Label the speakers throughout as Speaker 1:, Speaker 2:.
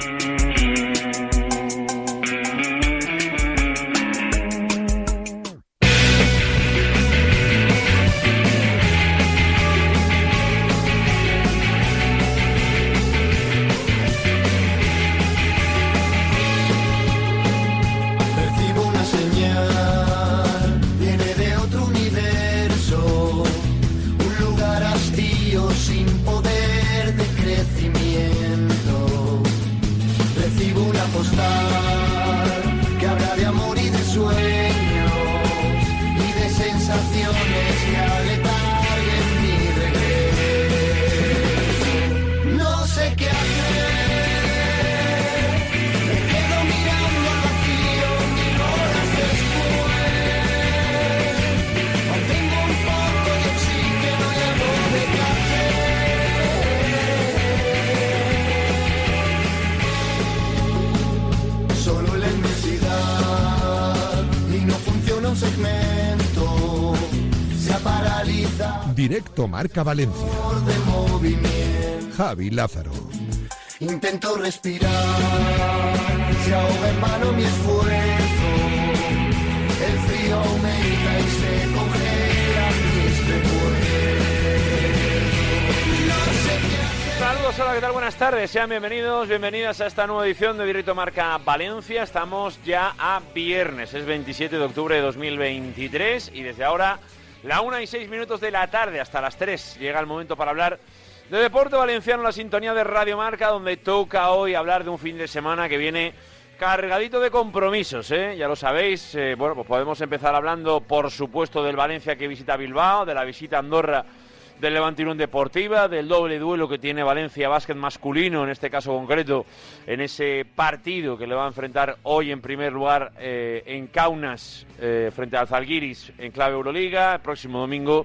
Speaker 1: Mm-hmm. Marca Valencia. Javi Lázaro.
Speaker 2: Intento respirar, se ahoga en vano mi esfuerzo. El frío aumenta y se congelan mis recuerdos.
Speaker 3: Saludos, hola, ¿qué tal? Buenas tardes, sean bienvenidos, bienvenidas a esta nueva edición de Directo Marca Valencia. Estamos ya a viernes, es 27 de octubre de 2023 y desde ahora, la 1 y 6 minutos de la tarde hasta las 3, llega el momento para hablar de deporte valenciano, la sintonía de Radio Marca, donde toca hoy hablar de un fin de semana que viene cargadito de compromisos, ¿eh? ya lo sabéis. eh, bueno, pues podemos empezar hablando, por supuesto, del Valencia que visita Bilbao, de la visita a Andorra del Levante Deportiva, del doble duelo que tiene Valencia Básquet masculino, en este caso concreto, en ese partido que le va a enfrentar hoy en primer lugar eh, en Kaunas eh, frente al Zalgiris en clave Euroliga, próximo domingo.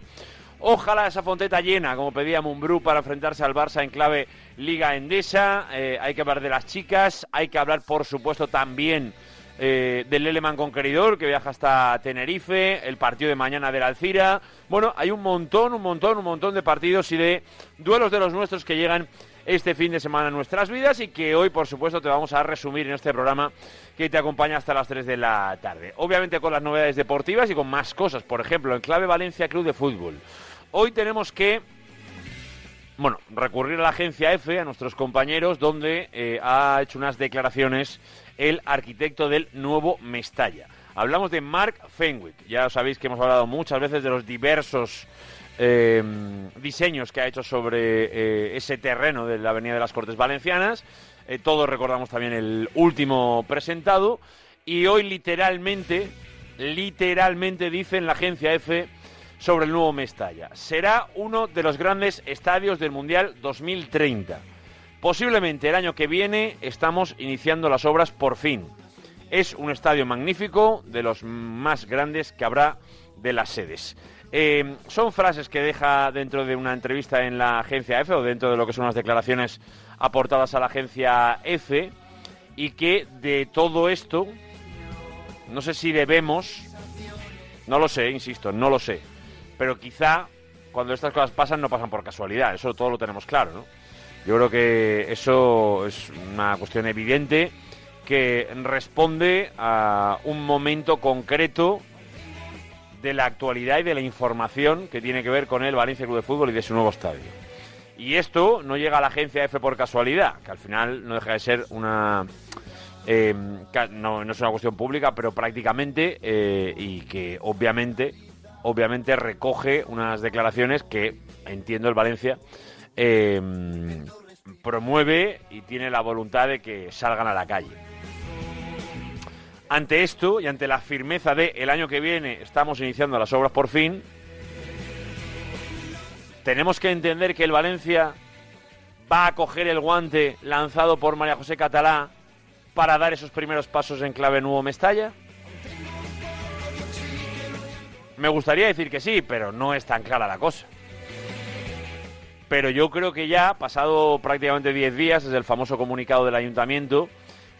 Speaker 3: Ojalá esa fonteta llena, como pedía Mumbrú, para enfrentarse al Barça en clave Liga Endesa. Eh, hay que hablar de las chicas, hay que hablar, por supuesto, también eh, del Leleman Conqueridor, que viaja hasta Tenerife, el partido de mañana del Alcira. Bueno, hay un montón, un montón, un montón de partidos y de duelos de los nuestros que llegan este fin de semana en nuestras vidas y que hoy, por supuesto, te vamos a resumir en este programa que te acompaña hasta las 3 de la tarde. Obviamente con las novedades deportivas y con más cosas, por ejemplo, en clave Valencia Club de Fútbol. Hoy tenemos que bueno, recurrir a la agencia F, a nuestros compañeros, donde eh, ha hecho unas declaraciones el arquitecto del nuevo Mestalla. Hablamos de Mark Fenwick. Ya sabéis que hemos hablado muchas veces de los diversos eh, diseños que ha hecho sobre eh, ese terreno de la Avenida de las Cortes Valencianas. Eh, todos recordamos también el último presentado. Y hoy literalmente, literalmente dice en la agencia F sobre el nuevo Mestalla. Será uno de los grandes estadios del Mundial 2030. Posiblemente el año que viene estamos iniciando las obras por fin. Es un estadio magnífico, de los más grandes que habrá de las sedes. Eh, son frases que deja dentro de una entrevista en la agencia F o dentro de lo que son las declaraciones aportadas a la agencia F y que de todo esto, no sé si debemos, no lo sé, insisto, no lo sé, pero quizá cuando estas cosas pasan no pasan por casualidad, eso todo lo tenemos claro, ¿no? Yo creo que eso es una cuestión evidente que responde a un momento concreto de la actualidad y de la información que tiene que ver con el Valencia Club de Fútbol y de su nuevo estadio. Y esto no llega a la agencia F por casualidad, que al final no deja de ser una... eh, no es una cuestión pública, pero prácticamente, eh, y que obviamente, obviamente recoge unas declaraciones que, entiendo el Valencia, eh, promueve y tiene la voluntad de que salgan a la calle. Ante esto y ante la firmeza de el año que viene estamos iniciando las obras por fin, tenemos que entender que el Valencia va a coger el guante lanzado por María José Catalá para dar esos primeros pasos en clave nuevo Mestalla. Me gustaría decir que sí, pero no es tan clara la cosa. Pero yo creo que ya, pasado prácticamente 10 días desde el famoso comunicado del ayuntamiento,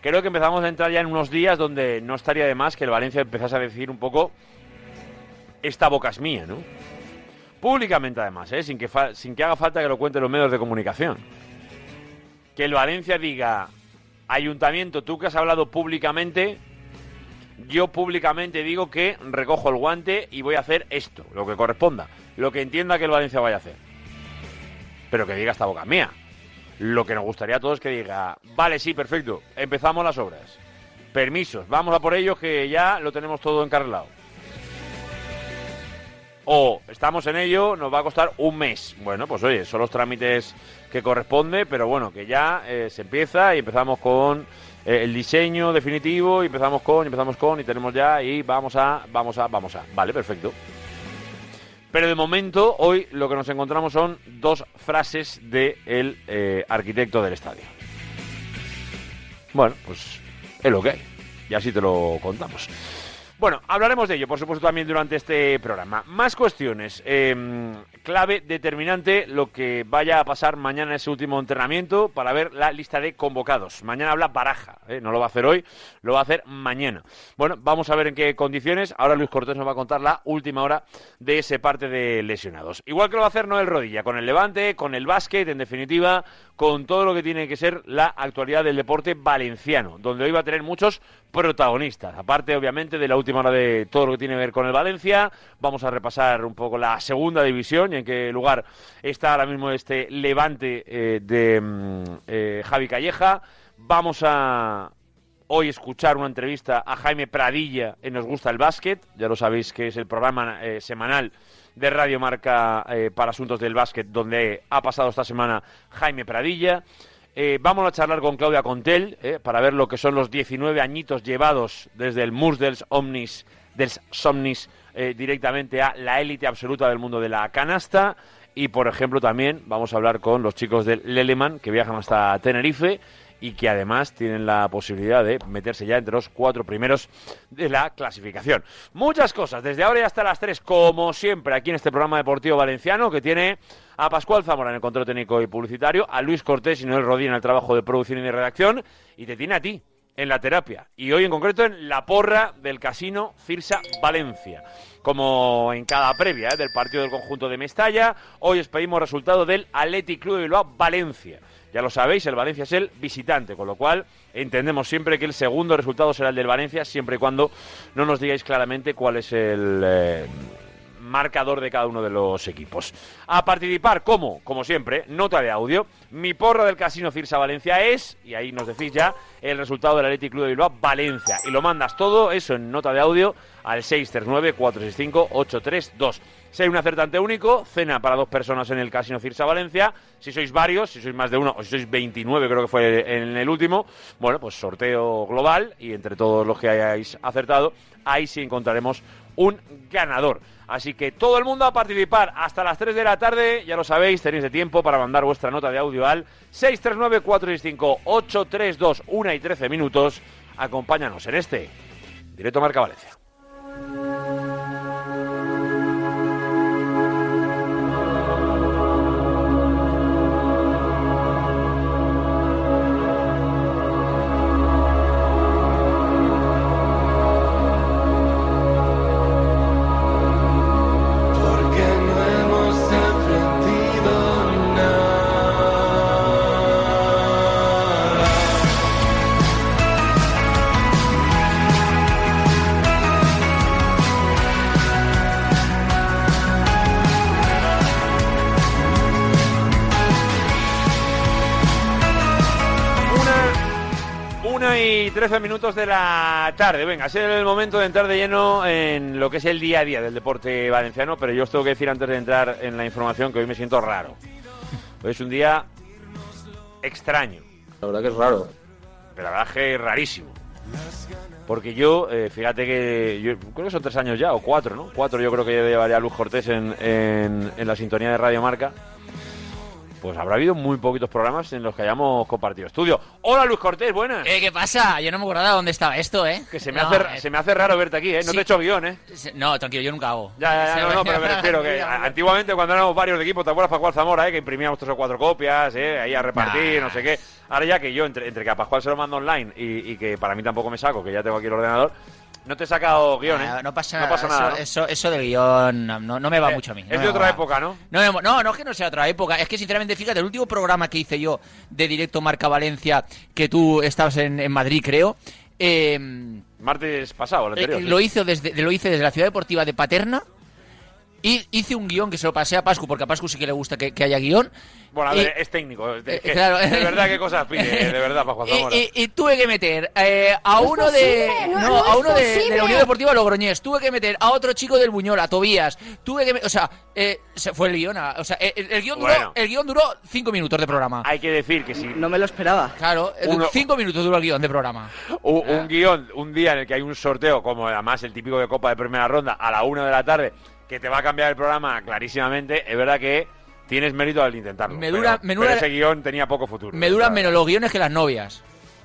Speaker 3: creo que empezamos a entrar ya en unos días donde no estaría de más que el Valencia empezase a decir un poco esta boca es mía, ¿no? Públicamente además, ¿eh? sin, que sin que haga falta que lo cuenten los medios de comunicación. Que el Valencia diga, Ayuntamiento, tú que has hablado públicamente, yo públicamente digo que recojo el guante y voy a hacer esto, lo que corresponda, lo que entienda que el Valencia vaya a hacer. Pero que diga esta boca mía. Lo que nos gustaría a todos es que diga, vale, sí, perfecto, empezamos las obras. Permisos, vamos a por ellos que ya lo tenemos todo encarrilado. O estamos en ello, nos va a costar un mes. Bueno, pues oye, son los trámites que corresponde, pero bueno, que ya eh, se empieza y empezamos con eh, el diseño definitivo y empezamos con, y empezamos con, y tenemos ya, y vamos a, vamos a, vamos a. Vale, perfecto. Pero de momento, hoy lo que nos encontramos son dos frases del de eh, arquitecto del estadio. Bueno, pues es lo que hay. Y así te lo contamos. Bueno, hablaremos de ello, por supuesto, también durante este programa. Más cuestiones. Eh, clave determinante lo que vaya a pasar mañana en ese último entrenamiento para ver la lista de convocados. Mañana habla Baraja, ¿eh? no lo va a hacer hoy, lo va a hacer mañana. Bueno, vamos a ver en qué condiciones. Ahora Luis Cortés nos va a contar la última hora de ese parte de lesionados. Igual que lo va a hacer Noel Rodilla, con el Levante, con el básquet, en definitiva, con todo lo que tiene que ser la actualidad del deporte valenciano, donde hoy va a tener muchos protagonistas. Aparte, obviamente, de la última hora de todo lo que tiene que ver con el Valencia, vamos a repasar un poco la segunda división y en qué lugar está ahora mismo este levante eh, de mm, eh, Javi Calleja. Vamos a hoy escuchar una entrevista a Jaime Pradilla en Nos Gusta el Básquet. Ya lo sabéis que es el programa eh, semanal de Radio Marca para asuntos del básquet, donde ha pasado esta semana Jaime Pradilla. Eh, vamos a charlar con Claudia Contel eh, para ver lo que son los 19 añitos llevados desde el MUS del Omnis, del Somnis eh, directamente a la élite absoluta del mundo de la canasta. Y, por ejemplo, también vamos a hablar con los chicos del Leleman que viajan hasta Tenerife y que además tienen la posibilidad de meterse ya entre los cuatro primeros de la clasificación. Muchas cosas, desde ahora y hasta las tres, como siempre, aquí en este programa deportivo valenciano que tiene a Pascual Zamora en el control técnico y publicitario, a Luis Cortés y Noel Rodríguez en el trabajo de producción y de redacción, y te tiene a ti en la terapia. Y hoy en concreto en la porra del casino Cirsa Valencia. Como en cada previa ¿eh? del partido del conjunto de Mestalla, hoy os pedimos resultado del Athletic Club de Bilbao Valencia. Ya lo sabéis, el Valencia es el visitante, con lo cual entendemos siempre que el segundo resultado será el del Valencia, siempre y cuando no nos digáis claramente cuál es el eh, marcador de cada uno de los equipos. A participar, ¿cómo? Como siempre, nota de audio. Mi porra del Casino Cirsa Valencia es, y ahí nos decís ya, el resultado del Athletic Club de Bilbao Valencia. Y lo mandas todo, eso en nota de audio, al 639-465-832. Si hay un acertante único, cena para dos personas en el Casino Cirsa Valencia. Si sois varios, si sois más de uno, o si sois 29, creo que fue en el último, bueno, pues sorteo global y entre todos los que hayáis acertado, ahí sí encontraremos un ganador. Así que todo el mundo a participar hasta las 3 de la tarde, ya lo sabéis, tenéis de tiempo para mandar vuestra nota de audio al 639-465-832, 1 y 13 minutos. Acompáñanos en este Directo Marca Valencia. 13 minutos de la tarde. Venga, es el momento de entrar de lleno en lo que es el día a día del deporte valenciano, pero yo os tengo que decir antes de entrar en la información que hoy me siento raro. Hoy es un día extraño.
Speaker 4: La verdad que es raro.
Speaker 3: Pero la verdad que es rarísimo. Porque yo, eh, fíjate que yo creo que son tres años ya, o cuatro, ¿no? Cuatro yo creo que llevaría Luz Cortés en, en, en la sintonía de Radio Marca. Pues habrá habido muy poquitos programas en los que hayamos compartido estudio. Hola Luis Cortés, buenas.
Speaker 5: Eh, ¿Qué pasa? Yo no me acordaba dónde estaba esto, ¿eh?
Speaker 3: Que se me,
Speaker 5: No,
Speaker 3: hace,
Speaker 5: eh,
Speaker 3: se me hace raro verte aquí, ¿eh? No
Speaker 5: sí.
Speaker 3: te he hecho guion, ¿eh?
Speaker 5: No, tranquilo, yo nunca hago.
Speaker 3: Ya, ya, ya, no, no, pero me refiero que antiguamente cuando éramos varios de equipo, ¿te acuerdas Pascual Zamora, eh? Que imprimíamos tres o cuatro copias, eh? Ahí a repartir,
Speaker 5: Nah.
Speaker 3: no sé qué. Ahora ya que yo, entre, entre que a Pascual se lo mando online y, y que para mí tampoco me saco, que ya tengo aquí el ordenador, No te he sacado guion, ¿eh?
Speaker 5: Ah, no pasa,
Speaker 3: No pasa nada. ¿no?
Speaker 5: Eso, eso, eso del guion no, no me va
Speaker 3: Eh,
Speaker 5: mucho a mí. no
Speaker 3: es de otra época, ¿no?
Speaker 5: No, no, no es que no sea otra época. Es que, sinceramente, fíjate, el último programa que hice yo de Directo Marca Valencia, que tú estabas en, en Madrid, creo, eh,
Speaker 3: Martes pasado, el anterior.
Speaker 5: eh,
Speaker 3: sí.
Speaker 5: lo, hice desde, lo hice desde la ciudad deportiva de Paterna. Y hice un guion que se lo pasé a Pascu, porque a Pascu sí que le gusta que, que haya guion.
Speaker 3: Bueno, a
Speaker 5: Y-
Speaker 3: ver, es técnico. es de,
Speaker 5: Eh,
Speaker 3: que-
Speaker 5: claro.
Speaker 3: De verdad, qué cosas pide, eh, de verdad, Juan
Speaker 5: Y, y- y tuve que meter eh, a uno de
Speaker 4: posible, no-
Speaker 5: no,
Speaker 4: no
Speaker 5: a uno de, la Unión Deportiva Logroñés, tuve que meter a otro chico del Buñol, a Tobías, tuve que, me- o sea, eh, se fue el guion, a- o sea, el, el guion duró,
Speaker 3: Bueno.
Speaker 5: el guion duró cinco minutos de programa.
Speaker 3: Hay que decir que si
Speaker 6: No me lo esperaba.
Speaker 5: Claro, eh,
Speaker 3: Uno-
Speaker 5: cinco minutos duró el guion de programa.
Speaker 3: u- un guion, un día en el que hay un sorteo, como además el típico de Copa de Primera Ronda, a la una de la tarde, que te va a cambiar el programa clarísimamente, es verdad que tienes mérito al intentarlo.
Speaker 5: Me dura-
Speaker 3: pero,
Speaker 5: me dura-
Speaker 3: pero ese guion tenía poco futuro.
Speaker 5: Me duran menos los guiones que las novias.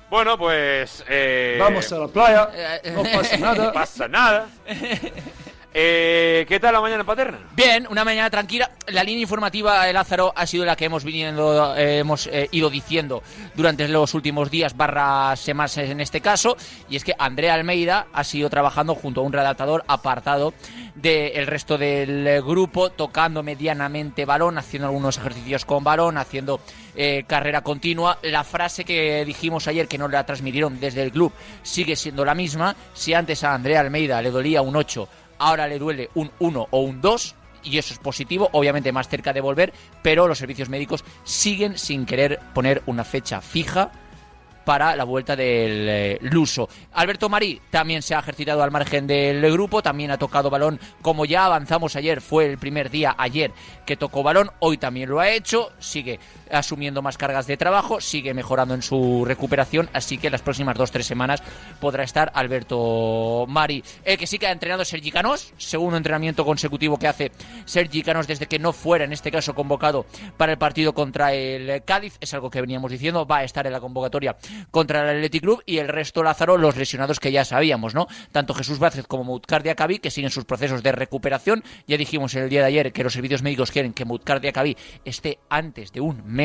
Speaker 3: Bueno, pues... eh,
Speaker 7: Vamos a la playa,
Speaker 5: Eh,
Speaker 7: no pasa
Speaker 3: No
Speaker 7: nada.
Speaker 3: pasa nada. Eh, ¿Qué tal la mañana Paterna?
Speaker 5: Bien, una mañana tranquila. La línea informativa de Lázaro ha sido la que hemos viniendo, eh, hemos eh, ido diciendo durante los últimos días, barra semanas en este caso, y es que Andrea Almeida ha sido trabajando junto a un redactador apartado del resto del grupo, tocando medianamente balón, haciendo algunos ejercicios con balón, haciendo carrera continua. La frase que dijimos ayer que no la transmitieron desde el club sigue siendo la misma. Si antes a Andrea Almeida le dolía un 8, ahora le duele un 1 o un 2 y eso es positivo, obviamente más cerca de volver, pero los servicios médicos siguen sin querer poner una fecha fija para la vuelta del eh, Luso. Alberto Marí también se ha ejercitado al margen del grupo, también ha tocado balón, como ya avanzamos ayer, fue el primer día ayer que tocó balón, hoy también lo ha hecho, sigue asumiendo más cargas de trabajo, sigue mejorando en su recuperación, así que las próximas dos tres semanas podrá estar Alberto Mari. El que sí que ha entrenado Sergi Canós, segundo entrenamiento consecutivo que hace Sergi Canós desde que no fuera, en este caso, convocado para el partido contra el Cádiz, es algo que veníamos diciendo, va a estar en la convocatoria contra el Athletic Club y el resto Lázaro, los lesionados que ya sabíamos, ¿no? Tanto Jesús Vázquez como Mutkar Diakabi, que siguen sus procesos de recuperación. Ya dijimos el día de ayer que los servicios médicos quieren que Mutkar Diakabi esté antes de un mes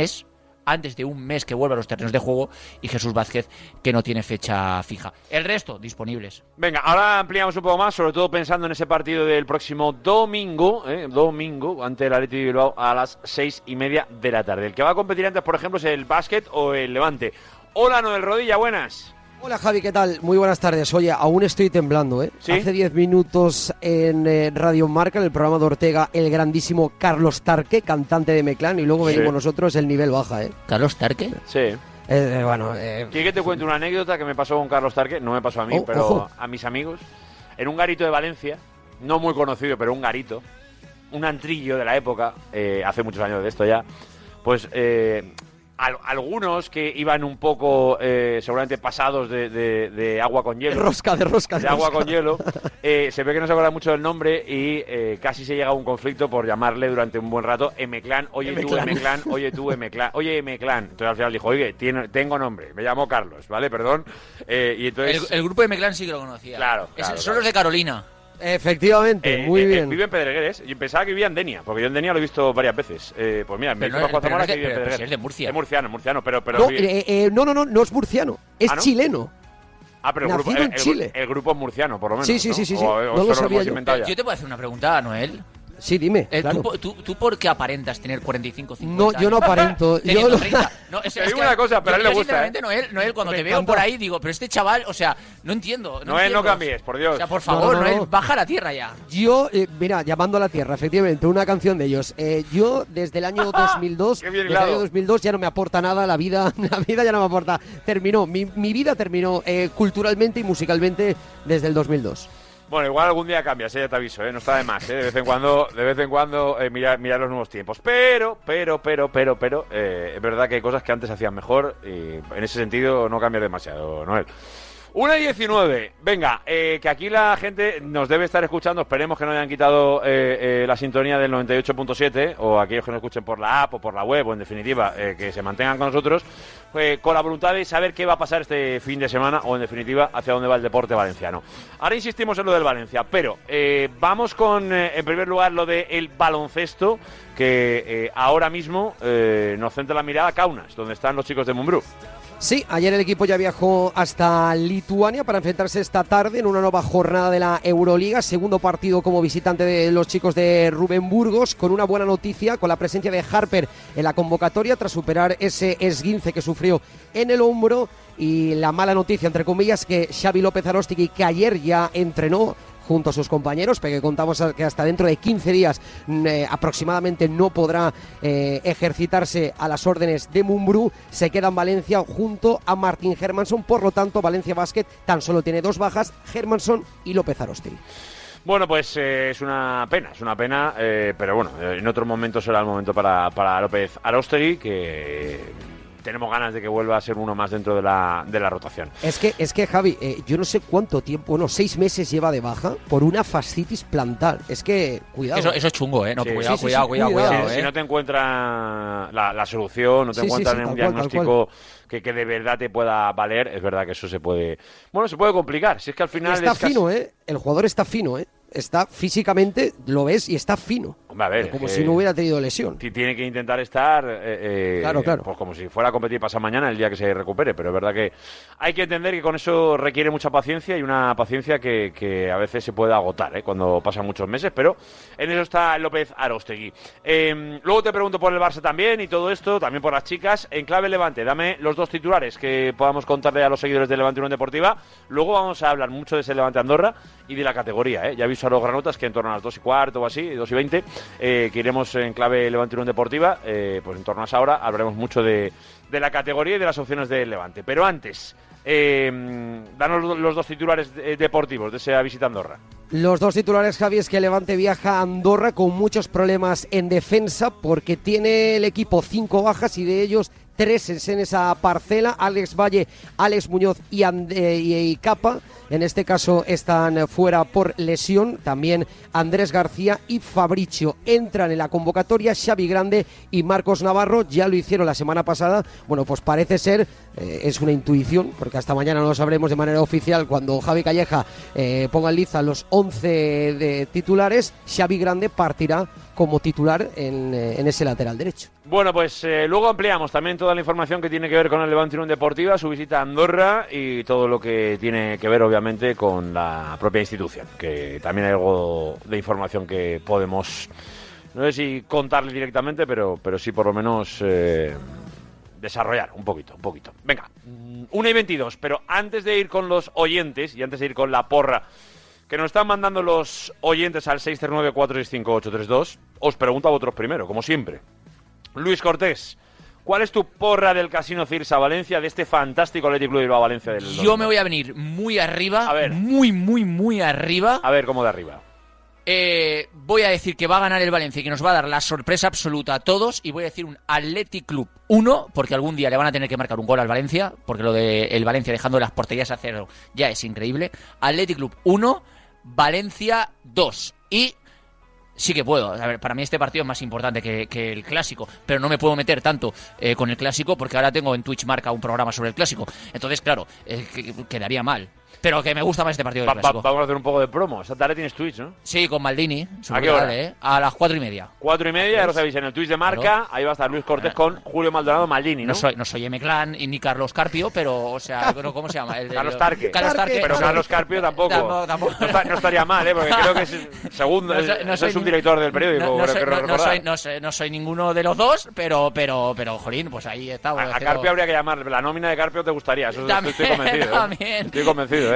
Speaker 5: antes de un mes que vuelva a los terrenos de juego y Jesús Vázquez que no tiene fecha fija. El resto disponibles.
Speaker 3: Venga, ahora ampliamos un poco más, sobre todo pensando en ese partido del próximo domingo, ¿eh? domingo, ante el Athletic de Bilbao a las seis y media de la tarde. El que va a competir antes, por ejemplo, es el básquet o el Levante. Hola, Noel Rodilla, buenas.
Speaker 8: Hola Javi, ¿qué tal? Muy buenas tardes. Oye, aún estoy temblando, ¿eh?
Speaker 3: ¿Sí?
Speaker 8: Hace 10 minutos en eh, Radio Marca, en el programa de Ortega, el grandísimo Carlos Tarque, cantante de Meclán, y luego
Speaker 3: Sí.
Speaker 8: venimos nosotros, el nivel baja, ¿eh?
Speaker 5: Carlos Tarque.
Speaker 3: Sí.
Speaker 8: Eh, eh, bueno, eh,
Speaker 3: ¿Quieres que te cuente una anécdota que me pasó con Carlos Tarque? No me pasó a mí,
Speaker 8: Oh,
Speaker 3: pero
Speaker 8: ojo.
Speaker 3: a mis amigos. En un garito de Valencia, no muy conocido, pero un garito, un antrillo de la época, eh, hace muchos años de esto ya, pues eh, al- algunos que iban un poco, eh, seguramente pasados de, de- de agua con
Speaker 8: de
Speaker 3: hielo.
Speaker 8: rosca, de rosca, de,
Speaker 3: de agua
Speaker 8: rosca.
Speaker 3: con hielo, eh, se ve que no se acuerda mucho del nombre y eh, casi se llega a un conflicto por llamarle durante un buen rato M-Clan, oye tú
Speaker 8: M-Clan.
Speaker 3: M-Clan, oye tú M-Clan, oye M-Clan. Entonces al final dijo, oye, tiene- tengo nombre, me llamo Carlos, ¿vale? Perdón. Eh, y
Speaker 5: El,
Speaker 3: entonces...
Speaker 5: el grupo de Meclán sí que lo conocía.
Speaker 3: Claro,
Speaker 5: Es-
Speaker 3: claro,
Speaker 5: son los de Carolina.
Speaker 8: Efectivamente,
Speaker 3: eh,
Speaker 8: muy
Speaker 3: eh, eh,
Speaker 8: bien.
Speaker 3: vive en Pedregueres. Yo pensaba que vivía en Denia, porque yo en Denia lo he visto varias veces. Eh, pues mira, me dijo
Speaker 5: no
Speaker 3: Zamora que vive en
Speaker 5: pero- pero si
Speaker 3: Pedregueres.
Speaker 5: es de Murcia.
Speaker 3: Es murciano, murciano, pero... pero
Speaker 8: No, eh, eh, no, no, no, no es murciano, es
Speaker 3: ¿Ah, no?
Speaker 8: chileno.
Speaker 3: ah, pero el grupo,
Speaker 8: nacido en
Speaker 3: el-
Speaker 8: Chile.
Speaker 3: el grupo es murciano, por lo menos.
Speaker 8: Sí, sí,
Speaker 3: ¿no?
Speaker 8: sí, sí, sí.
Speaker 3: O- o
Speaker 8: No lo sabía yo.
Speaker 5: Yo te puedo hacer una pregunta, Noel.
Speaker 8: Sí, dime,
Speaker 5: Eh,
Speaker 8: claro.
Speaker 5: ¿tú, tú, tú por qué aparentas tener 45, 50
Speaker 8: No, yo no
Speaker 5: años?
Speaker 8: aparento. Yo
Speaker 5: 30. No, es,
Speaker 3: Te
Speaker 5: es
Speaker 3: digo
Speaker 5: que
Speaker 3: una cosa, pero a él le gusta, ¿eh?
Speaker 5: Noel, Noel, cuando
Speaker 8: Me
Speaker 5: te veo
Speaker 8: encanta.
Speaker 5: por ahí, digo, pero este chaval, o sea, no entiendo. No,
Speaker 3: Noel, no
Speaker 5: entiendo.
Speaker 3: cambies, por Dios.
Speaker 5: O sea, por
Speaker 8: No,
Speaker 5: favor,
Speaker 8: no, no.
Speaker 5: Noel, baja la tierra ya.
Speaker 8: Yo, eh, mira, llamando a la tierra, efectivamente, una canción de ellos. Eh, yo, desde el año 2002,
Speaker 3: Qué bien
Speaker 8: desde el año
Speaker 3: hilado.
Speaker 8: 2002 ya no me aporta nada, la vida, la vida ya no me aporta. Terminó, mi, mi vida terminó eh, culturalmente y musicalmente desde el 2002.
Speaker 3: Bueno, igual algún día cambias, eh, ya te aviso, ¿eh? no está de más, ¿eh? de vez en cuando, de vez en cuando eh, mirar, mirar los nuevos tiempos. Pero, pero, pero, pero, pero, eh, es verdad que hay cosas que antes hacían mejor y en ese sentido no cambias demasiado, Noel. Una y 19. Venga, eh, que aquí la gente nos debe estar escuchando. Esperemos que no hayan quitado eh, eh, la sintonía del 98.7 o aquellos que nos escuchen por la app o por la web o en definitiva eh, que se mantengan con nosotros eh, con la voluntad de saber qué va a pasar este fin de semana o en definitiva hacia dónde va el deporte valenciano. Ahora insistimos en lo del Valencia, pero vamos con en primer lugar lo del baloncesto que ahora mismo nos centra la mirada a Kaunas, donde están los chicos de Mumbrú.
Speaker 9: Sí, ayer el equipo ya viajó hasta Lituania para enfrentarse esta tarde en una nueva jornada de la Euroliga, segundo partido como visitante de los chicos de Rubén Burgos, con una buena noticia, con la presencia de Harper en la convocatoria tras superar ese esguince que sufrió en el hombro. Y la mala noticia, entre comillas, que Xavi López Arostegui, que ayer ya entrenó junto a sus compañeros, porque contamos que hasta dentro de 15 días mm, eh, aproximadamente no podrá eh, ejercitarse a las órdenes de Mumbrú, se queda en Valencia junto a Martín Hermanson, por lo tanto Valencia Basket tan solo tiene dos bajas, Hermanson y López Arostegui.
Speaker 3: Bueno, pues eh, es una pena, es una pena, pero bueno, en otro momento será el momento para, para López Arostegui, que tenemos ganas de que vuelva a ser uno más dentro de la, de la rotación.
Speaker 9: Es que, es que Javi, eh, yo no sé cuánto tiempo, bueno, seis meses lleva de baja por una fascitis plantar. Es que, cuidado.
Speaker 5: Eso, eso es chungo, ¿eh? No,
Speaker 3: Sí.
Speaker 5: cuidado,
Speaker 9: Sí, sí,
Speaker 5: cuidado,
Speaker 9: sí,
Speaker 5: cuidado,
Speaker 9: cuidado,
Speaker 5: cuidado,
Speaker 3: si,
Speaker 5: ¿eh?
Speaker 3: si no te encuentra la, la solución, no te
Speaker 9: Sí, sí,
Speaker 3: encuentran un
Speaker 9: cual,
Speaker 3: diagnóstico que, que de verdad te pueda valer, es verdad que eso se puede... Bueno, se puede complicar. Si es que al final...
Speaker 9: está
Speaker 3: es casi-
Speaker 9: fino, ¿eh? El jugador está fino, ¿eh? Está físicamente, lo ves y está fino.
Speaker 3: Hombre, a ver,
Speaker 9: como si no hubiera tenido lesión.
Speaker 3: ti- tiene que intentar estar eh, eh,
Speaker 9: Claro, claro.
Speaker 3: pues como si fuera a competir pasado mañana el día que se recupere pero es verdad que hay que entender que con eso requiere mucha paciencia y una paciencia que, que a veces se puede agotar ¿eh? cuando pasan muchos meses pero en eso está López Arostegui Eh, luego te pregunto por el Barça también y todo esto también por las chicas en clave Levante dame los dos titulares que podamos contarle a los seguidores de Levante Unión Deportiva luego vamos a hablar mucho de ese Levante Andorra y de la categoría ¿eh? ya aviso a los granotas que en torno a las 2 y cuarto o así 2 y 20 eh, que iremos en clave Levante Unión Deportiva eh, pues en torno a esa hora hablaremos mucho de, de la categoría y de las opciones del Levante. Pero antes eh, danos los- dos titulares deportivos de esa visita a Andorra.
Speaker 9: Los dos titulares, Javi, es que Levante viaja a Andorra con muchos problemas en defensa porque tiene el equipo cinco bajas y de ellos tres es en esa parcela. Alex Valle, Alex Muñoz y, And- eh, y- Capa. En este caso están fuera por lesión. También Andrés García y Fabricio entran en la convocatoria. Xavi Grande y Marcos Navarro ya lo hicieron la semana pasada. Bueno, pues parece ser, eh, es una intuición, porque hasta mañana no lo sabremos de manera oficial cuando Javi Calleja eh, ponga en liza los 11 de titulares. Xavi Grande partirá como titular en, eh, en ese lateral derecho.
Speaker 3: Bueno, pues eh, luego ampliamos también toda la información que tiene que ver con el Levante Unión Deportiva, su visita a Andorra y todo lo que tiene que ver, obviamente, con la propia institución, que también hay algo de información que podemos, no sé si contarle directamente, pero, pero sí por lo menos eh, desarrollar un poquito, un poquito. Venga, mm, 1 y 22, pero antes de ir con los oyentes y antes de ir con la porra que nos están mandando los oyentes al 639-465-832, os pregunto a vosotros primero, como siempre. Luis Cortés, ¿cuál es tu porra del Casino Cirsa Valencia de este fantástico Athletic Club de Bilbao Valencia del
Speaker 5: Yo me voy a venir muy arriba,
Speaker 3: A ver.
Speaker 5: muy, muy, muy arriba.
Speaker 3: A ver, ¿cómo de arriba?
Speaker 5: Eh, voy a decir que va a ganar el Valencia y que nos va a dar la sorpresa absoluta a todos. Y voy a decir un Athletic Club 1, porque algún día le van a tener que marcar un gol al Valencia, porque lo de el Valencia dejando las porterías a cero ya es increíble. Athletic Club 1, Valencia 2. Y sí que puedo. A ver, para mí este partido es más importante que, el clásico, pero no me puedo meter tanto eh, con el clásico porque ahora tengo en Twitch marca un programa sobre el clásico. Entonces, claro, eh, que- quedaría mal. Pero que me gusta más este partido
Speaker 3: Va-
Speaker 5: del
Speaker 3: va- vamos a hacer un poco de promo. Esta tarde tienes Twitch, ¿no?
Speaker 5: Sí, con Maldini.
Speaker 3: ¿A qué hora?
Speaker 5: ¿eh? A las cuatro y media.
Speaker 3: Cuatro y media, ya lo sabéis, en el Twitch de Marca.
Speaker 5: Claro.
Speaker 3: Ahí va a estar Luis Cortés con Julio Maldonado Maldini, ¿no?
Speaker 5: No soy, no soy M. Clan y ni Carlos Carpio, pero, o sea, ¿cómo se llama? El
Speaker 3: Carlos Tarque.
Speaker 5: Carlos Tarque.
Speaker 3: Pero Carlos Carpio tampoco. No, está- no estaría mal, ¿eh? Porque creo que es segundo,
Speaker 5: No
Speaker 3: es,
Speaker 5: soy- no
Speaker 3: es
Speaker 5: soy
Speaker 3: un
Speaker 5: nin-
Speaker 3: director del periódico,
Speaker 5: No, soy, no- soy- no soy- no soy ninguno de los dos, pero, pero, pero, jolín, pues ahí está.
Speaker 3: A, Carpio habría que llamar. La nómina de Carpio te gustaría. Eso
Speaker 5: También,
Speaker 3: estoy convencido. ¿eh?
Speaker 5: también.
Speaker 3: Estoy convencido, ¿eh?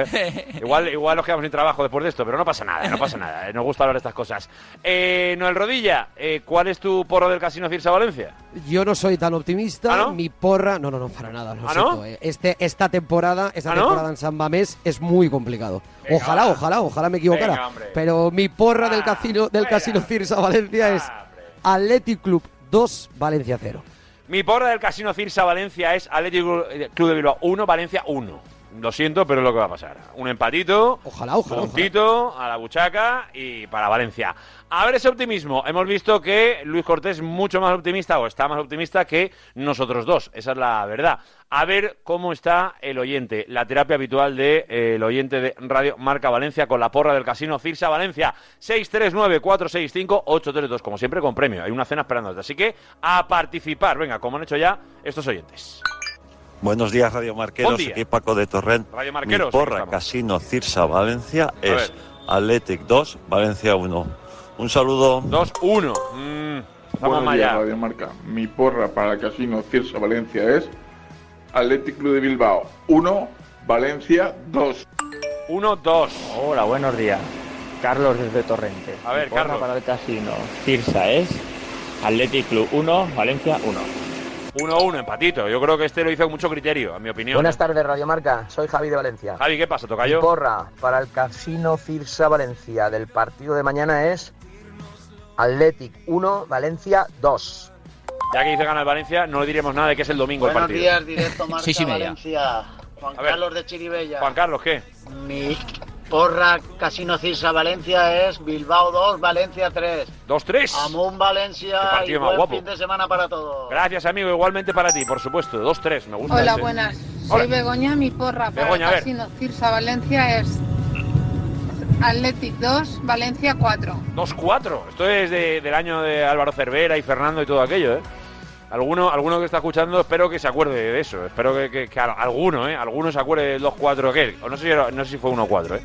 Speaker 3: Igual, igual nos quedamos sin trabajo después de esto, pero no pasa nada, no pasa nada. eh, Nos gusta hablar de estas cosas. Eh, Noel Rodilla, eh, ¿cuál es tu porro del Casino Cirsa Valencia?
Speaker 9: Yo no soy tan optimista.
Speaker 3: ¿Ah, no?
Speaker 9: Mi porra, no, no, no, para nada. Lo
Speaker 3: ¿Ah,
Speaker 9: siento,
Speaker 3: no?
Speaker 9: eh. Este, esta temporada, esta
Speaker 3: ¿Ah, no?
Speaker 9: temporada en San Mamés es muy complicado.
Speaker 3: Venga,
Speaker 9: ojalá, ojalá, ojalá me equivocara.
Speaker 3: Venga,
Speaker 9: pero mi porra del
Speaker 3: Ah,
Speaker 9: casino, del
Speaker 3: venga.
Speaker 9: casino Cirsa Valencia es
Speaker 3: Ah.
Speaker 9: Athletic Club 2, Valencia 0.
Speaker 3: Mi porra del Casino Cirsa Valencia es Atlético Club de Bilbao 1, Valencia 1. Lo siento, pero es lo que va a pasar. Un empatito,
Speaker 9: Ojalá, ojalá,
Speaker 3: puntito a la buchaca y para Valencia. A ver ese optimismo. Hemos visto que Luis Cortés es mucho más optimista o está más optimista que nosotros dos. Esa es la verdad. A ver cómo está el oyente, la terapia habitual del de, eh, el oyente de Radio Marca Valencia con la porra del casino Cirsa Valencia. 639-465-832. Como siempre, con premio. Hay una cena esperándote. Así que a participar. Venga, como han hecho ya estos oyentes.
Speaker 4: Buenos días, Radio Marqueros.
Speaker 3: Buen día.
Speaker 4: Aquí Paco de Torrent.
Speaker 3: Radio Marqueros,
Speaker 4: Mi porra. Casino Cirsa Valencia es
Speaker 3: ver.
Speaker 4: Athletic 2, Valencia 1. Un saludo.
Speaker 3: 2-1. Mm,
Speaker 6: Buenos días. Radio Marca. Mi porra para el Casino Cirsa Valencia es Athletic Club de Bilbao 1, Valencia 2.
Speaker 3: 1-2.
Speaker 7: Hola, buenos días. Carlos desde Torrente.
Speaker 3: A ver,
Speaker 7: Mi porra
Speaker 3: Carlos.
Speaker 7: para el casino Cirsa es Athletic Club 1, Valencia 1.
Speaker 3: 1-1, empatito. Yo creo que este lo hizo con mucho criterio, en mi opinión.
Speaker 10: Buenas tardes, Radio Marca. Soy Javi de Valencia.
Speaker 3: Javi, ¿qué pasa,
Speaker 10: Mi
Speaker 3: Tocayo?
Speaker 10: porra para el Casino Cirsa Valencia del partido de mañana es Athletic 1, Valencia 2.
Speaker 3: Ya que dice gana el Valencia, no le diremos nada de que es el domingo el
Speaker 11: Buenos
Speaker 3: partido.
Speaker 11: días, directo Marca. Valencia. Juan. Carlos de Chiribella.
Speaker 3: Juan Carlos, ¿qué?
Speaker 11: Mi porra Casino Cirsa Valencia es Bilbao 2, Valencia 3.
Speaker 3: 2-3.
Speaker 11: Amun Valencia
Speaker 3: partido
Speaker 11: y
Speaker 3: más
Speaker 11: buen
Speaker 3: guapo.
Speaker 11: fin de semana para todos.
Speaker 3: Gracias, amigo. Igualmente para ti, por supuesto. 2-3, me gusta.
Speaker 12: Hola,
Speaker 3: ese.
Speaker 12: buenas.
Speaker 3: Hola.
Speaker 12: Soy Begoña. Mi porra para
Speaker 3: Begoña.
Speaker 12: Casino Cirsa Valencia es Athletic 2, Valencia 4.
Speaker 3: 2-4. Esto es de- del año de Álvaro Cervera y Fernando y todo aquello, ¿eh? Alguno, alguno que está escuchando, espero que se acuerde de eso. Espero que, que- que al- alguno, ¿eh? Alguno se acuerde del 2-4 que O no sé si, era- no sé si fue 1-4, ¿eh?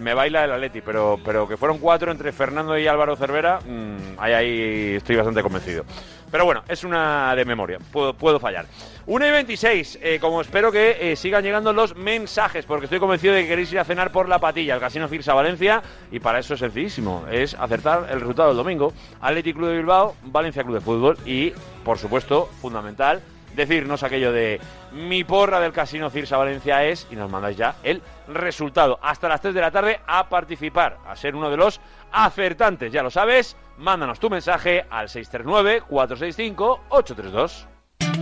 Speaker 3: Me baila el Atleti, pero, pero que fueron cuatro entre Fernando y Álvaro Cervera, mm, ahí, ahí estoy bastante convencido. Pero bueno, es una de memoria, puedo, puedo fallar. 1 y 26, eh, como espero que eh, sigan llegando los mensajes, porque estoy convencido de que queréis ir a cenar por la patilla al Casino Firsa Valencia, y para eso es sencillísimo, es acertar el resultado del domingo. Athletic Club de Bilbao, Valencia Club de Fútbol, y por supuesto, fundamental, decirnos aquello de mi porra del Casino Cirsa Valencia es, y nos mandáis ya el resultado. Hasta las 3 de la tarde a participar, a ser uno de los acertantes, ya lo sabes, mándanos tu mensaje al 639-465-832.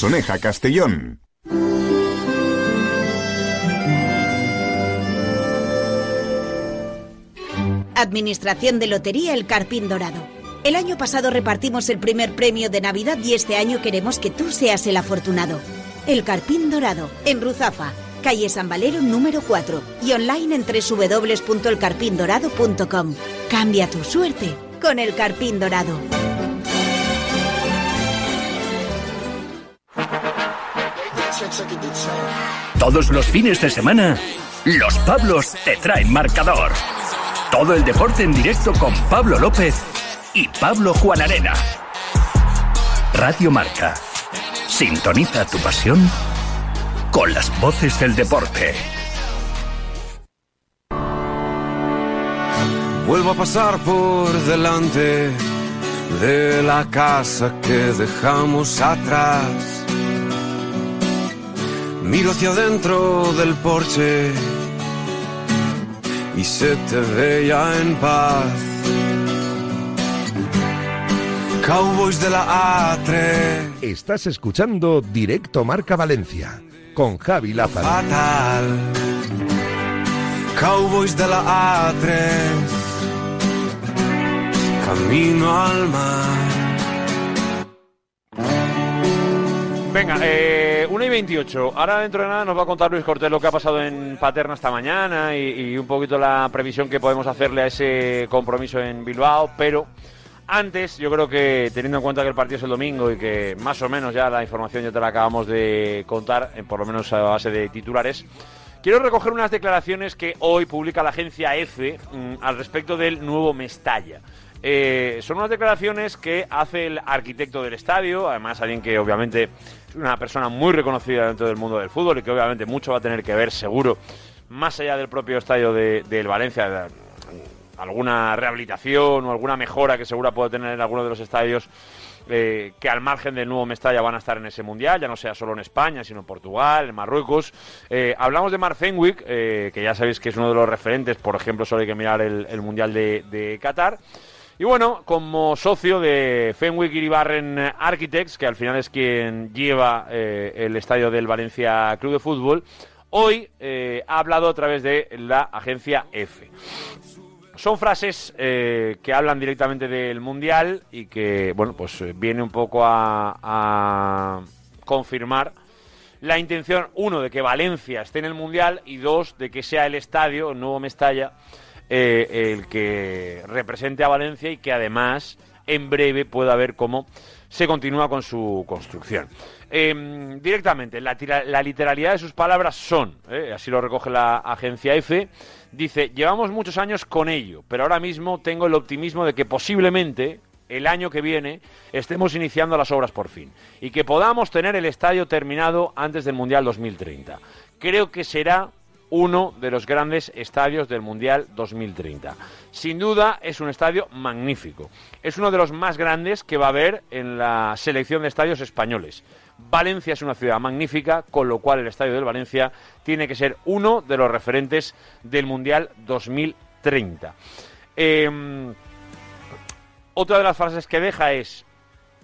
Speaker 13: Soneja, Castellón.
Speaker 14: Administración de Lotería El Carpín Dorado. El año pasado repartimos el primer premio de Navidad y este año queremos que tú seas el afortunado. El Carpín Dorado, en Ruzafa, calle San Valero número 4 y online en www.elcarpindorado.com. Cambia tu suerte con El Carpín Dorado.
Speaker 15: Todos los fines de semana, los Pablos te traen marcador. Todo el deporte en directo con Pablo López y Pablo Juan Arena. Radio Marca. Sintoniza tu pasión con las voces del deporte.
Speaker 16: Vuelvo a pasar por delante de la casa que dejamos atrás. Miro hacia adentro del porche y se te ve ya en paz. Cowboys de la A3.
Speaker 1: Estás escuchando Directo Marca Valencia con Javi Lázaro.
Speaker 16: Fatal. Cowboys de la A3. Camino al mar.
Speaker 3: Venga, eh, 1 y 28. Ahora dentro de nada nos va a contar Luis Cortés lo que ha pasado en Paterna esta mañana y, un poquito la previsión que podemos hacerle a ese compromiso en Bilbao, pero antes yo creo que teniendo en cuenta que el partido es el domingo y que más o menos ya la información ya te la acabamos de contar, en por lo menos a base de titulares, quiero recoger unas declaraciones que hoy publica la agencia EFE mm, al respecto del nuevo Mestalla. Eh, son unas declaraciones que hace el arquitecto del estadio, además alguien que obviamente es una persona muy reconocida dentro del mundo del fútbol y que obviamente mucho va a tener que ver seguro, más allá del propio estadio de- del Valencia, de- alguna rehabilitación o alguna mejora que seguro puede tener en alguno de los estadios eh, que al margen del nuevo Mestalla van a estar en ese mundial, ya no sea solo en España, sino en Portugal, en Marruecos. Eh, hablamos de Mark Fenwick, eh, que ya sabéis que es uno de los referentes, por ejemplo, solo hay que mirar el, el mundial de, de Qatar. Y bueno, como socio de Fenwick Iribarren Architects, que al final es quien lleva eh, el estadio del Valencia Club de Fútbol, hoy eh, ha hablado a través de la agencia F. Son frases eh, que hablan directamente del Mundial y que, bueno, pues viene un poco a, a confirmar la intención, uno, de que Valencia esté en el Mundial y dos, de que sea el estadio, el nuevo Mestalla, eh, el que represente a Valencia y que además en breve pueda ver cómo se continúa con su construcción. Eh, directamente, la, la literalidad de sus palabras son, eh, así lo recoge la agencia F, dice, llevamos muchos años con ello, pero ahora mismo tengo el optimismo de que posiblemente el año que viene estemos iniciando las obras por fin y que podamos tener el estadio terminado antes del Mundial 2030. Creo que será uno de los grandes estadios del Mundial 2030. Sin duda es un estadio magnífico. Es uno de los más grandes que va a haber en la selección de estadios españoles. Valencia es una ciudad magnífica, con lo cual el estadio del Valencia tiene que ser uno de los referentes del Mundial 2030. Em, otra de las frases que deja es,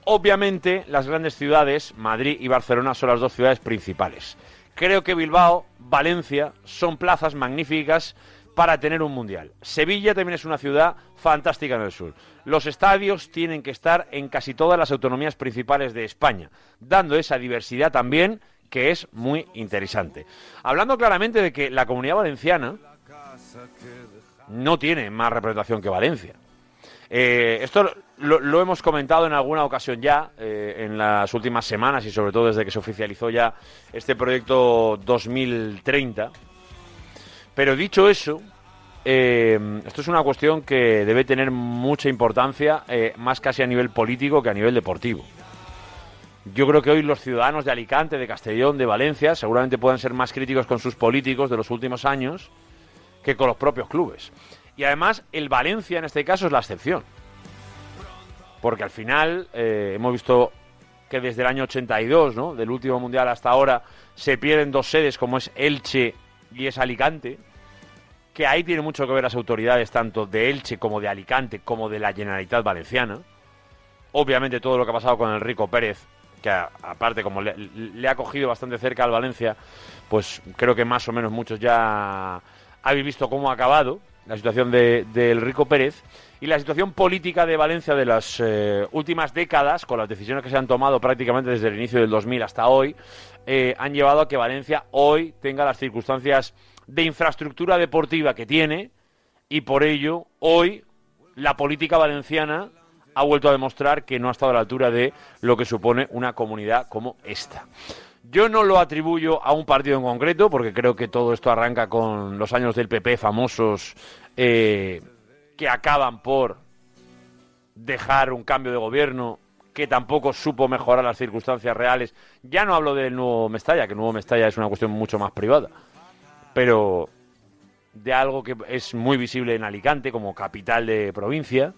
Speaker 3: obviamente las grandes ciudades, Madrid y Barcelona, son las dos ciudades principales. Creo que Bilbao, Valencia son plazas magníficas para tener un mundial. Sevilla también es una ciudad fantástica en el sur. Los estadios tienen que estar en casi todas las autonomías principales de España, dando esa diversidad también que es muy interesante. Hablando claramente de que la comunidad valenciana no tiene más representación que Valencia. Eh, esto lo, hemos comentado en alguna ocasión ya, eh, en las últimas semanas y sobre todo desde que se oficializó ya este proyecto 2030. Pero dicho eso, eh, esto es una cuestión que debe tener mucha importancia, más casi a nivel político que a nivel deportivo. Yo creo que hoy los ciudadanos de Alicante, de Castellón, de Valencia, seguramente pueden ser más críticos con sus políticos de los últimos años que con los propios clubes. Y además, el Valencia en este caso es la excepción. Porque al final eh, hemos visto que desde el año 82, ¿no? del último mundial hasta ahora, se pierden dos sedes como es Elche y es Alicante. Que ahí tiene mucho que ver las autoridades tanto de Elche como de Alicante como de la Generalitat Valenciana. Obviamente todo lo que ha pasado con Enrico Pérez, que aparte como le ha cogido bastante cerca al Valencia, pues creo que más o menos muchos ya habéis visto cómo ha acabado la situación de, de Enrico Pérez y la situación política de Valencia de las eh, últimas décadas, con las decisiones que se han tomado prácticamente desde el inicio del 2000 hasta hoy, eh, han llevado a que Valencia hoy tenga las circunstancias de infraestructura deportiva que tiene y por ello hoy la política valenciana ha vuelto a demostrar que no ha estado a la altura de lo que supone una comunidad como esta. Yo no lo atribuyo a un partido en concreto, porque creo que todo esto arranca con los años del PP famosos eh, que acaban por dejar un cambio de gobierno que tampoco supo mejorar las circunstancias reales. Ya no hablo del nuevo Mestalla, que el nuevo Mestalla es una cuestión mucho más privada, pero de algo que es muy visible en Alicante como capital de provincia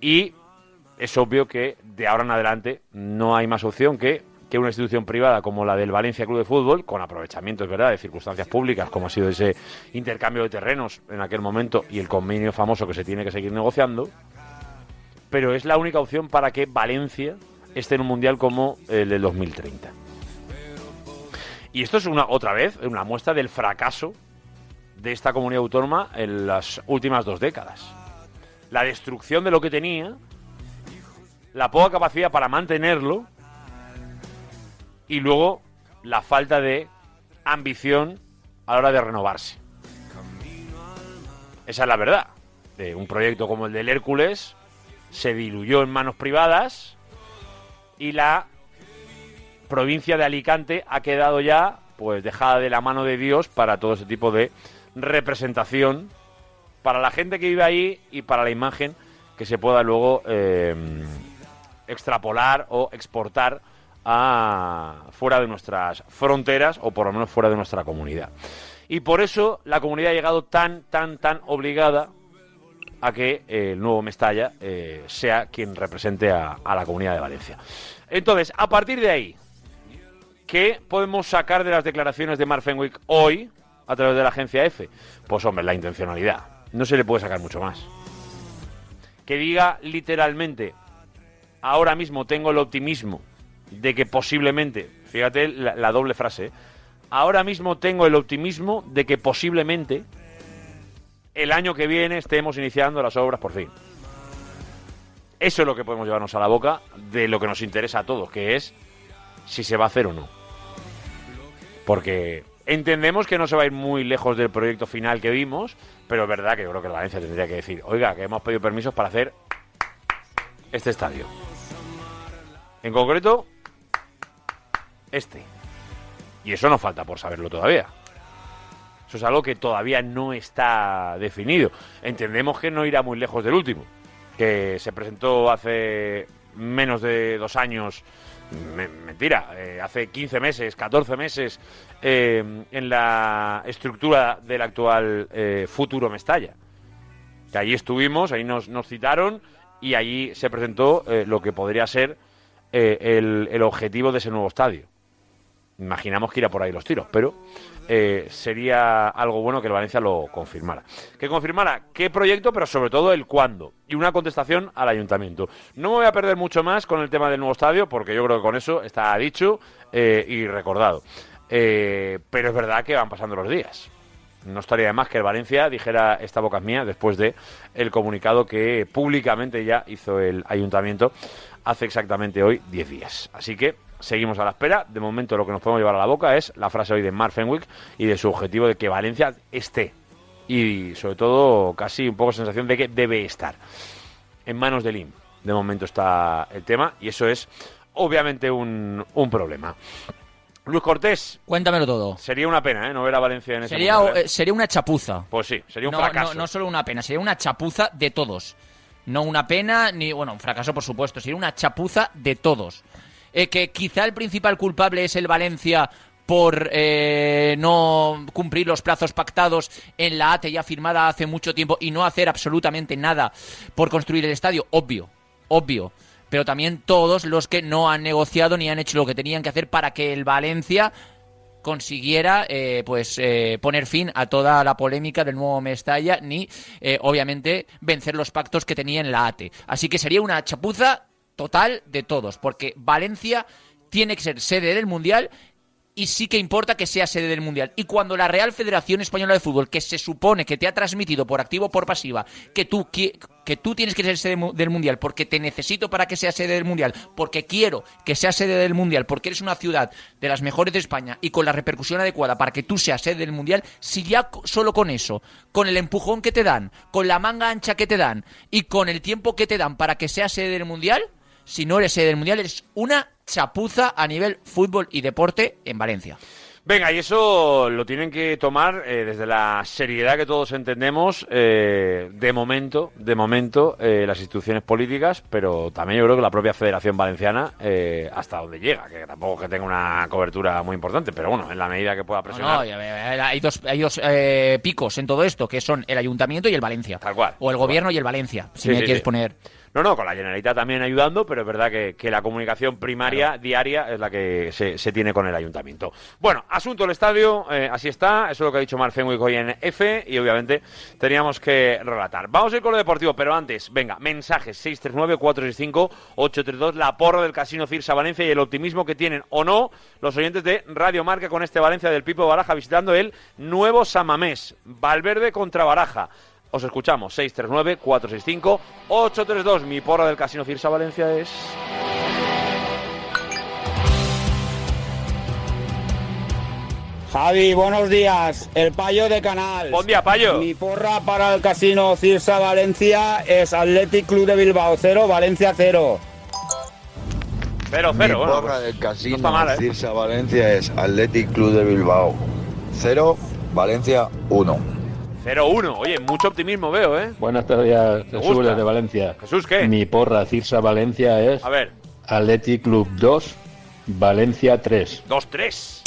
Speaker 3: y es obvio que de ahora en adelante no hay más opción que que una institución privada como la del Valencia Club de Fútbol, con aprovechamiento, es verdad, de circunstancias públicas, como ha sido ese intercambio de terrenos en aquel momento y el convenio famoso que se tiene que seguir negociando, pero es la única opción para que Valencia esté en un mundial como el del 2030. Y esto es una otra vez una muestra del fracaso de esta comunidad autónoma en las últimas dos décadas. La destrucción de lo que tenía, la poca capacidad para mantenerlo y luego la falta de ambición a la hora de renovarse. Esa es la verdad. De un proyecto como el del Hércules se diluyó en manos privadas y la provincia de Alicante ha quedado ya pues dejada de la mano de Dios para todo ese tipo de representación para la gente que vive ahí y para la imagen que se pueda luego eh, extrapolar o exportar a fuera de nuestras fronteras o por lo menos fuera de nuestra comunidad. Y por eso la comunidad ha llegado tan, tan, tan obligada a que eh, el nuevo Mestalla eh, sea quien represente a, la comunidad de Valencia. Entonces, a partir de ahí, ¿qué podemos sacar de las declaraciones de Mark Fenwick hoy a través de la agencia F? Pues hombre, la intencionalidad. No se le puede sacar mucho más. que diga literalmente, ahora mismo tengo el optimismo de que posiblemente, fíjate la, doble frase, ahora mismo tengo el optimismo de que posiblemente el año que viene estemos iniciando las obras por fin. Eso es lo que podemos llevarnos a la boca de lo que nos interesa a todos, que es si se va a hacer o no. Porque entendemos que no se va a ir muy lejos del proyecto final que vimos, pero es verdad que yo creo que la Valencia tendría que decir, oiga, que hemos pedido permisos para hacer este estadio. En concreto, este. Y eso nos falta por saberlo todavía. Eso es algo que todavía no está definido. Entendemos que no irá muy lejos del último, que se presentó hace menos de dos años, me- mentira, eh, hace 15 meses, 14 meses, eh, en la estructura del actual eh, Futuro Mestalla. Que allí estuvimos, ahí nos, nos citaron y allí se presentó lo que podría ser el objetivo de ese nuevo estadio. Imaginamos que irá por ahí los tiros, pero eh, sería algo bueno que el Valencia lo confirmara. Que confirmara qué proyecto, pero sobre todo el cuándo. Y una contestación al ayuntamiento. No me voy a perder mucho más con el tema del nuevo estadio, porque yo creo que con eso está dicho eh, y recordado. Eh, pero es verdad que van pasando los días. No estaría de más que el Valencia dijera esta boca es mía después de el comunicado que públicamente ya hizo el ayuntamiento hace exactamente hoy 10 días. Así que seguimos a la espera. De momento lo que nos podemos llevar a la boca es la frase hoy de Mark Fenwick y de su objetivo de que Valencia esté. Y sobre todo casi un poco sensación de que debe estar. En manos del IM. De momento está el tema y eso es obviamente un, un problema. Luis Cortés.
Speaker 5: Cuéntamelo todo.
Speaker 3: Sería una pena, ¿eh? No ver a Valencia en ese
Speaker 5: Sería,
Speaker 3: mundial, ¿eh?
Speaker 5: eh, sería una chapuza.
Speaker 3: Pues sí, sería un
Speaker 5: no,
Speaker 3: fracaso.
Speaker 5: No, no solo una pena, sería una chapuza de todos. No una pena, ni, bueno, un fracaso por supuesto, sería una chapuza de todos. Eh, que quizá el principal culpable es el Valencia por eh, no cumplir los plazos pactados en la ATE ya firmada hace mucho tiempo y no hacer absolutamente nada por construir el estadio, obvio, obvio. Pero también todos los que no han negociado ni han hecho lo que tenían que hacer para que el Valencia consiguiera eh, pues eh, poner fin a toda la polémica del nuevo Mestalla ni eh, obviamente vencer los pactos que tenía en la ATE. Así que sería una chapuza total de todos, porque Valencia tiene que ser sede del Mundial y sí que importa que sea sede del Mundial. Y cuando la Real Federación Española de Fútbol, que se supone que te ha transmitido por activo o por pasiva, que tú, qui- que tú tienes que ser sede del Mundial, porque te necesito para que sea sede del Mundial, porque quiero que sea sede del Mundial, porque eres una ciudad de las mejores de España y con la repercusión adecuada para que tú seas sede del Mundial, si ya solo con eso, con el empujón que te dan, con la manga ancha que te dan y con el tiempo que te dan para que seas sede del Mundial, si no eres sede del Mundial, eres una chapuza a nivel fútbol y deporte en Valencia.
Speaker 3: Venga, y eso lo tienen que tomar eh, desde la seriedad que todos entendemos, eh, de momento, de momento, eh, las instituciones políticas, pero también yo creo que la propia Federación Valenciana, eh, hasta donde llega, que tampoco es que tenga una cobertura muy importante, pero bueno, en la medida que pueda presionar.
Speaker 5: no, hay dos, hay dos picos en todo esto, que son el ayuntamiento y el Valencia.
Speaker 3: Tal cual.
Speaker 5: O el gobierno y el Valencia, si
Speaker 3: Sí,
Speaker 5: me
Speaker 3: sí,
Speaker 5: quieres
Speaker 3: sí.
Speaker 5: poner.
Speaker 3: No, no, con la Generalitat también ayudando, pero es verdad que, que la comunicación primaria, diaria, es la que se, se tiene con el ayuntamiento. Bueno, asunto del estadio, eh, así está, eso es lo que ha dicho Mark Fenwick hoy en F, y obviamente teníamos que relatar. Vamos a ir con lo deportivo, pero antes, venga, mensajes 639-465-832, la porra del Casino Cirsa Valencia y el optimismo que tienen o no los oyentes de Radio Marca con este Valencia del Pipo Baraja visitando el nuevo Samamés, Valverde contra Baraja. Os escuchamos, 639-465-832. Mi porra del Casino Cirsa Valencia es...
Speaker 17: Javi, buenos días. El payo de Canal.
Speaker 3: Buen día, payo.
Speaker 17: Mi porra para el casino Cirsa Valencia es Athletic Club de Bilbao 0, Valencia 0.
Speaker 3: 0
Speaker 18: Mi
Speaker 3: 0 bueno,
Speaker 18: porra
Speaker 3: pues,
Speaker 18: del casino
Speaker 3: no está mal, ¿eh?
Speaker 18: Cirsa Valencia es Athletic Club de Bilbao 0, Valencia 1.
Speaker 3: 0-1. Oye, mucho optimismo veo, ¿eh?
Speaker 19: Buenas tardes? Jesús desde Valencia.
Speaker 3: Jesús, ¿qué?
Speaker 19: Mi porra Cirsa Valencia es
Speaker 3: A ver,
Speaker 19: Athletic Club 2, Valencia 3.
Speaker 3: 2-3.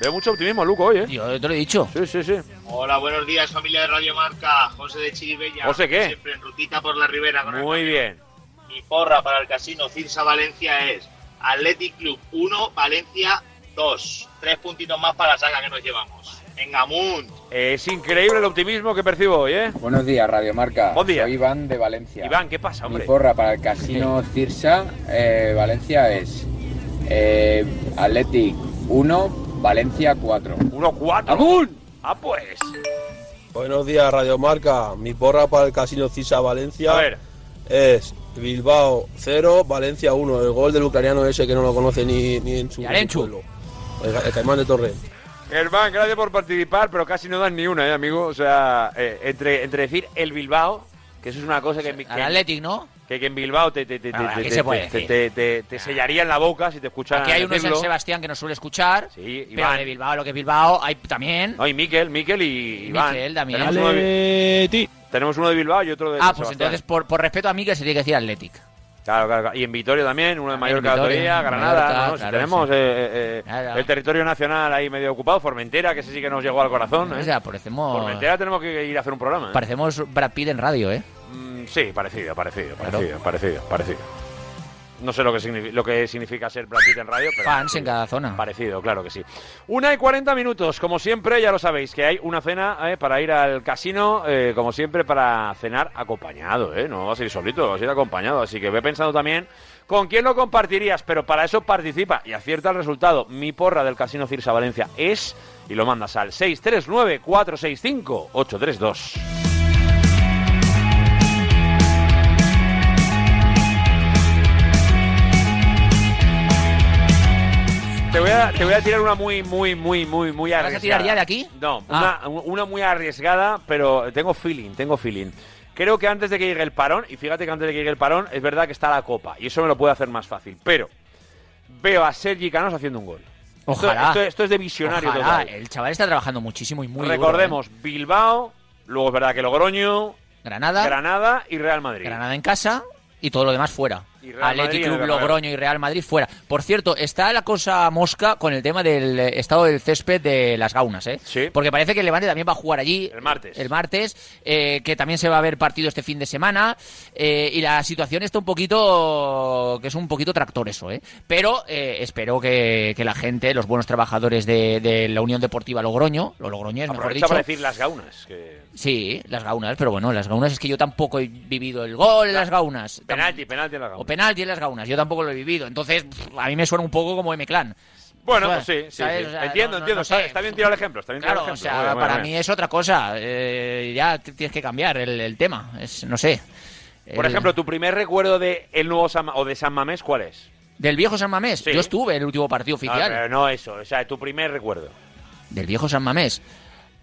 Speaker 3: Veo mucho optimismo, Luco, hoy, ¿eh?
Speaker 5: Yo te lo he dicho.
Speaker 3: Sí, sí, sí.
Speaker 11: Hola, buenos días, familia de Radio Marca. José de Chiribella.
Speaker 3: José, ¿qué?
Speaker 11: Siempre en rutita por la ribera. Con el
Speaker 3: Muy bien.
Speaker 11: Mi porra para el casino Cirsa Valencia es Athletic Club 1, Valencia 2. Tres puntitos más para la saga que nos llevamos. En Amunt.
Speaker 3: Es increíble el optimismo que percibo hoy, ¿eh?
Speaker 20: Buenos días, Radio Marca.
Speaker 3: Buen día.
Speaker 20: Soy Iván de Valencia.
Speaker 3: Iván, ¿qué pasa, hombre?
Speaker 20: Mi porra para el casino Cirsa, eh, Valencia es eh, Athletic 1, Valencia 4.
Speaker 3: 1-4.
Speaker 20: ¡Amun!
Speaker 3: Ah, pues.
Speaker 21: Buenos días, Radio Marca. Mi porra para el Casino Cisa Valencia
Speaker 3: A ver.
Speaker 21: es Bilbao 0, Valencia 1. El gol del ucraniano ese que no lo conoce ni, ni en su, pueblo. El, el Caimán de Torre.
Speaker 3: Germán, gracias por participar, pero casi no dan ni una, ¿eh, amigo? O sea, eh, entre, entre decir el Bilbao, que eso es una cosa que... en-
Speaker 5: Al Athletic, ¿no?
Speaker 3: Que, que en Bilbao te, te, te, te,
Speaker 5: Ah,
Speaker 3: te-
Speaker 5: ¿qué
Speaker 3: te-
Speaker 5: se puede
Speaker 3: te- te- te- te sellaría en la boca si te escucharan
Speaker 5: Aquí hay uno en San. Sebastián que nos suele escuchar.
Speaker 3: Sí,
Speaker 5: Pero
Speaker 3: Iván.
Speaker 5: de Bilbao, lo que es Bilbao, hay también.
Speaker 3: No, y Miquel, Miquel y Iván.
Speaker 5: Miquel también.
Speaker 3: Tenemos uno, de, tenemos uno de Bilbao y otro de
Speaker 5: Ah,
Speaker 3: San
Speaker 5: pues
Speaker 3: Sebastián.
Speaker 5: entonces, por, por respeto a Miguel, se tiene que decir Athletic.
Speaker 3: Claro, claro, claro. Y en Vitoria también, uno de Mallorca,
Speaker 5: Vitoria,
Speaker 3: Vitoria, Granada,
Speaker 5: Mallorca,
Speaker 3: ¿no? Si
Speaker 5: claro,
Speaker 3: tenemos
Speaker 5: sí.
Speaker 3: eh, eh,
Speaker 5: Claro.
Speaker 3: el territorio nacional ahí medio ocupado, Formentera, que ese sí que nos llegó al corazón. ¿eh?
Speaker 5: O sea, parecemos,
Speaker 3: Formentera tenemos que ir a hacer un programa. ¿eh?
Speaker 5: parecemos Brad Pitt en radio, ¿eh?
Speaker 3: Mm, sí, parecido, parecido, parecido, parecido, parecido. No sé lo que, significa, lo que significa ser Pitt en radio, pero...
Speaker 5: Fans en cada zona.
Speaker 3: Parecido, claro que sí. Una y 40 minutos, como siempre, ya lo sabéis, que hay una cena eh, para ir al casino, eh, como siempre, para cenar acompañado, ¿eh? No vas a ir solito, vas a ir acompañado, así que ve pensando también con quién lo compartirías, pero para eso participa y acierta el resultado. Mi porra del Casino Cirsa Valencia es, y lo mandas al 639-465-832. Te voy, a, te voy a tirar una muy, muy, muy, muy, muy
Speaker 5: ¿La
Speaker 3: arriesgada.
Speaker 5: vas a tirar ya de aquí?
Speaker 3: No,
Speaker 5: Ah.
Speaker 3: una, una muy arriesgada, pero tengo feeling, tengo feeling. Creo que antes de que llegue el parón, y fíjate que antes de que llegue el parón, es verdad que está la copa, y eso me lo puede hacer más fácil. Pero veo a Sergi Canos haciendo un gol.
Speaker 5: Ojalá.
Speaker 3: Esto, esto es de visionario
Speaker 5: Ojalá.
Speaker 3: total.
Speaker 5: El chaval está trabajando muchísimo y muy duro,
Speaker 3: Recordemos,
Speaker 5: ¿eh?
Speaker 3: Bilbao, luego es verdad que Logroño,
Speaker 5: Granada,
Speaker 3: Granada y Real Madrid.
Speaker 5: Granada en casa y todo lo demás fuera.
Speaker 3: Real Madrid
Speaker 5: Club. Logroño y Real Madrid fuera. Por cierto, está la cosa mosca con el tema del eh, estado del césped de las gaunas, ¿eh?
Speaker 3: Sí.
Speaker 5: Porque parece que el Levante también va a jugar allí.
Speaker 3: El martes.
Speaker 5: El martes, eh, que también se va a ver partido este fin de semana. eh, y la situación está un poquito. que es un poquito tractor eso, ¿eh? Pero eh, espero que, que la gente, los buenos trabajadores de, de la Unión Deportiva Logroño, los logroñés, mejor dicho.
Speaker 3: para decir las gaunas. Que...
Speaker 5: Sí, las gaunas, pero bueno, las gaunas es que yo tampoco he vivido el gol en las gaunas.
Speaker 3: Penalti, penalti en las gaunas.
Speaker 5: Penalti en las gaunas, yo tampoco lo he vivido. Entonces, pff, a mí me suena un poco como M-Clan.
Speaker 3: Bueno,
Speaker 5: Bueno,
Speaker 3: pues sí, sí,
Speaker 5: ¿sabes?
Speaker 3: sí.
Speaker 5: O sea,
Speaker 3: entiendo,
Speaker 5: no- no-
Speaker 3: entiendo.
Speaker 5: no
Speaker 3: está,
Speaker 5: sé.
Speaker 3: está bien tirado el ejemplo. Está bien tirado
Speaker 5: Claro, o sea, para
Speaker 3: bien.
Speaker 5: mí es otra cosa. eh, ya tienes que cambiar el, el tema. Es, no sé.
Speaker 3: Por
Speaker 5: El-
Speaker 3: ejemplo, tu primer recuerdo de el nuevo San, o de San Mamés, ¿cuál es?
Speaker 5: Del viejo San Mamés.
Speaker 3: Sí.
Speaker 5: Yo estuve en el último partido
Speaker 3: No,
Speaker 5: oficial.
Speaker 3: pero no eso, o sea, tu primer recuerdo.
Speaker 5: Del viejo San Mamés.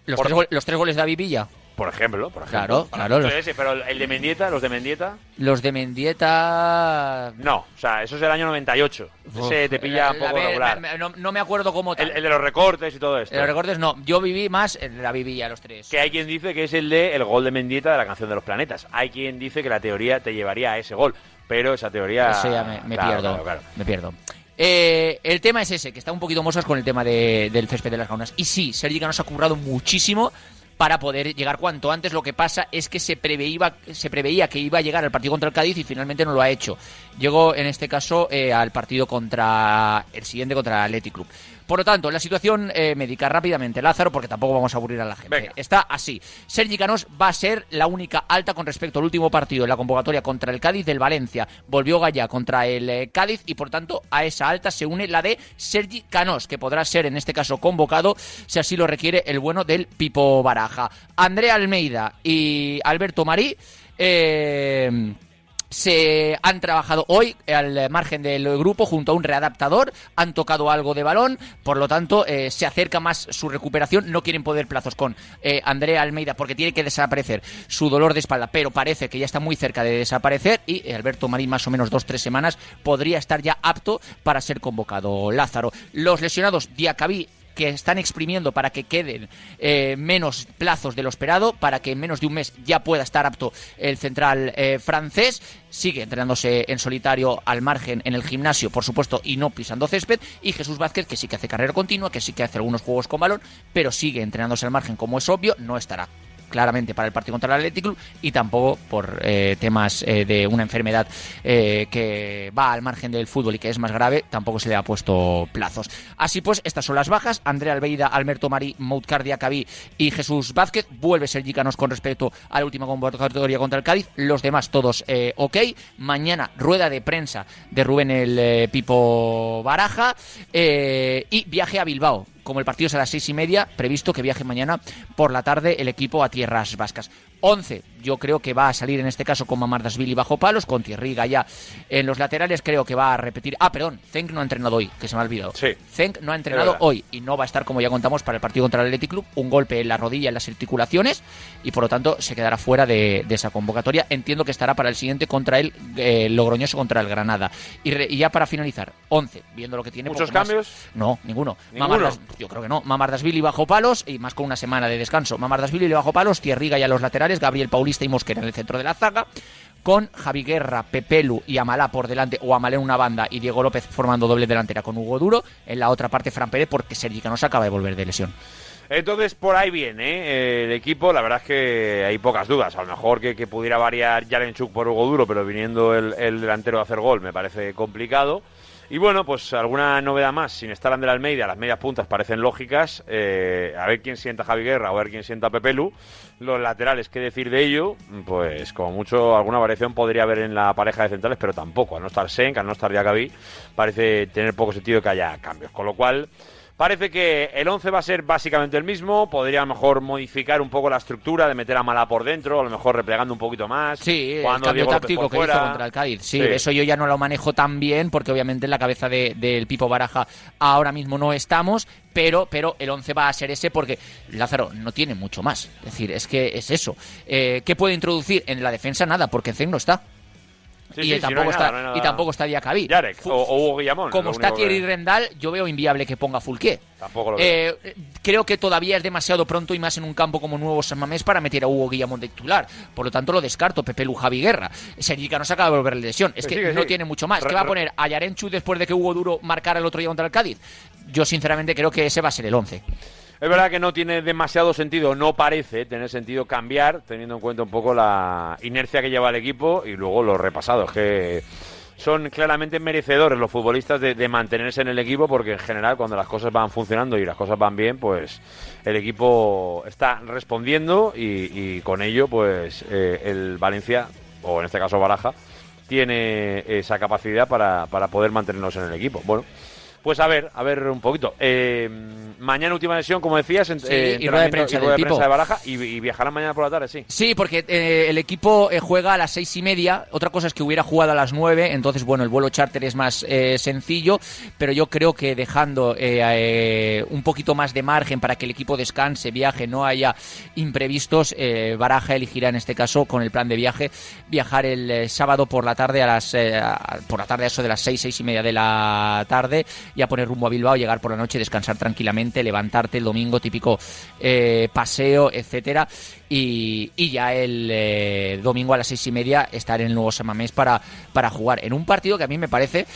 Speaker 5: Los,
Speaker 3: Por-
Speaker 5: tres, los tres goles de David Villa.
Speaker 3: Por ejemplo, por ejemplo.
Speaker 5: Claro, claro,
Speaker 3: muchos
Speaker 5: los-
Speaker 3: ese, pero el de Mendieta, los de Mendieta,
Speaker 5: Los de Mendieta.
Speaker 3: no, o sea, eso es del año 98. Ese te pilla un
Speaker 5: Eh,
Speaker 3: poco regular.
Speaker 5: me- no, no me acuerdo cómo tal.
Speaker 3: El, el de los recortes y todo esto.
Speaker 5: De los recortes no. Yo viví más el de David Villa, los tres.
Speaker 3: Que hay quien dice que es el de el gol de Mendieta de la canción de los planetas. Hay quien dice que la teoría te llevaría a ese gol, pero esa teoría
Speaker 5: Eso ya me, me
Speaker 3: Claro,
Speaker 5: pierdo.
Speaker 3: claro, claro.
Speaker 5: Me pierdo. Eh, el tema es ese, que está un poquito mosas con el tema de- del césped de las gaunas. Y sí, Sergi nos ha currado muchísimo para poder llegar cuanto antes. Lo que pasa es que se preveía, se preveía que iba a llegar al partido contra el Cádiz y finalmente no lo ha hecho. Llegó, en este caso, eh, al partido contra el siguiente, contra el Athletic Club. Por lo tanto, la situación eh, médica rápidamente, Lázaro, porque tampoco vamos a aburrir a la gente. Está así. Sergi Canós va a ser la única alta con respecto al último partido en la convocatoria contra el Cádiz del Valencia. Volvió Gaya contra el eh, Cádiz y por tanto a esa alta se une la de Sergi Canós, que podrá ser en este caso convocado si así lo requiere el bueno del Pipo Baraja. Andrea Almeida y Alberto Marí. eh, se han trabajado hoy al margen del grupo junto a un readaptador, han tocado algo de balón, por lo tanto eh, se acerca más su recuperación, no quieren poder plazos con eh, Andrea Almeida porque tiene que desaparecer su dolor de espalda, pero parece que ya está muy cerca de desaparecer y eh, Alberto Marín más o menos dos, tres semanas podría estar ya apto para ser convocado Lázaro. Los lesionados Diacabí que están exprimiendo para que queden eh, menos plazos de lo esperado, para que en menos de un mes ya pueda estar apto el central eh, francés. Sigue entrenándose en solitario al margen en el gimnasio, por supuesto, y no pisando césped. Y Jesús Vázquez, que sí que hace carrera continua, que sí que hace algunos juegos con balón, pero sigue entrenándose al margen, como es obvio, no estará claramente para el partido contra el Athletic Club y tampoco por eh, temas eh, de una enfermedad eh, que va al margen del fútbol y que es más grave, tampoco se le ha puesto plazos. Así pues, estas son las bajas. Andrea Albeida, Alberto Marí, Moutcardia Cabí y Jesús Vázquez. Vuelve Sergi Canos con respecto a la última convocatoria contra el Cádiz. Los demás todos ok. Mañana rueda de prensa de Rubén el Pipo Baraja y viaje a Bilbao. Como el partido es a las seis y media, previsto que viaje mañana por la tarde el equipo a tierras vascas. 11, yo creo que va a salir en este caso con Mamardasvili bajo palos, con Thierry ya en los laterales, creo que va a repetir. Ah, perdón, Zenk no ha entrenado hoy, que se me ha olvidado.
Speaker 3: Sí.
Speaker 5: Zenk no ha entrenado hoy y no va a estar, como ya contamos, para el partido contra el Athletic Club. Un golpe en la rodilla, en las articulaciones y por lo tanto se quedará fuera de, de esa convocatoria. Entiendo que estará para el siguiente contra el eh, Logroñoso contra el Granada. Y, re- y ya para finalizar, 11, viendo lo que tiene.
Speaker 3: ¿Muchos
Speaker 5: más.
Speaker 3: cambios?
Speaker 5: No, ninguno.
Speaker 3: ¿Ninguno?
Speaker 5: Mamardas- yo creo que no. Mamardasvili bajo palos y más con una semana de descanso. Mamardasvili bajo palos, Thierry y a los laterales, Gabriel Paulista y Mosquera en el centro de la zaga. Con Javi Guerra, Pepelu y Amalá por delante, o Amalé en una banda y Diego López formando doble delantera con Hugo Duro. En la otra parte, Fran Pérez, porque Sergi Canos acaba de volver de lesión.
Speaker 3: Entonces, por ahí viene ¿eh? el equipo. La verdad es que hay pocas dudas. A lo mejor que, pudiera variar Yarenchuk por Hugo Duro, pero viniendo el, el delantero a hacer gol me parece complicado. Y bueno, pues alguna novedad más. Sin estar Ander Almeida, las medias puntas parecen lógicas. Eh, a ver quién sienta Javi Guerra o a ver quién sienta Pepelu. Los laterales, ¿qué decir de ello? Pues como mucho alguna variación podría haber en la pareja de centrales, pero tampoco. Al no estar Senk, al no estar Diakabi, parece tener poco sentido que haya cambios. Con lo cual, Parece que el 11 va a ser básicamente el mismo. Podría a lo mejor modificar un poco la estructura de meter a Mala por dentro, a lo mejor replegando un poquito más.
Speaker 5: Sí, el
Speaker 3: jugando
Speaker 5: cambio táctico que
Speaker 3: fuera.
Speaker 5: hizo contra el Cádiz. Sí,
Speaker 3: Sí.
Speaker 5: eso yo ya no lo manejo tan bien porque obviamente en la cabeza de- del Pipo Baraja ahora mismo no estamos, pero, pero el 11 va a ser ese porque Lázaro no tiene mucho más. Es decir, es que es eso. Eh, ¿Qué puede introducir? En la defensa nada, porque Zenk no está.
Speaker 3: Sí,
Speaker 5: y,
Speaker 3: sí,
Speaker 5: tampoco
Speaker 3: no
Speaker 5: está,
Speaker 3: nada, no hay nada.
Speaker 5: y tampoco está Diacabí.
Speaker 3: Yarek o, o Hugo Guillamón.
Speaker 5: Como está Thierry
Speaker 3: que-
Speaker 5: Rendal, yo veo inviable que ponga Fulquier.
Speaker 3: Tampoco lo veo.
Speaker 5: Eh, creo que todavía es demasiado pronto y más en un campo como Nuevo San Mamés para meter a Hugo Guillamón de titular. Por lo tanto, lo descarto. Pepe Lu, Javi Guerra. Sergi no se acaba de volver la lesión. Es
Speaker 3: Que
Speaker 5: que
Speaker 3: sí,
Speaker 5: no tiene mucho más. ¿Qué va a poner a Yarenchu después de que Hugo Duro marcara el otro día contra el Cádiz? Yo, sinceramente, creo que ese va a ser el 11.
Speaker 3: Es verdad que no tiene demasiado sentido, no parece tener sentido cambiar, teniendo en cuenta un poco la inercia que lleva el equipo y luego los repasados, que son claramente merecedores los futbolistas de, de mantenerse en el equipo, porque en general cuando las cosas van funcionando y las cosas van bien, pues el equipo está respondiendo y, y con ello, pues eh, el Valencia, o en este caso Baraja, tiene esa capacidad para, para poder mantenernos en el equipo. Bueno. Pues a ver, a ver un poquito. Eh, mañana última sesión, como decías, en,
Speaker 5: Sí,
Speaker 3: eh,
Speaker 5: y rueda de prensa
Speaker 3: y rueda de prensa de Baraja y, y viajarán mañana por la tarde, sí.
Speaker 5: Sí, porque eh, el equipo eh, juega a las seis y media. Otra cosa es que hubiera jugado a las nueve, entonces bueno, el vuelo charter es más eh, sencillo, pero yo creo que dejando eh, un poquito más de margen para que el equipo descanse, viaje, no haya imprevistos, eh, Baraja elegirá en este caso con el plan de viaje viajar el sábado por la tarde a las por la tarde a eso de las seis seis y media de la tarde y a poner rumbo a Bilbao, llegar por la noche, descansar tranquilamente, levantarte el domingo típico eh, paseo, etcétera. Y, y ya el eh, domingo a las seis y media estar en el nuevo Samamés para, para jugar. En un partido que a mí me parece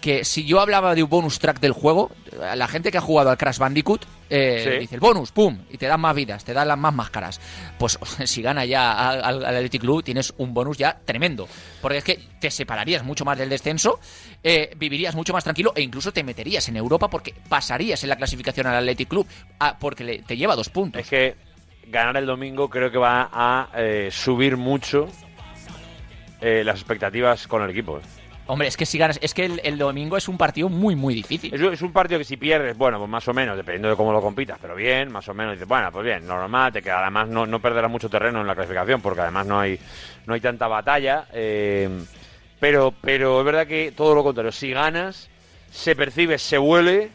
Speaker 5: que si yo hablaba de un bonus track del juego, la gente que ha jugado al Crash Bandicoot eh,
Speaker 3: Sí.
Speaker 5: dice el bonus, pum, y te dan más vidas, te dan las más máscaras. Pues si gana ya al, al Athletic Club, tienes un bonus ya tremendo. Porque es que te separarías mucho más del descenso, eh, vivirías mucho más tranquilo e incluso te meterías en Europa porque pasarías en la clasificación al Athletic Club ah, porque le- te lleva dos puntos.
Speaker 3: Es que ganar el domingo creo que va a eh, subir mucho eh, las expectativas con el equipo.
Speaker 5: Hombre, es que si ganas, es que el, domingo es un partido muy, muy difícil.
Speaker 3: Es, es un partido que si pierdes, bueno, pues más o menos, dependiendo de cómo lo compitas, pero bien, más o menos, dices, bueno, pues bien, normal, te queda, además no, no perderás mucho terreno en la clasificación, porque además no hay, no hay tanta batalla, eh, pero, pero es verdad que todo lo contrario, si ganas, se percibe, se huele,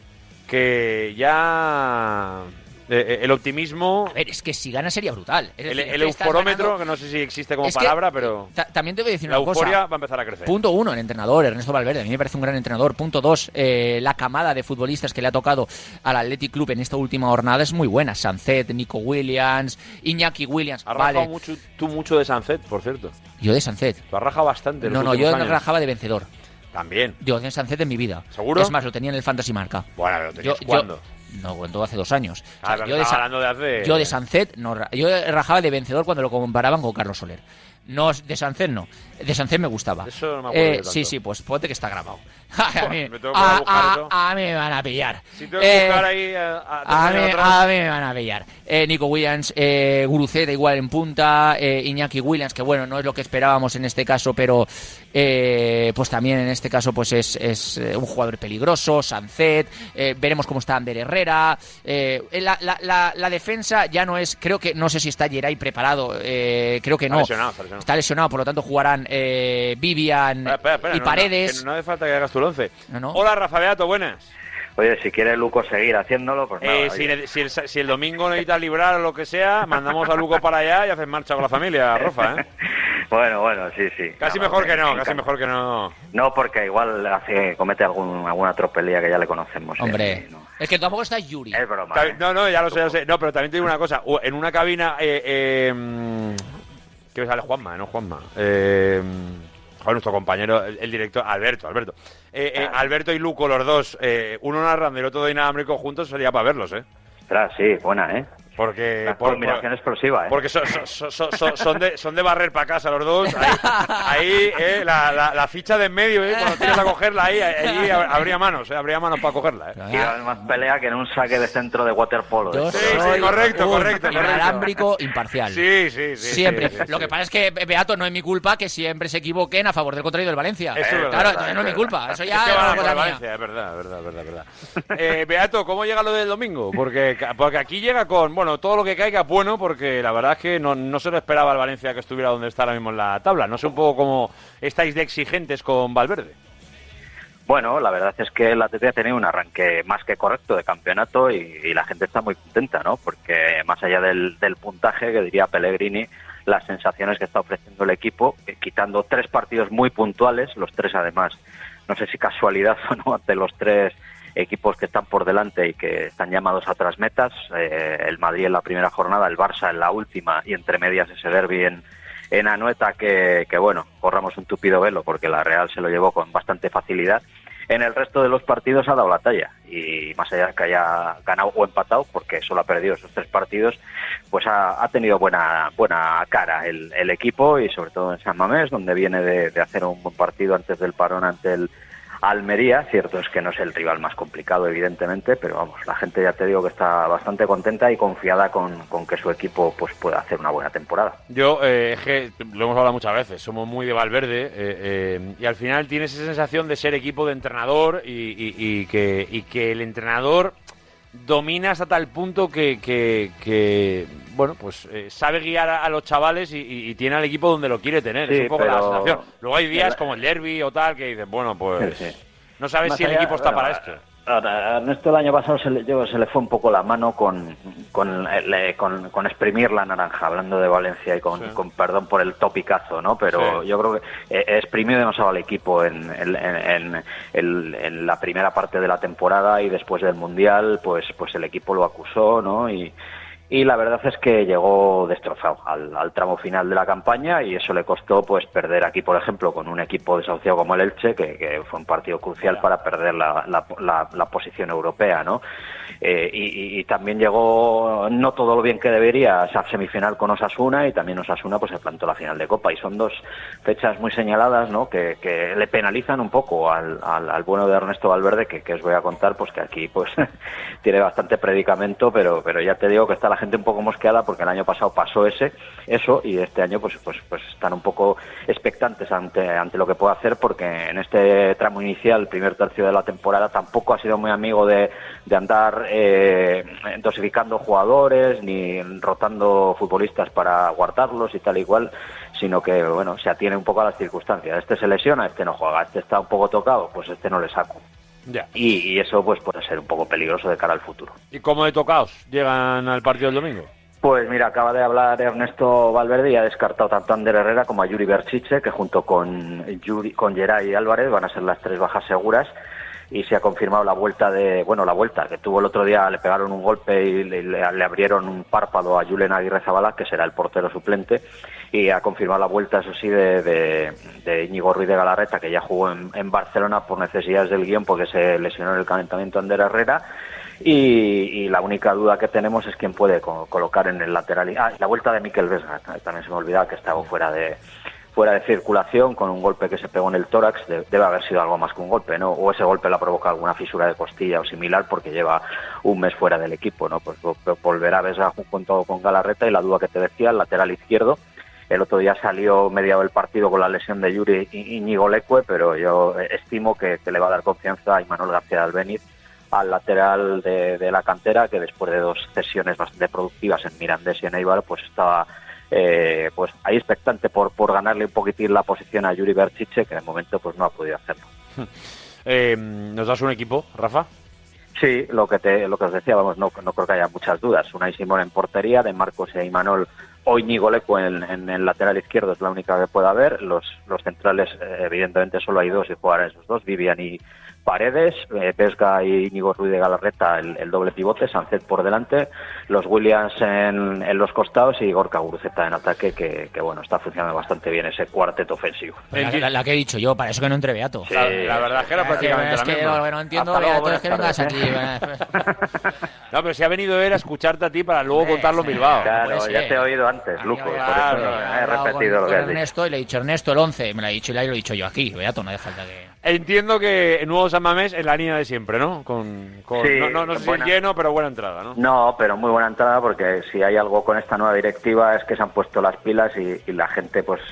Speaker 3: que ya eh, eh, el optimismo,
Speaker 5: A ver, es que si gana sería brutal. Es
Speaker 3: el,
Speaker 5: decir,
Speaker 3: el
Speaker 5: es que estás
Speaker 3: euforómetro,
Speaker 5: ganando-
Speaker 3: que no sé si existe como
Speaker 5: Es que,
Speaker 3: palabra, pero
Speaker 5: Ta- también te voy a decir
Speaker 3: la
Speaker 5: una
Speaker 3: euforia
Speaker 5: cosa.
Speaker 3: va a empezar a crecer.
Speaker 5: Punto uno, el entrenador, Ernesto Valverde. A mí me parece un gran entrenador. Punto dos, eh, la camada de futbolistas que le ha tocado al Athletic Club en esta última jornada es muy buena. Sancet, Nico Williams, Iñaki Williams.
Speaker 3: Has rajado mucho, tú mucho de Sanzet, por cierto.
Speaker 5: yo de Sancet.
Speaker 3: Tú has rajado bastante.
Speaker 5: No, no, yo
Speaker 3: años.
Speaker 5: rajaba de vencedor.
Speaker 3: También.
Speaker 5: Yo de Sancet en mi vida.
Speaker 3: ¿Seguro?
Speaker 5: Es más, lo tenía en el Fantasy Marca.
Speaker 3: Bueno, lo tenías
Speaker 5: Yo- yo-
Speaker 3: cuando.
Speaker 5: No cuento hace dos años. O sea,
Speaker 3: Ah,
Speaker 5: yo, de
Speaker 3: estaba
Speaker 5: Sa-
Speaker 3: hablando de hace-
Speaker 5: yo de Sancet, no, yo rajaba de vencedor cuando lo comparaban con Carlos Soler. No, de Sancet no. De Sancet me gustaba.
Speaker 3: Eso no me acuerdo
Speaker 5: Eh, sí, sí, pues ponte que está grabado. a, mí,
Speaker 3: Me
Speaker 5: a- a- a mí me van a pillar.
Speaker 3: Si tengo que
Speaker 5: Eh,
Speaker 3: buscar ahí a, a-
Speaker 5: a mí, a mí me van a pillar. Eh, Nico Williams, eh, Guruceta igual en punta, eh, Iñaki Williams, que bueno, no es lo que esperábamos en este caso, pero eh, pues también en este caso pues es, es, eh, un jugador peligroso, Sancet, eh, veremos cómo está Ander Herrera. eh, la, la- la- la defensa ya no es, creo que, no sé si está Geray preparado, eh, creo que
Speaker 3: Está
Speaker 5: no.
Speaker 3: lesionado, está lesionado.
Speaker 5: Está lesionado, por lo tanto jugarán eh, Vivian
Speaker 3: Espera, espera,
Speaker 5: y
Speaker 3: no,
Speaker 5: Paredes.
Speaker 3: No, hace falta que hagas tu once.
Speaker 5: No, no.
Speaker 3: Hola, Rafa Beato, buenas.
Speaker 22: Oye, si quiere Luco seguir haciéndolo, pues nada.
Speaker 3: Eh,
Speaker 22: oye.
Speaker 3: si, el, si el domingo necesitas librar o lo que sea, mandamos a Luco para allá y haces marcha con la familia, Rafa, ¿eh?
Speaker 22: Bueno, bueno, sí, sí.
Speaker 3: Casi
Speaker 22: Nada,
Speaker 3: mejor que no, casi mejor que no.
Speaker 22: No, porque igual hace, comete algún, alguna tropelía que ya le conocemos. ¿eh?
Speaker 5: Hombre,
Speaker 22: Sí, no.
Speaker 5: es que tampoco está Yuri.
Speaker 22: Es broma. ¿eh?
Speaker 3: No, no, ya lo sé, ya lo sé. No, pero también te digo una cosa. En una cabina... Eh, eh, mm, ¿Qué me sale Juanma? No, Juanma. Eh, joder, nuestro compañero, el, el director, Alberto, Alberto. Eh, eh, Alberto y Luco, los dos, eh, uno narrando y el otro de inalámbrico juntos, sería para verlos, ¿eh?
Speaker 22: Ostras, sí, buena, ¿eh?
Speaker 3: Porque...
Speaker 22: La
Speaker 3: por-
Speaker 22: combinación
Speaker 3: por-
Speaker 22: explosiva, ¿eh?
Speaker 3: Porque son, son- son- de, son de barrer para casa los dos. Ahí, ahí, eh, la, la- la ficha de en medio, eh, cuando tienes a cogerla ahí, allí habría manos, eh, habría manos para cogerla. Eh.
Speaker 22: Y va más pelea que en un saque de centro de waterpolo. De
Speaker 3: Sí, sí, correcto, correcto, correcto.
Speaker 5: inalámbrico imparcial.
Speaker 3: Sí, sí, sí.
Speaker 5: Siempre.
Speaker 3: sí, sí,
Speaker 5: Lo que pasa es que, Beato, no es mi culpa que siempre se equivoquen a favor del contrario del Valencia.
Speaker 3: Eso es verdad,
Speaker 5: claro,
Speaker 3: es
Speaker 5: entonces no es mi
Speaker 22: verdad.
Speaker 5: culpa. Eso
Speaker 3: Es
Speaker 5: ya
Speaker 3: que
Speaker 5: es
Speaker 3: van a. Valencia, es verdad, es verdad, es verdad, es verdad. Eh, Beato, ¿cómo llega lo del domingo? Porque, porque aquí llega con, bueno, todo lo que caiga bueno, porque la verdad es que no, no se lo esperaba el Valencia que estuviera donde está ahora mismo en la tabla. No sé un poco cómo estáis de exigentes con Valverde.
Speaker 22: Bueno, la verdad es que el Atleti ha tenido un arranque más que correcto de campeonato y, la gente está muy contenta, ¿no? Porque más allá del, del puntaje, que diría Pellegrini, las sensaciones que está ofreciendo el equipo, eh, quitando tres partidos muy puntuales, los tres además, no sé si casualidad o no, ante los tres equipos que están por delante y que están llamados a otras metas, eh, el Madrid en la primera jornada, el Barça en la última y entre medias ese derbi en, en Anoeta que, que, bueno, corramos un tupido velo porque la Real se lo llevó con bastante facilidad. En el resto de los partidos ha dado la talla y más allá de que haya ganado o empatado, porque solo ha perdido esos tres partidos, pues ha, ha tenido buena buena cara el, el equipo y sobre todo en San Mamés, donde viene de, de hacer un buen partido antes del parón ante el Almería. Cierto es que no es el rival más complicado, evidentemente, pero vamos, la gente ya te digo que está bastante contenta y confiada con, con que su equipo pues pueda hacer una buena temporada.
Speaker 3: Yo, eh, que lo hemos hablado muchas veces, somos muy de Valverde eh, eh, y al final tienes esa sensación de ser equipo de entrenador y, y- y que, y que el entrenador domina hasta tal punto que, que- que, bueno, pues eh, sabe guiar a, a los chavales y, y- y tiene al equipo donde lo quiere tener. es un poco la sensación. Luego hay días como el derby o tal que dices, bueno, pues
Speaker 22: Sí, sí.
Speaker 3: no sabes
Speaker 22: Más
Speaker 3: si el equipo está
Speaker 22: bueno,
Speaker 3: para esto.
Speaker 22: A Ernesto el año pasado se le, yo- se le fue un poco la mano con, con, el- con, con exprimir la naranja, hablando de Valencia y con,
Speaker 3: Sí.
Speaker 22: con perdón por el topicazo, ¿no? Pero
Speaker 3: Sí.
Speaker 22: yo creo que eh, exprimió demasiado al equipo en, en, en- en- en la primera parte de la temporada y después del Mundial, pues, pues el equipo lo acusó, ¿no? Y, y la verdad es que llegó destrozado al, tramo final de la campaña y eso le costó pues perder aquí, por ejemplo, con un equipo desahuciado como el Elche, que, fue un partido crucial para perder la, la- posición europea, ¿no? Eh, y, también llegó no todo lo bien que debería a esa semifinal con Osasuna y también Osasuna pues se plantó la final de Copa y son dos fechas muy señaladas, ¿no? Que, le penalizan un poco al, al, bueno de Ernesto Valverde que, que os voy a contar pues que aquí pues tiene bastante predicamento pero pero ya te digo que está la gente un poco mosqueada porque el año pasado pasó ese eso y este año pues pues pues están un poco expectantes ante ante lo que puede hacer porque en este tramo inicial el primer tercio de la temporada tampoco ha sido muy amigo de, de andar eh, dosificando jugadores ni rotando futbolistas para guardarlos y tal y cual sino que bueno se atiene un poco a las circunstancias. Este se lesiona este no juega este está un poco tocado pues este no le saco
Speaker 3: Ya.
Speaker 22: y, y eso pues puede ser un poco peligroso de cara al futuro.
Speaker 3: ¿Y cómo de tocaos llegan al partido del domingo?
Speaker 22: Pues mira, acaba de hablar Ernesto Valverde y ha descartado tanto a Ander Herrera como a Yuri Berchiche, que junto con, Yuri, con Geray Álvarez van a ser las tres bajas seguras. Y se ha confirmado la vuelta de, bueno, la vuelta que tuvo el otro día, le pegaron un golpe y le, le- le abrieron un párpado a Julen Aguirre Zabala, que será el portero suplente. Y ha confirmado la vuelta, eso sí, de, de, de Íñigo Ruiz de Galarreta, que ya jugó en, Barcelona por necesidades del guion, porque se lesionó en el calentamiento Ander Herrera. Y, la única duda que tenemos es quién puede co- colocar en el lateral. Ah, la vuelta de Miquel Vesga, también se me olvidaba que estaba fuera de fuera de circulación con un golpe que se pegó en el tórax, de- debe haber sido algo más que un golpe, ¿no? O ese golpe le ha provocado alguna fisura de costilla o similar porque lleva un mes fuera del equipo, ¿no? Pues vo- volverá Vesga junto con Galarreta y la duda que te decía, el lateral izquierdo, el otro día salió mediado el partido con la lesión de Yuri Íñigo Leque, pero yo estimo que, que le va a dar confianza a Imanol García del Benítez al lateral de, de la cantera, que después de dos sesiones bastante productivas en Mirandés y en Eibar, pues estaba eh, pues ahí expectante por, por ganarle un poquitín la posición a Yuri Berchiche, que de momento pues no ha podido hacerlo.
Speaker 3: Eh, ¿Nos das un equipo, Rafa?
Speaker 22: Sí, lo que te, lo que os decía, vamos, no, no creo que haya muchas dudas. Unai Simón en portería, de Marcos e Imanol o Íñigo Leco en, en el lateral izquierdo es la única que pueda haber. Los, los centrales, eh, evidentemente, solo hay dos y jugarán esos dos, Vivian y Paredes, eh, Pesca y Íñigo Ruiz de Galarreta, el, el doble pivote, Sancet por delante, los Williams en, en los costados y Gorka Guruceta en ataque, que, que, bueno, está funcionando bastante bien ese cuarteto ofensivo.
Speaker 5: La, la- la que he dicho yo, para eso que no entre Beato.
Speaker 22: La- la verdad es que era
Speaker 5: Eh,
Speaker 22: prácticamente
Speaker 5: es
Speaker 22: la
Speaker 5: que
Speaker 22: misma.
Speaker 5: lo que no entiendo,
Speaker 22: Hasta luego,
Speaker 5: Beato, es que
Speaker 22: buenas
Speaker 5: vengas
Speaker 22: tardes,
Speaker 5: aquí.
Speaker 3: No, pero si ha venido él a escucharte a ti para luego contarlo en Bilbao.
Speaker 22: Claro, ya te he oído antes, Luco, por eso no he repetido
Speaker 5: con,
Speaker 22: lo que has dicho.
Speaker 5: Ernesto y le he dicho, Ernesto, el 11, me lo ha dicho y lo he dicho yo aquí. Beato, no hace falta que...
Speaker 3: Entiendo que el nuevo San Mamés en la línea de siempre, ¿no? Con, con-
Speaker 22: Sí,
Speaker 3: no, no, no sé si
Speaker 22: buena.
Speaker 3: lleno, pero buena entrada, ¿no?
Speaker 22: No, pero muy buena entrada porque si hay algo con esta nueva directiva es que se han puesto las pilas y, y la gente pues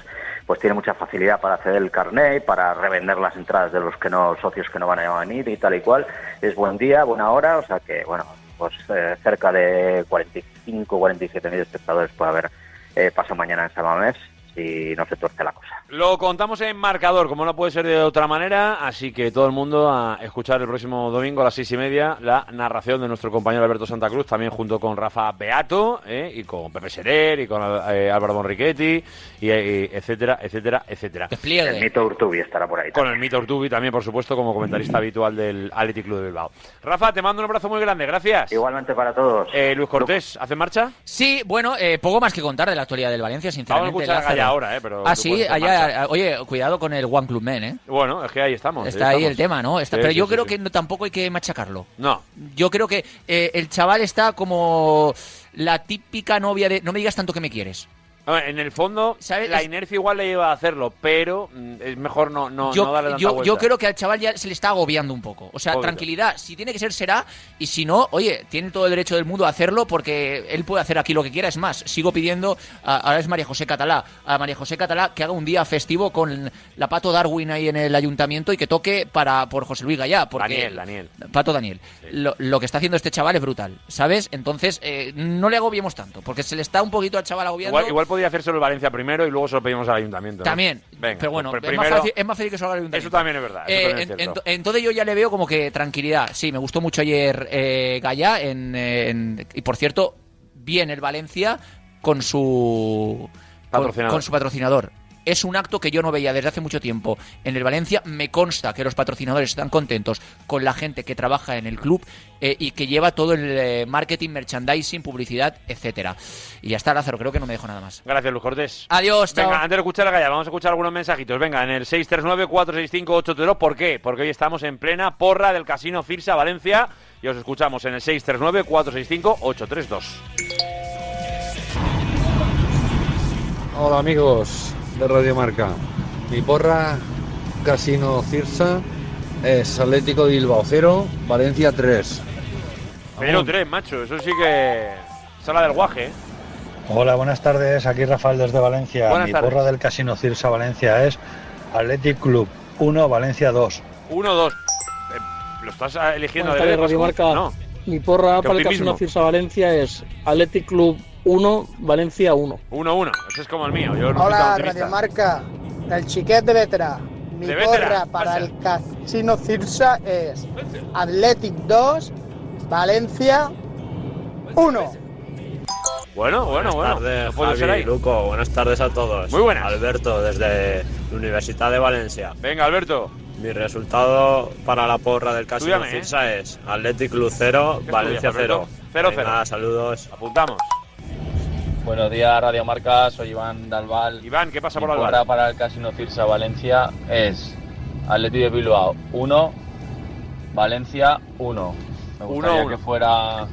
Speaker 22: pues tiene mucha facilidad para acceder el carnet, para revender las entradas de los que no socios que no van a venir y tal y cual. Es buen día, buena hora, o sea que bueno, pues eh, cerca de 45, 47 mil espectadores puede haber eh, paso mañana en San Mamés si no se tuerce la cosa.
Speaker 3: Lo contamos en marcador, como no puede ser de otra manera, así que todo el mundo a escuchar el próximo domingo a las seis y media la narración de nuestro compañero Alberto Santa Cruz, también junto con Rafa Beato, ¿eh? y con Pepe Serer, y con eh, Álvaro Bonrichetti, y, y etcétera, etcétera, etcétera.
Speaker 22: El mito Urtubi estará por ahí.
Speaker 3: Con el mito Urtubi también, por supuesto, como comentarista habitual del Athletic Club de Bilbao. Rafa, te mando un abrazo muy grande, gracias.
Speaker 22: Igualmente para todos.
Speaker 3: Eh, Luis Cortés, ¿hace marcha?
Speaker 5: Sí, bueno, eh, poco más que contar de la actualidad del Valencia, sinceramente.
Speaker 3: Vamos a escuchar ahora, eh, pero
Speaker 5: Ah, sí, allá, a- oye, cuidado con el One Club Men, ¿eh?
Speaker 3: Bueno, es que ahí estamos.
Speaker 5: Está ahí
Speaker 3: estamos.
Speaker 5: el tema, ¿no? Está-
Speaker 3: Sí,
Speaker 5: pero yo
Speaker 3: sí,
Speaker 5: creo
Speaker 3: sí.
Speaker 5: que no- tampoco hay que machacarlo.
Speaker 3: No.
Speaker 5: Yo creo que eh, el chaval está como la típica novia de no me digas tanto que me quieres.
Speaker 3: En el fondo, la inercia igual le lleva a hacerlo, pero mm, es mejor no, no,
Speaker 5: yo,
Speaker 3: no darle tanta
Speaker 5: yo,
Speaker 3: vuelta.
Speaker 5: yo creo que al chaval ya se le está agobiando un poco. O sea, tranquilidad. Si tiene que ser, será. Y si no, oye, tiene todo el derecho del mundo a hacerlo porque él puede hacer aquí lo que quiera. Es más, sigo pidiendo, a- ahora es María José Catalá, a María José Catalá que haga un día festivo con la Pato Darwin ahí en el ayuntamiento y que toque para por José Luis Gallá. Porque
Speaker 3: Daniel, Daniel.
Speaker 5: Pato Daniel. Lo, lo que está haciendo este chaval es brutal, ¿sabes? Entonces, eh, no le agobiemos tanto, porque se le está un poquito al chaval agobiando.
Speaker 3: Igual, igual podía hacérselo el Valencia primero y luego se lo pedimos al ayuntamiento. ¿no?
Speaker 5: También.
Speaker 3: Venga,
Speaker 5: pero bueno,
Speaker 3: pues
Speaker 5: es,
Speaker 3: primero-
Speaker 5: más fácil, es más fácil que se lo haga el ayuntamiento.
Speaker 3: Eso también es verdad. eso
Speaker 5: Eh,
Speaker 3: también es
Speaker 5: en-
Speaker 3: cierto.
Speaker 5: ento- entonces yo ya le veo como que tranquilidad. Sí, me gustó mucho ayer eh, Gaya en, eh, en- y por cierto, bien el Valencia con su con su patrocinador. Es un acto que yo no veía desde hace mucho tiempo en el Valencia. Me consta que los patrocinadores están contentos con la gente que trabaja en el club eh, y que lleva todo el eh, marketing, merchandising, publicidad, etcétera. Y ya está, Lázaro, creo que no me dejo nada más.
Speaker 3: Gracias, Luis Cortés.
Speaker 5: Adiós, chao.
Speaker 3: Venga, antes de escuchar a Gaya, vamos a escuchar algunos mensajitos. Venga, en el 639-465-832. ¿Por qué? Porque hoy estamos en plena porra del Casino Firsa Valencia y os escuchamos en el 639-465-832.
Speaker 23: Hola amigos de Radio Marca. Mi porra Casino Cirsa es Atlético de Bilbao 0, Valencia 3.
Speaker 3: 0-3, macho. Eso sí que... Sala del guaje, ¿eh?
Speaker 24: Hola, buenas tardes. Aquí Rafael desde Valencia.
Speaker 3: Buenas
Speaker 24: Mi
Speaker 3: tardes.
Speaker 24: porra del Casino Cirsa Valencia es Athletic Club 1, Valencia 2.
Speaker 3: 1-2. Eh, ¿Lo estás eligiendo
Speaker 25: Buenas
Speaker 3: de
Speaker 25: tardes, Radio Marca.
Speaker 3: No.
Speaker 25: Mi porra para el. Casino Cirsa Valencia es Athletic Club 1, Valencia 1.
Speaker 3: 1-1. Ese es como el mío. Yo no
Speaker 26: Hola. Radio Marca, del Chiquet de Vetera. Mi
Speaker 3: De
Speaker 26: porra para
Speaker 3: pasa.
Speaker 26: el Casino Cirsa es Athletic 2, Valencia 1.
Speaker 3: Bueno, bueno,
Speaker 27: Buenas
Speaker 3: bueno.
Speaker 27: tardes,
Speaker 3: No puede ser
Speaker 27: Javi,
Speaker 3: ahí.
Speaker 27: Luco. Buenas tardes a todos.
Speaker 3: Muy buenas.
Speaker 27: Alberto, desde la Universidad de Valencia.
Speaker 3: Venga, Alberto.
Speaker 27: Mi resultado para la porra del Casino
Speaker 3: ¿eh?
Speaker 27: Cirsa es Athletic Club 0,
Speaker 3: ¿Qué
Speaker 27: Valencia
Speaker 3: estudias,
Speaker 27: 0.
Speaker 3: Alberto? Cero, cero.
Speaker 27: Venga, saludos.
Speaker 3: Apuntamos.
Speaker 28: Buenos días, Radio Marca. Soy Iván Dalval.
Speaker 3: Iván, ¿qué pasa por Albal?
Speaker 28: porra para el Casino Cirsa Valencia es Atleti de Bilbao 1, Valencia 1. Me
Speaker 3: Uno,
Speaker 28: gustaría
Speaker 3: uno.
Speaker 28: que fuera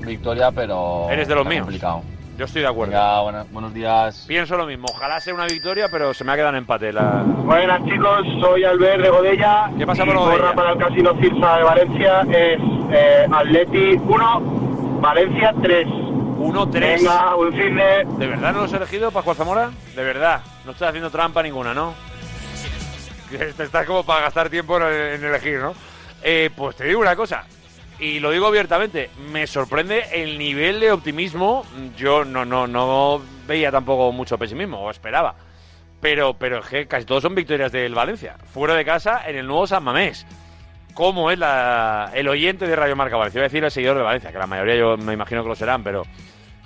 Speaker 28: victoria, pero.
Speaker 3: Eres de los míos.
Speaker 28: complicado.
Speaker 3: Yo estoy de acuerdo.
Speaker 28: Venga, buena- buenos días.
Speaker 3: Pienso lo mismo. Ojalá sea una victoria, pero se me ha quedado en empate. La...
Speaker 29: Buenas chicos, soy Albert de Godella.
Speaker 3: ¿Qué pasa por
Speaker 29: Mi
Speaker 3: Godella?
Speaker 29: para el Casino Cirsa de Valencia es eh, Atleti 1, Valencia 3.
Speaker 3: 1-3.
Speaker 29: Venga, buen fin de...
Speaker 3: ¿De verdad no los he elegido, Pascual Zamora? De verdad. No estás haciendo trampa ninguna, ¿no? Estás como para gastar tiempo en, en elegir, ¿no? Eh, pues te digo una cosa. Y lo digo abiertamente, me sorprende el nivel de optimismo. Yo no, no, no veía tampoco mucho pesimismo, o esperaba. Pero, pero es que casi todos son victorias del Valencia. Fuera de casa, en el nuevo San Mamés. ¿Cómo es la, el oyente de Radio Marca Valencia? Voy a decir el seguidor de Valencia, que la mayoría yo me imagino que lo serán, pero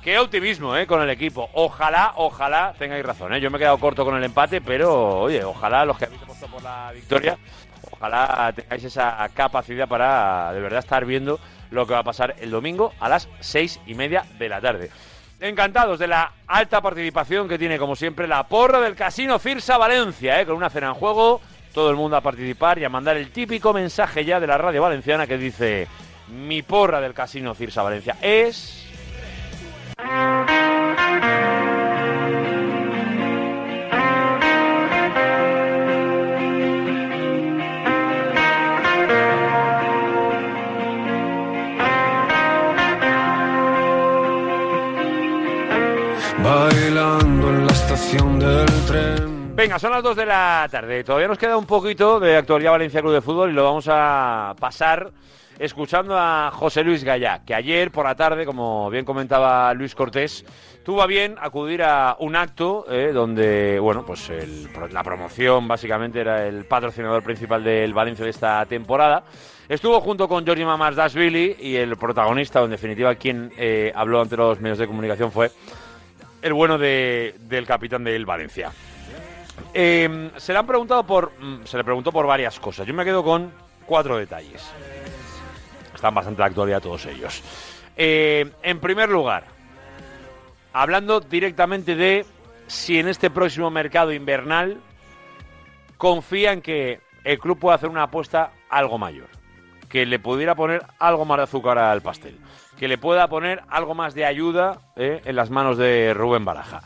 Speaker 3: qué optimismo ¿eh? con el equipo. Ojalá, ojalá tengáis razón. ¿eh? Yo me he quedado corto con el empate, pero oye, ojalá los que habéis apostado por la victoria, ojalá tengáis esa capacidad para de verdad estar viendo lo que va a pasar el domingo a las seis y media de la tarde. Encantados de la alta participación que tiene, como siempre, la porra del Casino Firsa Valencia, ¿eh? con una cena en juego, todo el mundo a participar y a mandar el típico mensaje ya de la radio valenciana que dice: Mi porra del Casino Firsa Valencia es.
Speaker 16: Bailando en la estación del tren.
Speaker 3: Venga, son las 2 de la tarde. Todavía nos queda un poquito de actualidad Valencia Club de Fútbol y lo vamos a pasar escuchando a José Luis Gallá, que ayer por la tarde, como bien comentaba Luis Cortés, tuvo a bien acudir a un acto eh, donde, bueno, pues el- la promoción básicamente era el patrocinador principal del Valencia de esta temporada. Estuvo junto con Jordi Mamasdashvili y el protagonista, o en definitiva quien eh, habló ante los medios de comunicación fue el bueno de- del capitán del Valencia. Eh, se le han preguntado por. mm, Se le preguntó por varias cosas. Yo me quedo con cuatro detalles. Están bastante de actualidad todos ellos. Eh, en primer lugar, hablando directamente de si en este próximo mercado invernal confía en que el club pueda hacer una apuesta algo mayor. Que le pudiera poner algo más de azúcar al pastel. Que le pueda poner algo más de ayuda eh, en las manos de Rubén Baraja.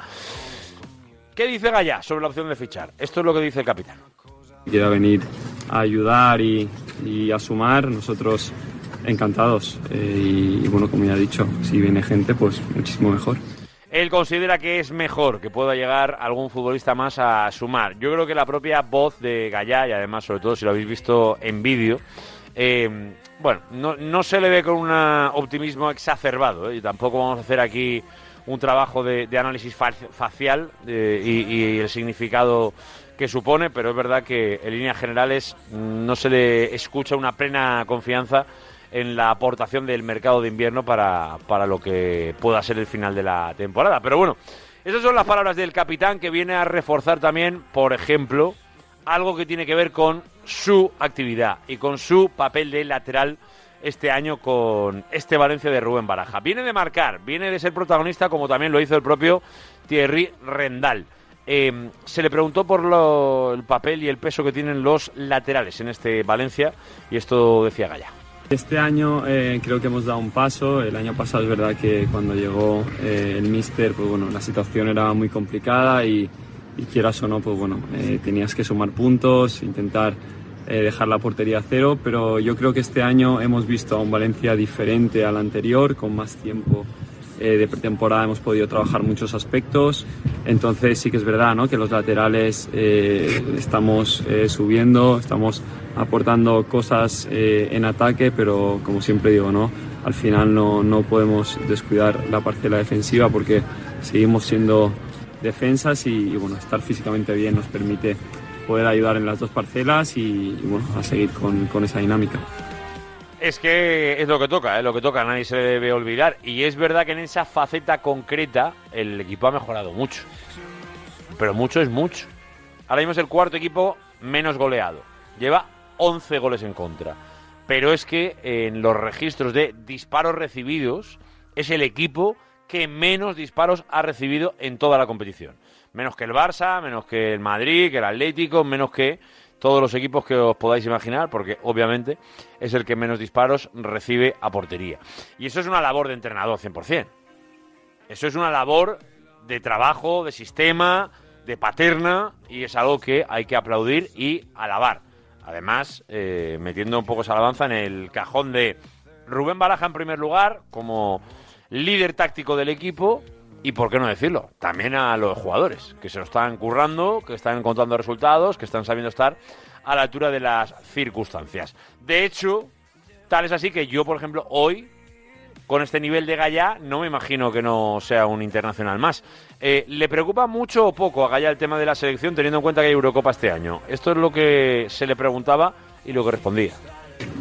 Speaker 3: ¿Qué dice Gallá sobre la opción de fichar? Esto es lo que dice el capitán.
Speaker 30: quiera venir a ayudar y a sumar, nosotros encantados. Eh, y, bueno, como ya he dicho, si viene gente, pues muchísimo mejor.
Speaker 3: Él considera que es mejor que pueda llegar algún futbolista más a sumar. Yo creo que la propia voz de Gallá, y además, sobre todo si lo habéis visto en vídeo, eh, bueno, no, no se le ve con un optimismo exacerbado. ¿eh? Y tampoco vamos a hacer aquí un trabajo de, análisis fa- facial y, y el significado que supone, pero es verdad que en líneas generales no se le escucha una plena confianza en la aportación del mercado de invierno para, para lo que pueda ser el final de la temporada. Pero bueno, esas son las palabras del capitán que viene a reforzar también, por ejemplo, algo que tiene que ver con su actividad y con su papel de lateral este año con este Valencia de Rubén Baraja. Viene de marcar, viene de ser protagonista como también lo hizo el propio Thierry Rendal. Eh, se le preguntó por lo- el papel y el peso que tienen los laterales en este Valencia y esto decía Gaya.
Speaker 30: Este año eh, creo que hemos dado un paso. El año pasado es verdad que cuando llegó eh, el míster, pues bueno, la situación era muy complicada y, y quieras o no, pues bueno, eh, tenías que sumar puntos, intentar eh, dejar la portería a cero, pero yo creo que este año hemos visto a un Valencia diferente al anterior, con más tiempo eh, de pretemporada hemos podido trabajar muchos aspectos, entonces sí que es verdad ¿no? que los laterales eh, estamos eh, subiendo, estamos aportando cosas eh, en ataque, pero como siempre digo, ¿no? al final no, no podemos descuidar la parcela defensiva porque seguimos siendo defensas y, y, bueno, estar físicamente bien nos permite poder ayudar en las dos parcelas y, y, bueno, a seguir con, con esa dinámica.
Speaker 3: Es que es lo que toca, es lo que toca, nadie se debe olvidar. Y es verdad que en esa faceta concreta el equipo ha mejorado mucho. Pero mucho es mucho. Ahora mismo es el cuarto equipo menos goleado. Lleva 11 goles en contra. Pero es que en los registros de disparos recibidos es el equipo que menos disparos ha recibido en toda la competición. Menos que el Barça, menos que el Madrid, que el Atlético, menos que todos los equipos que os podáis imaginar, porque obviamente es el que menos disparos recibe a portería. Y eso es una labor de entrenador 100%. Eso es una labor de trabajo, de sistema, de paterna, y es algo que hay que aplaudir y alabar. Además, eh, metiendo un poco esa alabanza en el cajón de Rubén Baraja en primer lugar, como líder táctico del equipo, y por qué no decirlo, también a los jugadores, que se lo están currando, que están encontrando resultados, que están sabiendo estar a la altura de las circunstancias. De hecho, tal es así que yo, por ejemplo, hoy, con este nivel de Gallá, no me imagino que no sea un internacional más. Eh, ¿Le preocupa mucho o poco a Gallá el tema de la selección, teniendo en cuenta que hay Eurocopa este año? Esto es lo que se le preguntaba y lo que respondía.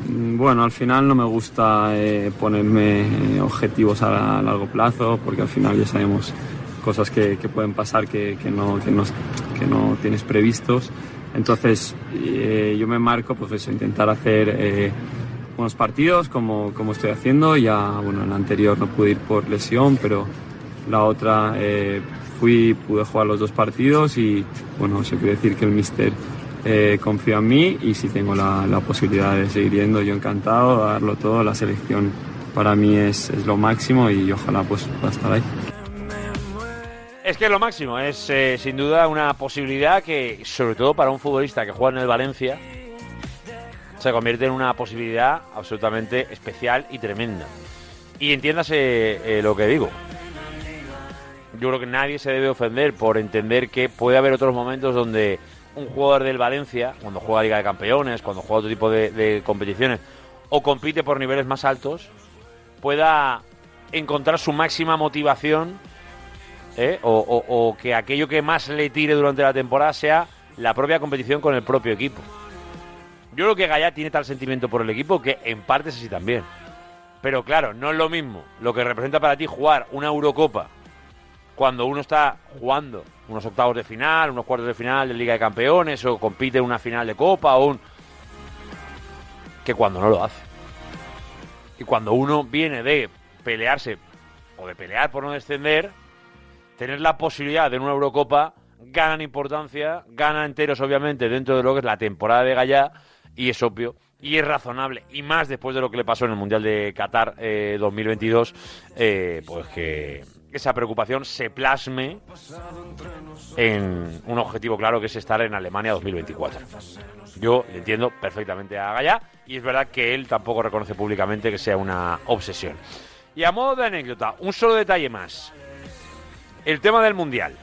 Speaker 30: Mm, Bueno, al final no me gusta eh, ponerme eh, objetivos a, largo plazo porque al final ya sabemos cosas que, pueden pasar que, no, tienes previstos. Entonces eh, yo me marco pues eso, intentar hacer eh, buenos partidos como, como estoy haciendo. Ya, bueno, en la anterior no pude ir por lesión, pero la otra fui, pude jugar los dos partidos y bueno, eso quiere decir que el míster eh, confía en mí y si tengo la, la posibilidad de seguir yendo, yo encantado, darlo todo, la selección para mí es, es lo máximo y ojalá pues pueda estar ahí.
Speaker 3: Es que es lo máximo, es eh, sin duda una posibilidad que, sobre todo para un futbolista que juega en el Valencia, se convierte en una posibilidad absolutamente especial y tremenda. Y entiéndase eh, lo que digo. Yo creo que nadie se debe ofender por entender que puede haber otros momentos donde un jugador del Valencia, cuando juega Liga de Campeones, cuando juega otro tipo de, competiciones, o compite por niveles más altos, pueda encontrar su máxima motivación ¿eh? o que aquello que más le tire durante la temporada sea la propia competición con el propio equipo. Yo creo que Gallá tiene tal sentimiento por el equipo que en parte es así también. Pero claro, no es lo mismo lo que representa para ti jugar una Eurocopa cuando uno está jugando unos octavos de final, unos cuartos de final de Liga de Campeones o compite en una final de Copa o un... que cuando no lo hace. Y cuando uno viene de pelearse o de pelear por no descender, tener la posibilidad de una Eurocopa ganan importancia, ganan enteros obviamente dentro de lo que es la temporada de Gallá y es obvio y es razonable y más después de lo que le pasó en el Mundial de Qatar eh, 2022 eh, pues que esa preocupación se plasme en un objetivo claro que es estar en Alemania 2024. Yo entiendo perfectamente a Gallá y es verdad que él tampoco reconoce públicamente que sea una obsesión. Y a modo de anécdota, un solo detalle más. El tema del Mundial.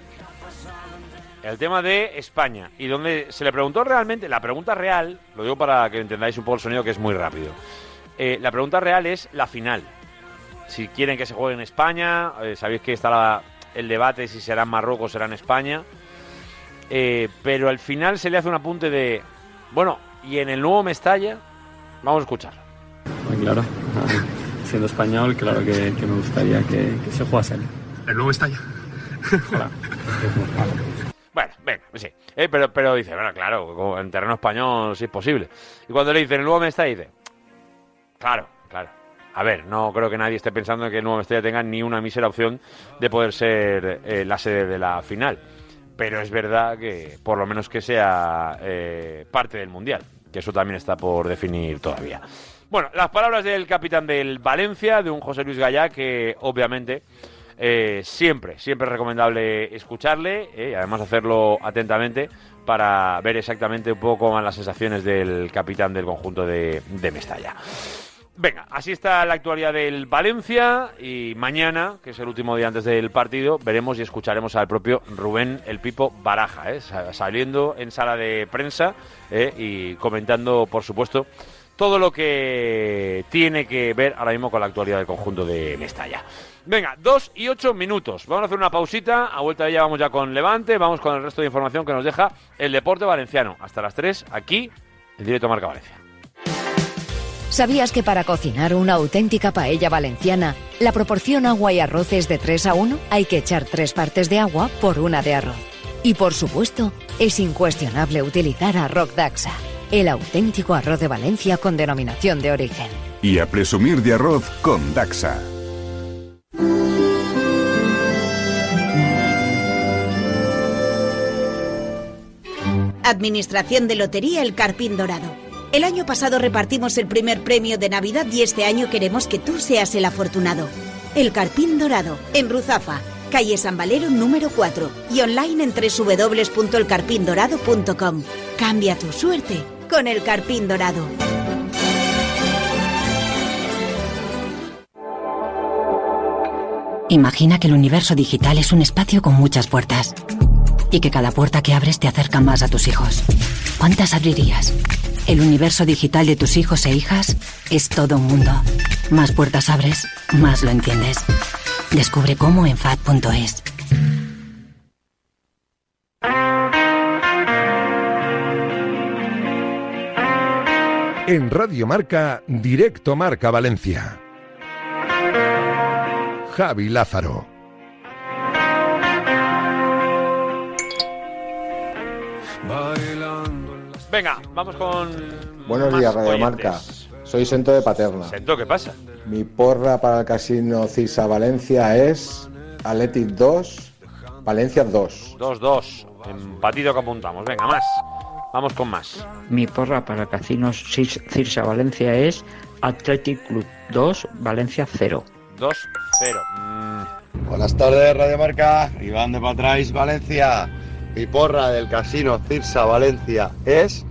Speaker 3: El tema de España. Y donde se le preguntó realmente, la pregunta real, lo digo para que entendáis un poco el sonido que es muy rápido. Eh, la pregunta real es la final. Si quieren que se juegue en España, eh, sabéis que está la- el debate si será en Marruecos o será en España. Eh, pero al final se le hace un apunte de, bueno, y en el nuevo Mestalla, vamos a escuchar.
Speaker 30: Muy claro, siendo español, claro que, que me gustaría que, que se jugase él.
Speaker 31: El nuevo Estalla.
Speaker 3: Bueno, venga, sí. Eh, pero, pero dice, bueno, claro, como en terreno español sí es posible. Y cuando le dicen el nuevo Mestalla, dice, claro, claro. A ver, no creo que nadie esté pensando en que el nuevo Mestalla tenga ni una mísera opción de poder ser eh, la sede de la final. Pero es verdad que, por lo menos que sea eh, parte del Mundial, que eso también está por definir todavía. Bueno, las palabras del capitán del Valencia, de un José Luis Gallá, que obviamente eh, siempre, siempre es recomendable escucharle y además hacerlo atentamente para ver exactamente un poco van las sensaciones del capitán del conjunto de, de Mestalla. Venga, así está la actualidad del Valencia y mañana, que es el último día antes del partido, veremos y escucharemos al propio Rubén El Pipo Baraja, eh, sa- saliendo en sala de prensa eh, y comentando, por supuesto, todo lo que tiene que ver ahora mismo con la actualidad del conjunto de Mestalla. Venga, dos y ocho minutos. Vamos a hacer una pausita. A vuelta de ella vamos ya con Levante. Vamos con el resto de información que nos deja el deporte valenciano. Hasta las 3 aquí en directo Marca Valencia.
Speaker 32: ¿Sabías que para cocinar una auténtica paella valenciana, la proporción agua y arroz es de 3 a 1? Hay que echar tres partes de agua por una de arroz. Y por supuesto, es incuestionable utilizar arroz Daxa, el auténtico arroz de Valencia con denominación de origen.
Speaker 33: Y a presumir de arroz con Daxa.
Speaker 34: Administración de Lotería El Carpín Dorado. El año pasado repartimos el primer premio de Navidad y este año queremos que tú seas el afortunado. El Carpín Dorado, en Ruzafa, calle San Valero número 4 y online en www.elcarpindorado.com. Cambia tu suerte con El Carpín Dorado.
Speaker 31: Imagina que el universo digital es un espacio con muchas puertas y que cada puerta que abres te acerca más a tus hijos. ¿Cuántas abrirías? El universo digital de tus hijos e hijas es todo un mundo. Más puertas abres, más lo entiendes. Descubre cómo en FAD.es.
Speaker 35: En Radio Marca, Directo Marca Valencia. Javi Lázaro.
Speaker 3: Venga, vamos con.
Speaker 36: Buenos
Speaker 3: más
Speaker 36: días, Radio
Speaker 3: oyentes.
Speaker 36: Marca. Soy Sento de Paterna.
Speaker 3: Sento, ¿qué pasa?
Speaker 36: Mi porra para el casino Cisa Valencia es Athletic 2, Valencia 2.
Speaker 3: 2-2. Empatito que apuntamos. Venga, más. Vamos con más.
Speaker 37: Mi porra para Casinos Cis- Cirsa Valencia es Athletic Club 2, Valencia 0.
Speaker 3: 2-0.
Speaker 18: Buenas tardes, Radio Marca. Iván de Patrais, Valencia. Mi porra del casino Cirsa Valencia es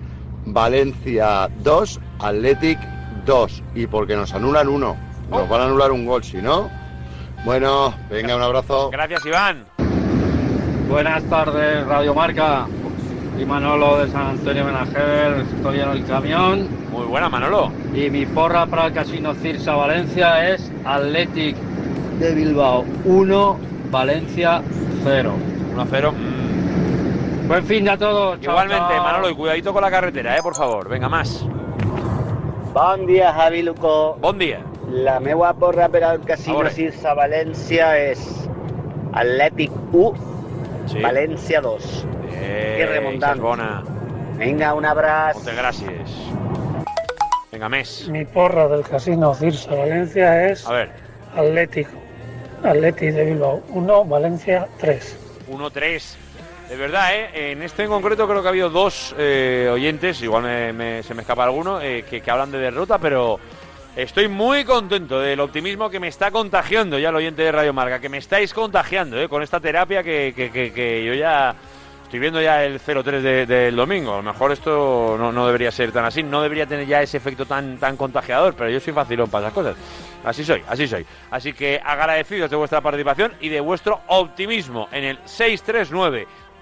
Speaker 18: Valencia 2, Athletic 2. Y porque nos anulan uno. Nos van a anular un gol, si no. Bueno, venga, un abrazo.
Speaker 3: Gracias, Iván.
Speaker 25: Buenas tardes, Radio Marca. Y Manolo de San Antonio Benajer, estoy en el camión.
Speaker 3: Muy buena, Manolo.
Speaker 25: Y mi porra para el Casino Cirsa Valencia es Athletic de Bilbao 1, Valencia 0.
Speaker 3: 1-0.
Speaker 25: Buen fin de a todos. Chao,
Speaker 3: Igualmente,
Speaker 25: chao.
Speaker 3: Manolo, y cuidadito con la carretera, eh, por favor. Venga, más.
Speaker 38: Bon dia, Javi Luco.
Speaker 3: Bon dia.
Speaker 38: La meva porra per al Casino
Speaker 3: Ahora.
Speaker 38: Cirsa València és Atlètic 1,
Speaker 3: Sí.
Speaker 38: València 2.
Speaker 3: Eh,
Speaker 38: I remuntant.
Speaker 3: bona.
Speaker 38: Vinga, un abraç.
Speaker 3: Moltes gràcies. Venga, més.
Speaker 25: Mi porra del Casino Cirsa Valencia es
Speaker 3: A ver.
Speaker 25: Atlético. Atlético de Bilbao 1, Valencia 3.
Speaker 3: 1-3. De verdad, ¿eh? en este en concreto creo que ha habido dos eh, oyentes, igual me- se me escapa alguno, eh, que, que hablan de derrota, pero estoy muy contento del optimismo que me está contagiando ya el oyente de Radio Marca, que me estáis contagiando ¿eh? con esta terapia que, que- que- yo ya estoy viendo ya el 0-3 de- del domingo. A lo mejor esto no, no debería ser tan así, no debería tener ya ese efecto tan, tan contagiador, pero yo soy facilón para esas cosas. Así soy, así soy. Así que agradecidos de vuestra participación y de vuestro optimismo en el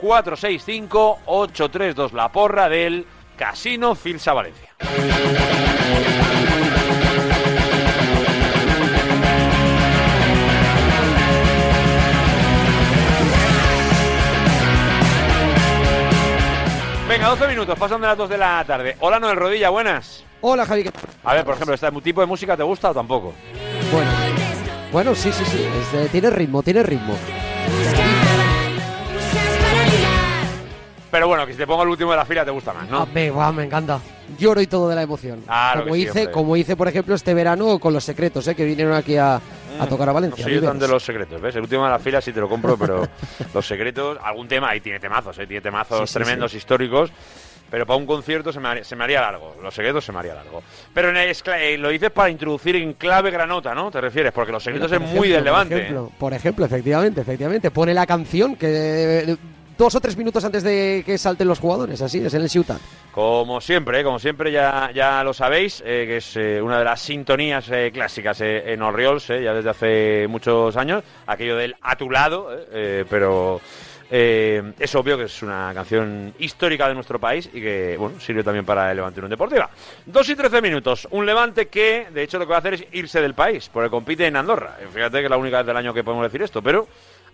Speaker 3: 639-465-832, la porra del Casino Filsa Valencia. Venga, 12 minutos, pasan de las 2 de la tarde. Hola, Noel Rodilla, buenas.
Speaker 9: Hola, Javi. ¿qué
Speaker 3: A ver, por ejemplo, ¿este tipo de música te gusta o tampoco?
Speaker 9: Bueno, bueno, sí, sí, sí. es de- tiene ritmo, tiene ritmo.
Speaker 3: Pero bueno, que si te pongo el último de la fila te gusta más, ¿no?
Speaker 9: Me, guau, me encanta. Lloro y todo de la emoción.
Speaker 3: Claro
Speaker 9: como
Speaker 3: que
Speaker 9: hice, como hice, por ejemplo, este verano con los secretos, ¿eh? que vinieron aquí a, a tocar a
Speaker 3: No
Speaker 9: Valencia.
Speaker 3: soy yo tan de los secretos, ¿ves? El último de la fila sí te lo compro, pero los secretos, algún tema, ahí tiene temazos, ¿eh? Tiene temazos
Speaker 9: Sí, sí,
Speaker 3: tremendos, históricos. Pero para un concierto se me, haría, se me haría largo. Los secretos se me haría largo. Pero en el- eh, lo dices para introducir en clave granota, ¿no? ¿Te refieres? Porque los secretos
Speaker 9: Por
Speaker 3: es muy
Speaker 9: ejemplo,
Speaker 3: del levante.
Speaker 9: Por ejemplo, por ejemplo, efectivamente, efectivamente. Pone la canción que dos o tres minutos antes de que salten los jugadores, así es, en el Ciutat.
Speaker 3: Como siempre, como siempre ya, ya lo sabéis, eh, que es eh, una de las sintonías eh, clásicas en Oriols, eh, ya desde hace muchos años, aquello del a tu lado, pero es obvio que es una canción histórica de nuestro país y que bueno sirve también para el Levante Unión Deportiva. Dos y trece minutos, un Levante que de hecho lo que va a hacer es irse del país, porque compite en Andorra. Fíjate que es la única vez del año que podemos decir esto, pero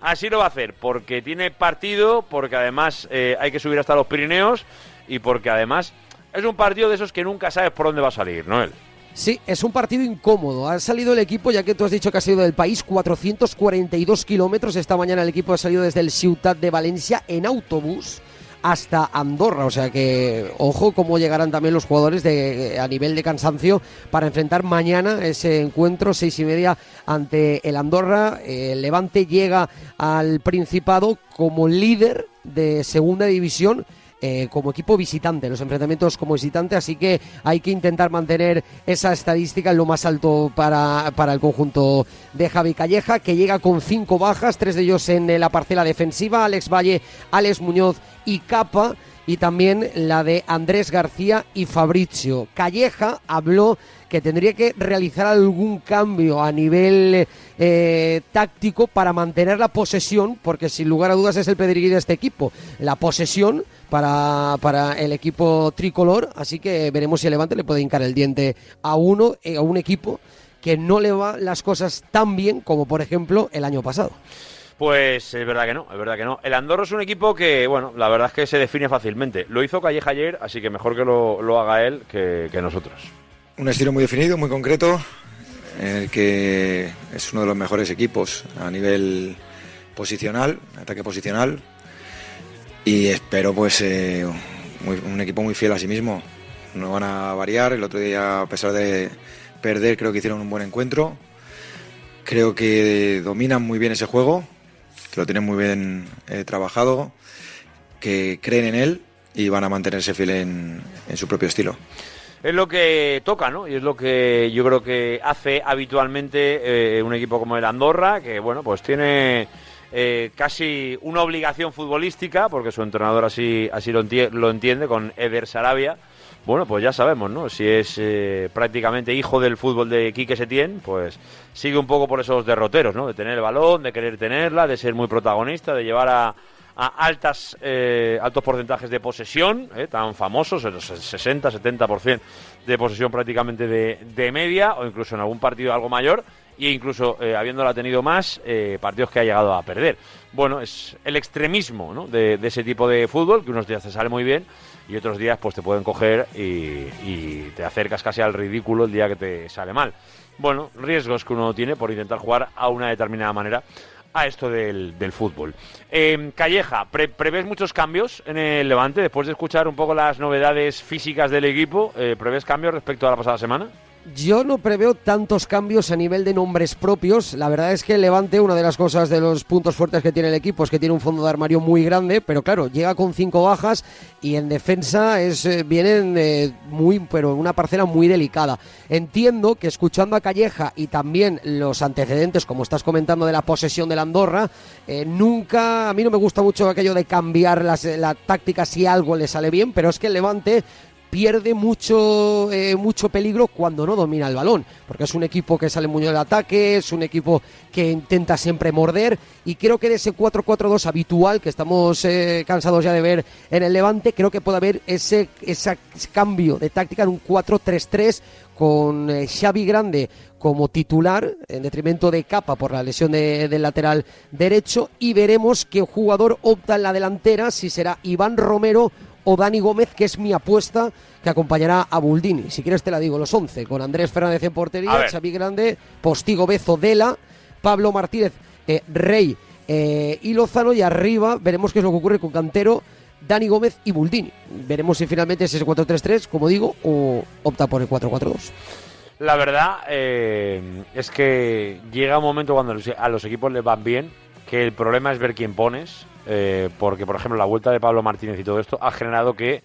Speaker 3: así lo va a hacer, porque tiene partido, porque además eh, hay que subir hasta los Pirineos y porque además es un partido de esos que nunca sabes por dónde va a salir, Noel.
Speaker 9: Sí, es un partido incómodo. Ha salido el equipo, ya que tú has dicho que ha salido del país, 442 kilómetros. Esta mañana el equipo ha salido desde el Ciutat de Valencia en autobús hasta Andorra. O sea que, ojo, cómo llegarán también los jugadores de, a nivel de cansancio para enfrentar mañana ese encuentro, seis y media, ante el Andorra. El Levante llega al Principado como líder de segunda división eh, como equipo visitante, los enfrentamientos como visitante, así que hay que intentar mantener esa estadística en lo más alto para, para el conjunto de Javi Calleja, que llega con cinco bajas, tres de ellos en eh, la parcela defensiva, Alex Valle, Alex Muñoz y Capa y también la de Andrés García y Fabricio. Calleja habló que tendría que realizar algún cambio a nivel eh, táctico para mantener la posesión, porque sin lugar a dudas es el pedigrí de este equipo, la posesión para, para el equipo tricolor, así que veremos si el Levante le puede hincar el diente a uno, eh, a un equipo que no le va las cosas tan bien como por ejemplo el año pasado.
Speaker 3: Pues es verdad que no, es verdad que no. El Andorra es un equipo que, bueno, la verdad es que se define fácilmente. Lo hizo Calleja ayer, así que mejor que lo, lo haga él que nosotros.
Speaker 39: Un estilo muy definido, muy concreto, en el que es uno de los mejores equipos a nivel posicional, ataque posicional, y espero pues eh, un equipo muy fiel a sí mismo. No van a variar, el otro día a pesar de perder creo que hicieron un buen encuentro, creo que dominan muy bien ese juego, que lo tienen muy bien eh, trabajado, que creen en él y van a mantenerse fiel en su propio estilo.
Speaker 3: Es lo que toca, ¿no? Y es lo que yo creo que hace habitualmente eh, un equipo como el Andorra, que, bueno, pues tiene eh, casi una obligación futbolística, porque su entrenador así, así lo, lo entiende, con Eder Sarabia. Bueno, pues ya sabemos, ¿no? Si es eh, prácticamente hijo del fútbol de Quique Setién, pues sigue un poco por esos derroteros, ¿no? De tener el balón, de querer tenerla, de ser muy protagonista, de llevar a, a altas, eh, altos porcentajes de posesión, eh, tan famosos, el 60-70% de posesión prácticamente de, de media, o incluso en algún partido algo mayor, e incluso eh, habiéndola tenido más, partidos que ha llegado a perder. Bueno, es el extremismo ¿no? de, ese tipo de fútbol, que unos días te sale muy bien y otros días pues te pueden coger y te acercas casi al ridículo el día que te sale mal. Bueno, riesgos que uno tiene por intentar jugar a una determinada manera a esto del, del fútbol. Eh, Calleja, pre- ¿prevés muchos cambios en el Levante? Después de escuchar un poco las novedades físicas del equipo, eh, ¿prevés cambios respecto a la pasada semana?
Speaker 9: Yo no preveo tantos cambios a nivel de nombres propios. La verdad es que Levante, una de las cosas de los puntos fuertes que tiene el equipo es que tiene un fondo de armario muy grande, pero claro, llega con cinco bajas y en defensa es eh, vienen eh, muy, pero una parcela muy delicada. Entiendo que escuchando a Calleja y también los antecedentes, como estás comentando, de la posesión de la Andorra, eh, nunca, a mí no me gusta mucho aquello de cambiar las- la táctica si algo le sale bien, pero es que el Levante pierde mucho, eh, mucho peligro cuando no domina el balón, porque es un equipo que sale muy del ataque, es un equipo que intenta siempre morder y creo que de ese 4-4-2 habitual que estamos eh, cansados ya de ver en el Levante, creo que puede haber ese, ese cambio de táctica en un 4-3-3 con eh, Xavi Grande como titular en detrimento de Capa por la lesión de- del lateral derecho y veremos qué jugador opta en la delantera, si será Iván Romero o Dani Gómez, que es mi apuesta, que acompañará a Buldini. Si quieres te la digo, los 11, con Andrés Fernández en portería. Xavi Grande, Postigo Bezo Dela, Pablo Martínez, eh, Rey eh, y Lozano, y arriba veremos qué es lo que ocurre con Cantero, Dani Gómez y Buldini. Veremos si finalmente es ese 4-3-3, como digo, o opta por el 4-4-2.
Speaker 3: La verdad eh, es que llega un momento cuando a los equipos les van bien que el problema es ver quién pones, eh, porque por ejemplo la vuelta de Pablo Martínez y todo esto ha generado que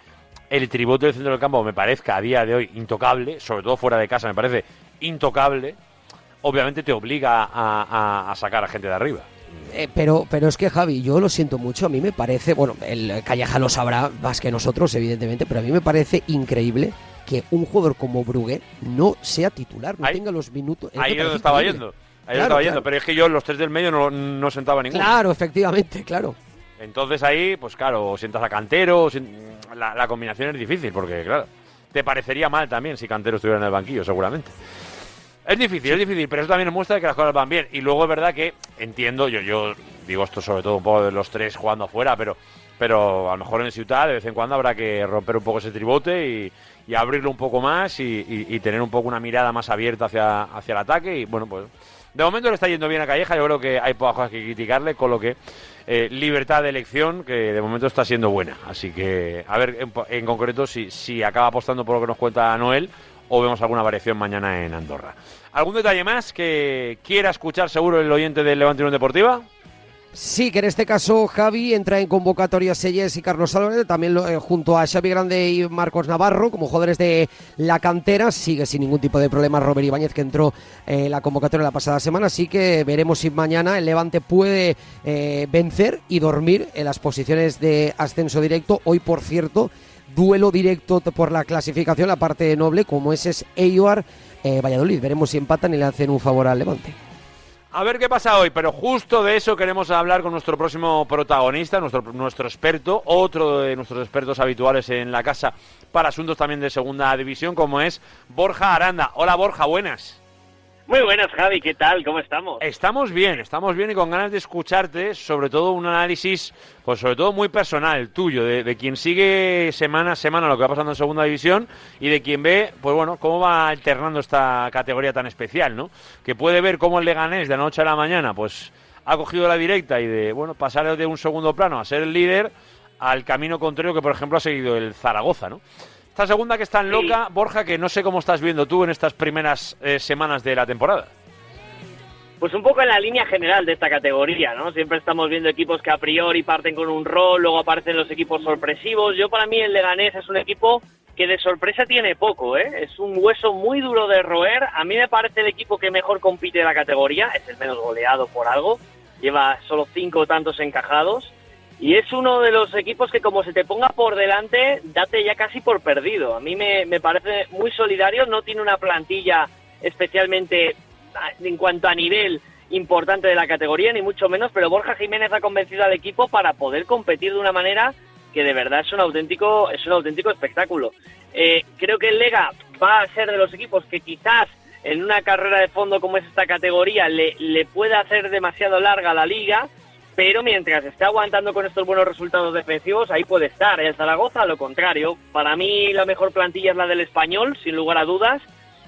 Speaker 3: el tribote del centro del campo me parezca a día de hoy intocable, sobre todo fuera de casa me parece intocable, obviamente te obliga a, a- a sacar a gente de arriba.
Speaker 9: Eh, pero, pero es que Javi, yo lo siento mucho, a mí me parece, bueno, el Calleja lo sabrá más que nosotros, evidentemente, pero a mí me parece increíble que un jugador como Brugué no sea titular, no tenga los minutos.
Speaker 3: Ahí es donde estaba
Speaker 9: increíble.
Speaker 3: yendo. Ahí
Speaker 9: Claro,
Speaker 3: estaba
Speaker 9: claro.
Speaker 3: yendo, pero es que yo los tres del medio no, no sentaba ninguno.
Speaker 9: Claro, efectivamente, claro.
Speaker 3: Entonces ahí, pues claro, o sientas a Cantero, o la, la combinación es difícil, porque claro, te parecería mal también si Cantero estuviera en el banquillo, seguramente. Es difícil, es difícil, pero eso también muestra que las cosas van bien. Y luego es verdad que entiendo, yo, yo digo esto sobre todo un poco de los tres jugando afuera, pero, pero a lo mejor en Ciudad de vez en cuando habrá que romper un poco ese tribote y, y abrirlo un poco más y, y- y tener un poco una mirada más abierta hacia, hacia el ataque. Y bueno, pues de momento le está yendo bien a Calleja, yo creo que hay pocas cosas que criticarle, con lo que eh, libertad de elección que de momento está siendo buena. Así que a ver en, concreto si, si acaba apostando por lo que nos cuenta Noel o vemos alguna variación mañana en Andorra. ¿Algún detalle más que quiera escuchar seguro el oyente del Levante Unión Deportiva?
Speaker 9: Sí, que en este caso Javi entra en convocatoria Selles y Carlos Álvarez, también eh, junto a Xavi Grande y Marcos Navarro, como jugadores de la cantera. Sigue sin ningún tipo de problema Robert Ibáñez, que entró eh, en la convocatoria la pasada semana. Así que veremos si mañana el Levante puede eh, vencer y dormir en las posiciones de ascenso directo. Hoy, por cierto, duelo directo por la clasificación, la parte noble, como ese es Eibar Valladolid. Veremos si empatan y le hacen un favor al Levante.
Speaker 3: A ver qué pasa hoy, pero justo de eso queremos hablar con nuestro próximo protagonista, nuestro, nuestro experto, otro de nuestros expertos habituales en la casa para asuntos también de segunda división, como es Borja Aranda. Hola Borja, buenas.
Speaker 40: Muy buenas, Javi, ¿qué tal? ¿Cómo estamos?
Speaker 3: Estamos bien, estamos bien y con ganas de escucharte, sobre todo un análisis, pues sobre todo muy personal, tuyo, de, quien sigue semana a semana lo que va pasando en segunda división y de quien ve, pues bueno, cómo va alternando esta categoría tan especial, ¿no? Que puede ver cómo el Leganés de la noche a la mañana, pues ha cogido la directa y de, bueno, pasar de un segundo plano a ser el líder al camino contrario que, por ejemplo, ha seguido el Zaragoza, ¿no? Esta segunda que es tan loca, Borja, que no sé cómo estás viendo tú en estas primeras eh, semanas de la temporada.
Speaker 40: Pues un poco en la línea general de esta categoría, ¿no? Siempre estamos viendo equipos que a priori parten con un rol, luego aparecen los equipos sorpresivos. Yo para mí el Leganés es un equipo que de sorpresa tiene poco, ¿eh? Es un hueso muy duro de roer. A mí me parece el equipo que mejor compite de la categoría, es el menos goleado por algo, lleva solo cinco tantos encajados. Y es uno de los equipos que como se te ponga por delante, date ya casi por perdido. A mí me, me parece muy solidario, no tiene una plantilla especialmente en cuanto a nivel importante de la categoría, ni mucho menos, pero Borja Jiménez ha convencido al equipo para poder competir de una manera que de verdad es un auténtico, es un auténtico espectáculo. Eh, creo que el Lega va a ser de los equipos que quizás en una carrera de fondo como es esta categoría le, le pueda hacer demasiado larga la liga, pero mientras esté aguantando con estos buenos resultados defensivos, ahí puede estar. El Zaragoza, lo contrario. Para mí la mejor plantilla es la del español, sin lugar a dudas.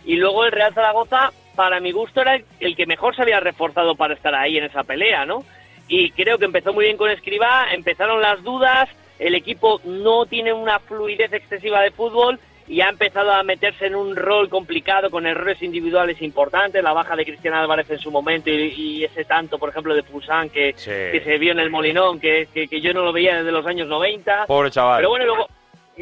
Speaker 40: Y luego el Real Zaragoza, para mi gusto, era el que mejor se había reforzado para estar ahí en esa pelea, ¿no? Y creo que empezó muy bien con Escribá, empezaron las dudas, el equipo no tiene una fluidez excesiva de fútbol y ha empezado a meterse en un rol complicado con errores individuales importantes, la baja de Cristian Álvarez en su momento y, y ese tanto, por ejemplo, de Pusán que, que se vio en el Molinón, que, que, que yo no lo veía desde los años 90.
Speaker 3: Pobre chaval.
Speaker 40: Pero bueno, luego,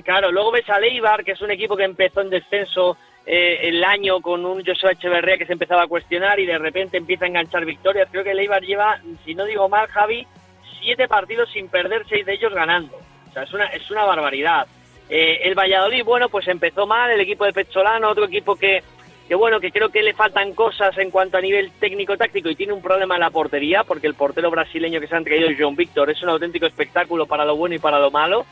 Speaker 40: claro, luego ves a Leibar, que es un equipo que empezó en descenso eh, el año con un Joshua Echeverría que se empezaba a cuestionar y de repente empieza a enganchar victorias. Creo que Leibar lleva, si no digo mal, Javi, siete partidos sin perder, seis de ellos ganando. O sea, es una, es una barbaridad. Eh, el Valladolid, bueno, pues empezó mal, el equipo de Pecholano, otro equipo que, que, bueno, que creo que le faltan cosas en cuanto a nivel técnico-táctico y tiene un problema en la portería, porque el portero brasileño que se han traído, John Víctor, es un auténtico espectáculo para lo bueno y para lo malo.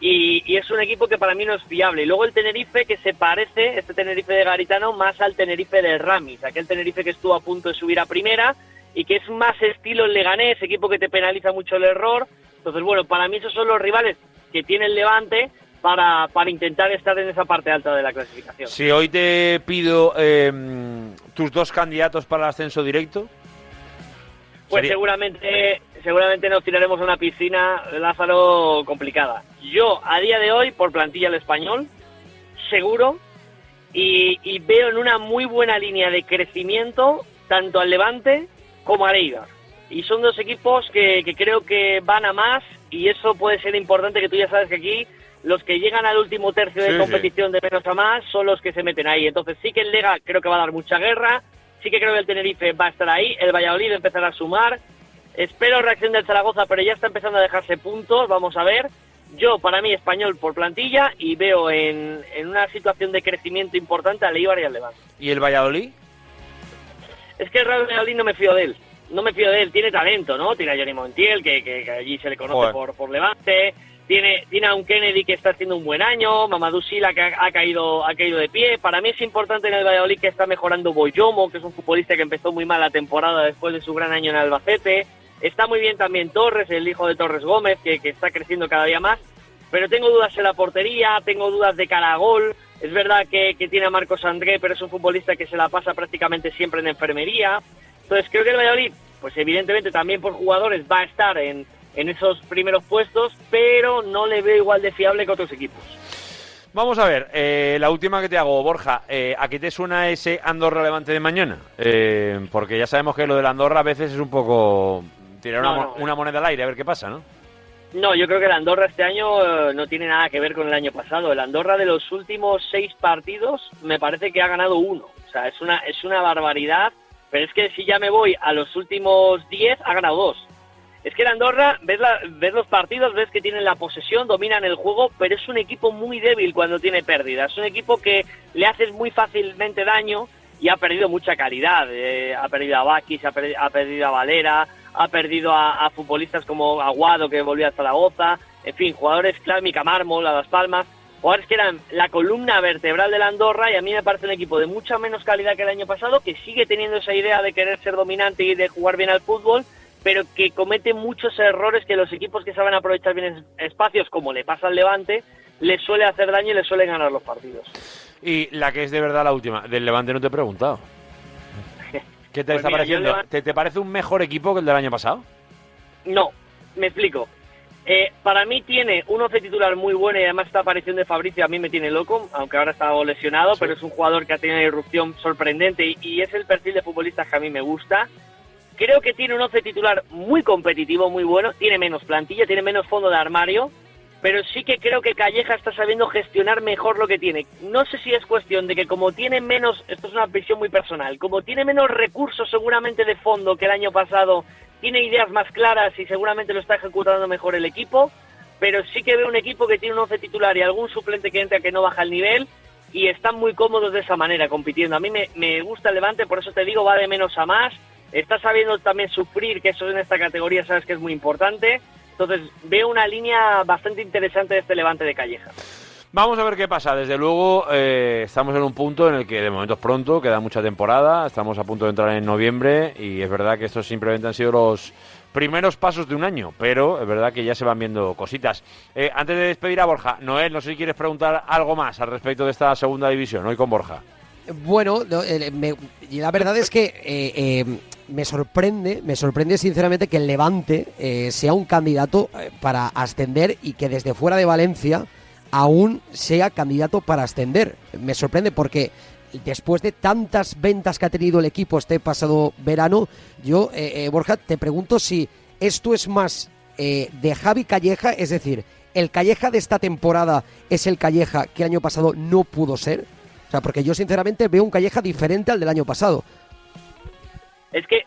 Speaker 40: Y, es un equipo que para mí no es fiable. Y luego el Tenerife, que se parece, este Tenerife de Garitano, más al Tenerife de Ramis, aquel Tenerife que estuvo a punto de subir a primera y que es más estilo el Leganés, equipo que te penaliza mucho el error. Entonces, bueno, para mí esos son los rivales que tiene el Levante para, para intentar estar en esa parte alta de la clasificación.
Speaker 3: Si hoy te pido eh, tus dos candidatos para el ascenso directo,
Speaker 40: Pues
Speaker 3: Sería-
Speaker 40: seguramente, seguramente nos tiraremos a una piscina, Lázaro, complicada. Yo, a día de hoy, por plantilla el español, seguro, y, y veo en una muy buena línea de crecimiento tanto al Levante como a Eibar. Y son dos equipos que, que creo que van a más, y eso puede ser importante, que tú ya sabes que aquí los que llegan al último tercio de
Speaker 3: Sí, sí.
Speaker 40: competición de menos a más son los que se meten ahí. Entonces sí que el Lega creo que va a dar mucha guerra, sí que creo que el Tenerife va a estar ahí, el Valladolid empezará a sumar. Espero reacción del Zaragoza, pero ya está empezando a dejarse puntos, vamos a ver. Yo, para mí, español por plantilla y veo en, en una situación de crecimiento importante al Eibar y al Levante.
Speaker 3: ¿y el Valladolid?
Speaker 40: Es que el Real Valladolid no me fío de él. No me fío de él. Tiene talento, ¿no? Tiene a Johnny Montiel, que, que- que allí se le conoce
Speaker 3: Joder.
Speaker 40: por, por Levante. Tiene, tiene a un Kennedy que está haciendo un buen año. Mamadou Sila que ha, ha caído, ha caído de pie. Para mí es importante en el Valladolid que está mejorando Boyomo, que es un futbolista que empezó muy mal la temporada después de su gran año en Albacete. Está muy bien también Torres, el hijo de Torres Gómez, que, que está creciendo cada día más. Pero tengo dudas en la portería, tengo dudas de cara a gol. Es verdad que, que tiene a Marcos André, pero es un futbolista que se la pasa prácticamente siempre en enfermería. Entonces creo que el Valladolid, pues evidentemente también por jugadores va a estar en, en esos primeros puestos, pero no le veo igual de fiable que otros equipos.
Speaker 3: Vamos a ver, eh, la última que te hago, Borja. eh, ¿A qué te suena ese Andorra Levante de mañana? Eh, porque ya sabemos que lo del Andorra a veces es un poco. tirar
Speaker 40: No,
Speaker 3: una,
Speaker 40: no.
Speaker 3: una moneda al aire a ver qué pasa, ¿no?
Speaker 40: No, yo creo que el Andorra este año eh, no tiene nada que ver con el año pasado. El Andorra de los últimos seis partidos me parece que ha ganado uno. O sea, es una, es una barbaridad. Pero es que si ya me voy a los últimos diez, ha ganado dos. Es que el Andorra, ves, la- ves los partidos, ves que tienen la posesión, dominan el juego, pero es un equipo muy débil cuando tiene pérdidas. Es un equipo que le haces muy fácilmente daño y ha perdido mucha calidad. Eh, ha perdido a Bakis, ha, ha perdido a Valera, ha perdido a, a futbolistas como Aguado, que volvió a Zaragoza, en fin, jugadores clave, Mica Mármol, a Las Palmas, jugadores que eran la columna vertebral de la Andorra y a mí me parece un equipo de mucha menos calidad que el año pasado, que sigue teniendo esa idea de querer ser dominante y de jugar bien al fútbol, pero que comete muchos errores que los equipos que saben aprovechar bien es- espacios, como le pasa al Levante, les suele hacer daño y les suelen ganar los partidos.
Speaker 3: Y la que es de verdad la última, del Levante no te he preguntado. ¿Qué te
Speaker 40: Pues
Speaker 3: está
Speaker 40: mira,
Speaker 3: pareciendo?
Speaker 40: Levante-
Speaker 3: ¿Te, te parece un mejor equipo que el del año pasado?
Speaker 40: No, me explico. Eh, para mí tiene un once titular muy bueno y además esta aparición de Fabricio a mí me tiene loco, aunque ahora está lesionado, pero es un jugador que ha tenido una irrupción sorprendente y, y es el perfil de futbolistas que a mí me gusta. Creo que tiene un once titular muy competitivo, muy bueno, tiene menos plantilla, tiene menos fondo de armario, pero sí que creo que Calleja está sabiendo gestionar mejor lo que tiene. No sé si es cuestión de que como tiene menos, esto es una visión muy personal, como tiene menos recursos seguramente de fondo que el año pasado, tiene ideas más claras y seguramente lo está ejecutando mejor el equipo, pero sí que veo un equipo que tiene un once titular y algún suplente que entra que no baja el nivel y están muy cómodos de esa manera compitiendo. A mí me, me gusta el Levante, por eso te digo, va de menos a más. Está sabiendo también sufrir, que eso en esta categoría sabes que es muy importante. Entonces veo una línea bastante interesante de este Levante de Calleja.
Speaker 3: Vamos a ver qué pasa. Desde luego, eh, estamos en un punto en el que de momento es pronto, queda mucha temporada, estamos a punto de entrar en noviembre y es verdad que estos simplemente han sido los primeros pasos de un año, pero es verdad que ya se van viendo cositas. Eh, antes de despedir a Borja, Noel, no sé si quieres preguntar algo más al respecto de esta segunda división, hoy con Borja.
Speaker 9: Bueno, no, eh, me- la verdad es que eh, eh, me sorprende, me sorprende sinceramente que el Levante eh, sea un candidato eh, para ascender y que desde fuera de Valencia aún sea candidato para ascender. Me sorprende porque después de tantas ventas que ha tenido el equipo este pasado verano, yo, eh, eh, Borja, te pregunto si esto es más de Javi Calleja, es decir, el Calleja de esta temporada es el Calleja que el año pasado no pudo ser. O sea, porque yo sinceramente veo un Calleja diferente al del año pasado.
Speaker 40: Es que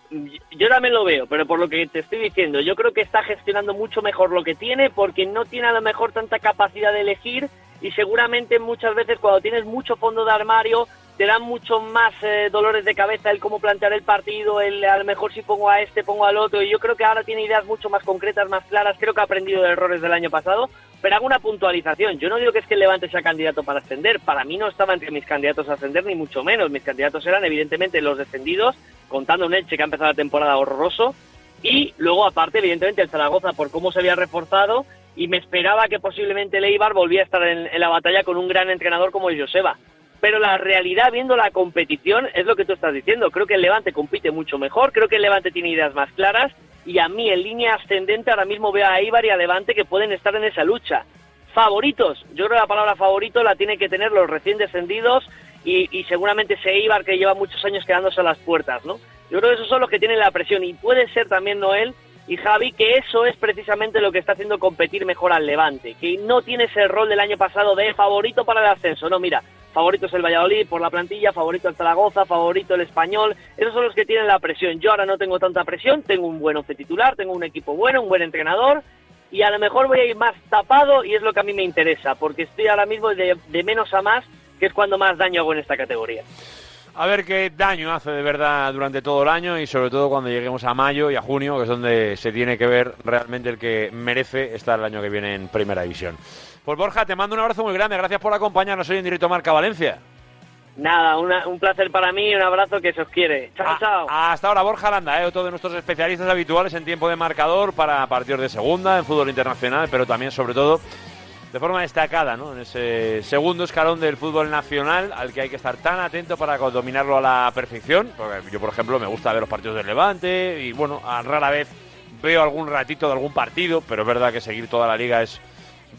Speaker 40: yo también lo veo, pero por lo que te estoy diciendo, yo creo que está gestionando mucho mejor lo que tiene porque no tiene a lo mejor tanta capacidad de elegir y seguramente muchas veces cuando tienes mucho fondo de armario te dan mucho más eh, dolores de cabeza el cómo plantear el partido, el a lo mejor si pongo a este, pongo al otro y yo creo que ahora tiene ideas mucho más concretas, más claras, creo que ha aprendido de errores del año pasado, pero hago una puntualización, yo no digo que es que el Levante sea candidato para ascender, para mí no estaba entre mis candidatos a ascender ni mucho menos, mis candidatos eran evidentemente los descendidos, contando un Elche que ha empezado la temporada horroroso, y luego aparte evidentemente el Zaragoza por cómo se había reforzado y me esperaba que posiblemente el volviera a estar en, en la batalla con un gran entrenador como Joseba. Pero la realidad, viendo la competición, es lo que tú estás diciendo. Creo que el Levante compite mucho mejor, creo que el Levante tiene ideas más claras y a mí en línea ascendente ahora mismo veo a Eibar y a Levante que pueden estar en esa lucha. Favoritos, yo creo que la palabra favorito la tienen que tener los recién descendidos y, seguramente ese Eibar que lleva muchos años quedándose a las puertas, ¿no? Yo creo que esos son los que tienen la presión y puede ser también Noel y Javi que eso es precisamente lo que está haciendo competir mejor al Levante, que no tiene ese rol del año pasado de favorito para el ascenso, no, mira, favorito es el Valladolid por la plantilla, favorito el Zaragoza, favorito el Español, esos son los que tienen la presión. Yo ahora no tengo tanta presión, tengo un buen once titular, tengo un equipo bueno, un buen entrenador y a lo mejor voy a ir más tapado y es lo que a mí me interesa, porque estoy ahora mismo de, de menos a más, que es cuando más daño hago en esta categoría.
Speaker 3: A ver qué daño hace de verdad durante todo el año y sobre todo cuando lleguemos a mayo y a junio, que es donde se tiene que ver realmente el que merece estar el año que viene en Primera División. Pues Borja, te mando un abrazo muy grande, gracias por acompañarnos hoy en Directo Marca Valencia.
Speaker 40: Nada, una- un placer para mí y un abrazo que se os quiere. Chao, chao.
Speaker 3: Hasta ahora Borja Aranda, ¿eh? otro de nuestros especialistas habituales en tiempo de marcador para partidos de segunda, en fútbol internacional, pero también sobre todo de forma destacada ¿no? en ese segundo escalón del fútbol nacional al que hay que estar tan atento para dominarlo a la perfección. Porque yo, por ejemplo, me gusta ver los partidos del Levante y, bueno, a rara vez veo algún ratito de algún partido, pero es verdad que seguir toda la liga es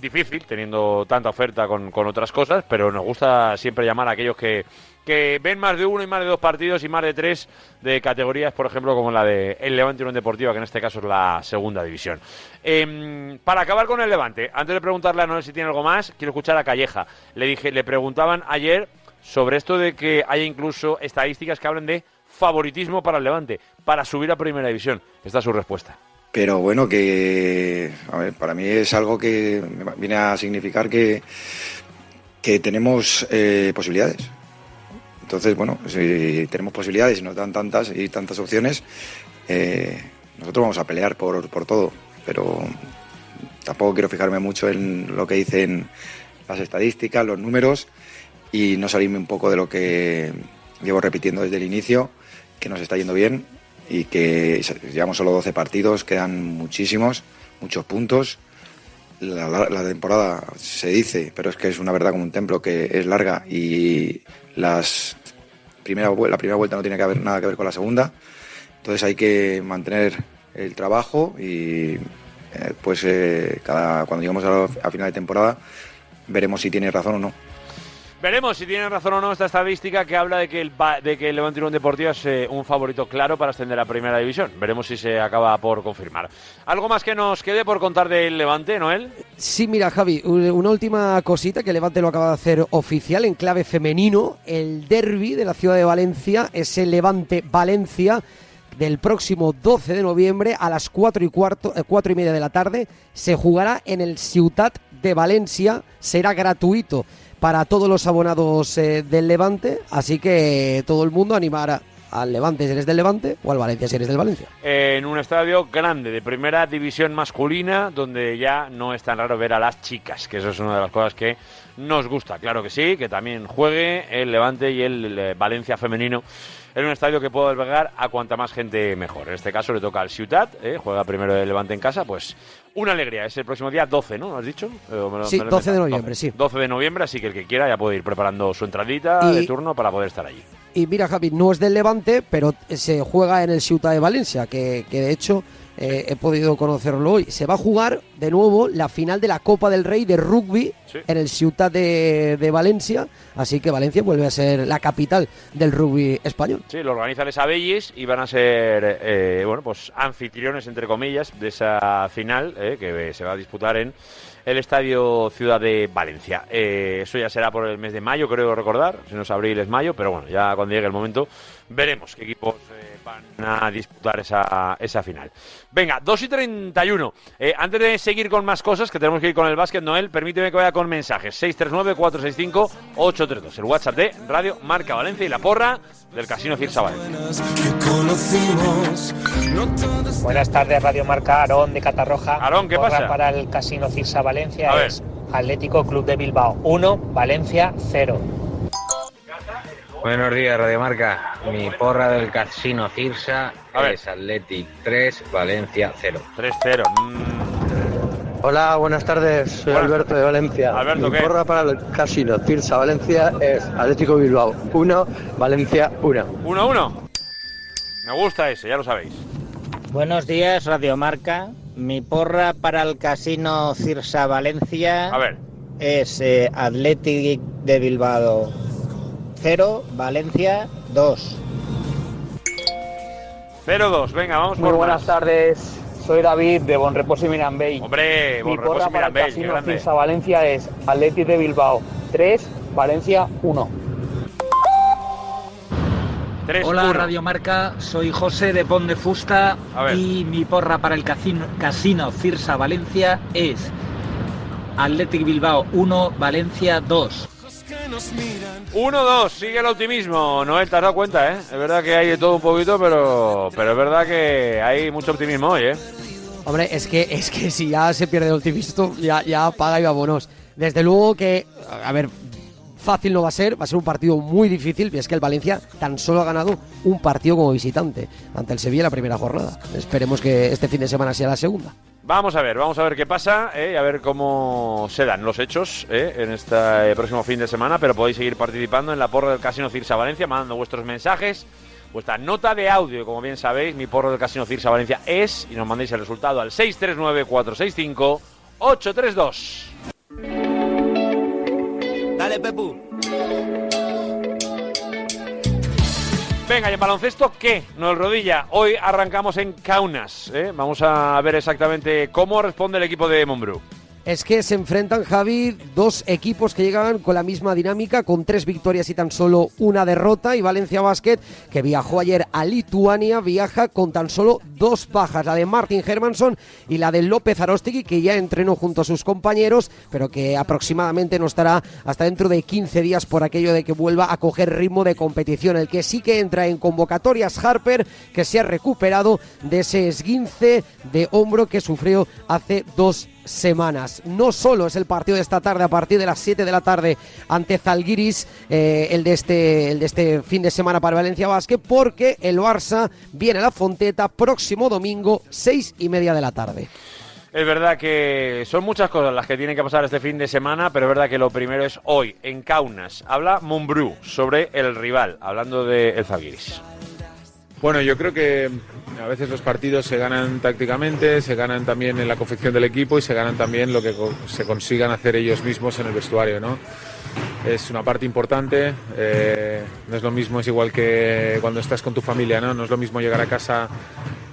Speaker 3: difícil, teniendo tanta oferta con, con otras cosas, pero nos gusta siempre llamar a aquellos que, que ven más de uno y más de dos partidos y más de tres de categorías, por ejemplo, como la de el Levante Unión Deportiva, que en este caso es la segunda división. Em, para acabar con el Levante, antes de preguntarle a Noel si tiene algo más, quiero escuchar a Calleja. Le dije, le preguntaban ayer sobre esto de que haya incluso estadísticas que hablen de favoritismo para el Levante, para subir a Primera División. Esta es su respuesta.
Speaker 39: Pero bueno, que a ver, para mí es algo que viene a significar que, que tenemos eh, posibilidades. Entonces, bueno, si tenemos posibilidades y nos dan tantas y tantas opciones, eh, nosotros vamos a pelear por, por todo. Pero tampoco quiero fijarme mucho en lo que dicen las estadísticas, los números y no salirme un poco de lo que llevo repitiendo desde el inicio, que nos está yendo bien y que llevamos solo 12 partidos, quedan muchísimos, muchos puntos. La, temporada se dice, pero es que es una verdad como un templo que es larga y las primera, la primera vuelta no tiene que haber nada que ver con la segunda. Entonces hay que mantener el trabajo y eh, pues eh, cada, cuando lleguemos a final de temporada veremos si tiene razón o no.
Speaker 3: Veremos si tiene razón o no esta estadística que habla de que el, de que el Levante Unión Deportiva es eh, un favorito claro para ascender a Primera División. Veremos si se acaba por confirmar. ¿Algo más que nos quede por contar del Levante, Noel?
Speaker 9: Sí, mira, Javi, un- una última cosita que Levante lo acaba de hacer oficial en clave femenino. El derby de la ciudad de Valencia es el Levante Valencia del próximo 12 de noviembre a las 4 y, cuarto, eh, 4 y media de la tarde. Se jugará en el Ciutat de Valencia. Será gratuito para todos los abonados eh, del Levante. Así que todo el mundo animará al Levante si eres del Levante o al Valencia si eres del Valencia.
Speaker 3: En un estadio grande de primera división masculina, donde ya no es tan raro ver a las chicas, que eso es una de las cosas que nos gusta. Claro que sí, que también juegue el Levante y el eh, Valencia femenino en un estadio que pueda albergar a cuanta más gente mejor. En este caso le toca al Ciutat, eh, juega primero el Levante en casa, pues una alegría. Es el próximo día 12, ¿no? ¿Has dicho? Eh, lo-
Speaker 9: Sí,
Speaker 3: me lo he
Speaker 9: 12 de noviembre,
Speaker 3: 12.
Speaker 9: sí.
Speaker 3: 12 de noviembre, así que el que quiera ya puede ir preparando su entradita
Speaker 9: Y-
Speaker 3: de turno para poder estar allí.
Speaker 9: Y mira, Javi, no es del Levante, pero se juega en el Ciutat de Valencia, que, que de hecho eh, he podido conocerlo hoy. Se va a jugar de nuevo la final de la Copa del Rey de rugby en el Ciutat de, de Valencia, así que Valencia vuelve a ser la capital del rugby español.
Speaker 3: Sí, lo organiza Les Abellis y van a ser, eh, bueno, pues anfitriones, entre comillas, de esa final eh, que se va a disputar en el Estadio Ciudad de Valencia. Eh, eso ya será por el mes de mayo, creo recordar, si no es abril es mayo, pero bueno, ya cuando llegue el momento veremos qué equipos eh, van a disputar esa, esa final. Venga, 2 y 31. Eh, antes de seguir con más cosas, que tenemos que ir con el básquet, Noel, permíteme que vaya con mensajes. 639-465-832. El WhatsApp de Radio Marca Valencia y la porra del Casino Cirsa Valencia.
Speaker 41: Buenas tardes, Radio Marca, Aarón de Catarroja.
Speaker 3: Aarón, ¿qué
Speaker 41: Porra
Speaker 3: pasa?
Speaker 41: para el Casino Cirsa Valencia
Speaker 3: A ver.
Speaker 41: es Atlético Club de Bilbao 1, Valencia 0.
Speaker 42: Buenos días, Radio Marca. Mi porra del Casino Cirsa es Athletic 3, Valencia 0.
Speaker 3: 3-0.
Speaker 43: Hola, buenas tardes. Soy
Speaker 3: Buenas
Speaker 43: Alberto de Valencia.
Speaker 3: Alberto,
Speaker 43: Mi
Speaker 3: ¿qué?
Speaker 43: porra para el casino Cirsa Valencia es Atlético Bilbao 1, Valencia 1.
Speaker 3: 1-1. Me gusta ese, ya lo sabéis.
Speaker 41: Buenos días, Radio Marca. Mi porra para el Casino Cirsa Valencia
Speaker 3: A ver.
Speaker 41: es eh, Athletic de Bilbao 0, Valencia 2.
Speaker 3: 0-2. Venga, vamos
Speaker 44: Muy
Speaker 3: por
Speaker 44: buenas
Speaker 3: más.
Speaker 44: tardes, soy David de Bonreposo y Mirambey.
Speaker 3: Hombre,
Speaker 44: Mi
Speaker 3: Bonreposo
Speaker 44: porra
Speaker 3: y
Speaker 44: para el
Speaker 3: Mirambey, qué
Speaker 44: Casino
Speaker 3: grande.
Speaker 44: Cirsa Valencia es Athletic de Bilbao 3, Valencia 1.
Speaker 3: 3
Speaker 45: Hola Radio Marca, soy José de Pon de Fusta
Speaker 3: A ver.
Speaker 45: y mi porra para el casino, casino Cirsa Valencia es Athletic Bilbao 1, Valencia 2.
Speaker 3: 1-2, sigue el optimismo. Noel, te has dado cuenta, ¿eh? Es verdad que hay de todo un poquito, pero, pero es verdad que hay mucho optimismo hoy, ¿eh?
Speaker 9: Hombre, es que, es que si ya se pierde el optimismo, ya, ya paga y vámonos. Desde luego que, a ver, fácil no va a ser, va a ser un partido muy difícil, y es que el Valencia tan solo ha ganado un partido como visitante ante el Sevilla la primera jornada. Esperemos que este fin de semana sea la segunda.
Speaker 3: Vamos a ver, vamos a ver qué pasa, ¿eh? a ver cómo se dan los hechos ¿eh? en este próximo fin de semana, pero podéis seguir participando en la porra del Casino Cirsa Valencia, mandando vuestros mensajes, vuestra nota de audio, como bien sabéis, mi porra del Casino Cirsa Valencia es, y nos mandéis el resultado al 639-465-832. Venga, y en baloncesto, ¿qué? No el rodilla. Hoy arrancamos en Kaunas. ¿eh? Vamos a ver exactamente cómo responde el equipo de Monbrú.
Speaker 9: Es que se enfrentan, Javi, dos equipos que llegaban con la misma dinámica, con tres victorias y tan solo una derrota. Y Valencia Basket, que viajó ayer a Lituania, viaja con tan solo dos bajas, la de Martin Hermanson y la de López Arostegui, que ya entrenó junto a sus compañeros, pero que aproximadamente no estará hasta dentro de 15 días por aquello de que vuelva a coger ritmo de competición. El que sí que entra en convocatorias, Harper, que se ha recuperado de ese esguince de hombro que sufrió hace dos semanas. No solo es el partido de esta tarde a partir de las 7 de la tarde ante Zalgiris, eh, el, de este, el de este fin de semana para Valencia Basket, porque el Barça viene a la Fonteta próximo domingo, 6 y media de la tarde.
Speaker 3: Es verdad que son muchas cosas las que tienen que pasar este fin de semana, pero es verdad que lo primero es hoy, en Kaunas. Habla Mumbrú sobre el rival, hablando de el Zalgiris.
Speaker 46: Bueno, yo creo que a veces los partidos se ganan tácticamente, se ganan también en la confección del equipo y se ganan también lo que se consigan hacer ellos mismos en el vestuario, ¿no? Es una parte importante, eh, no es lo mismo, es igual que cuando estás con tu familia, ¿no? No es lo mismo llegar a casa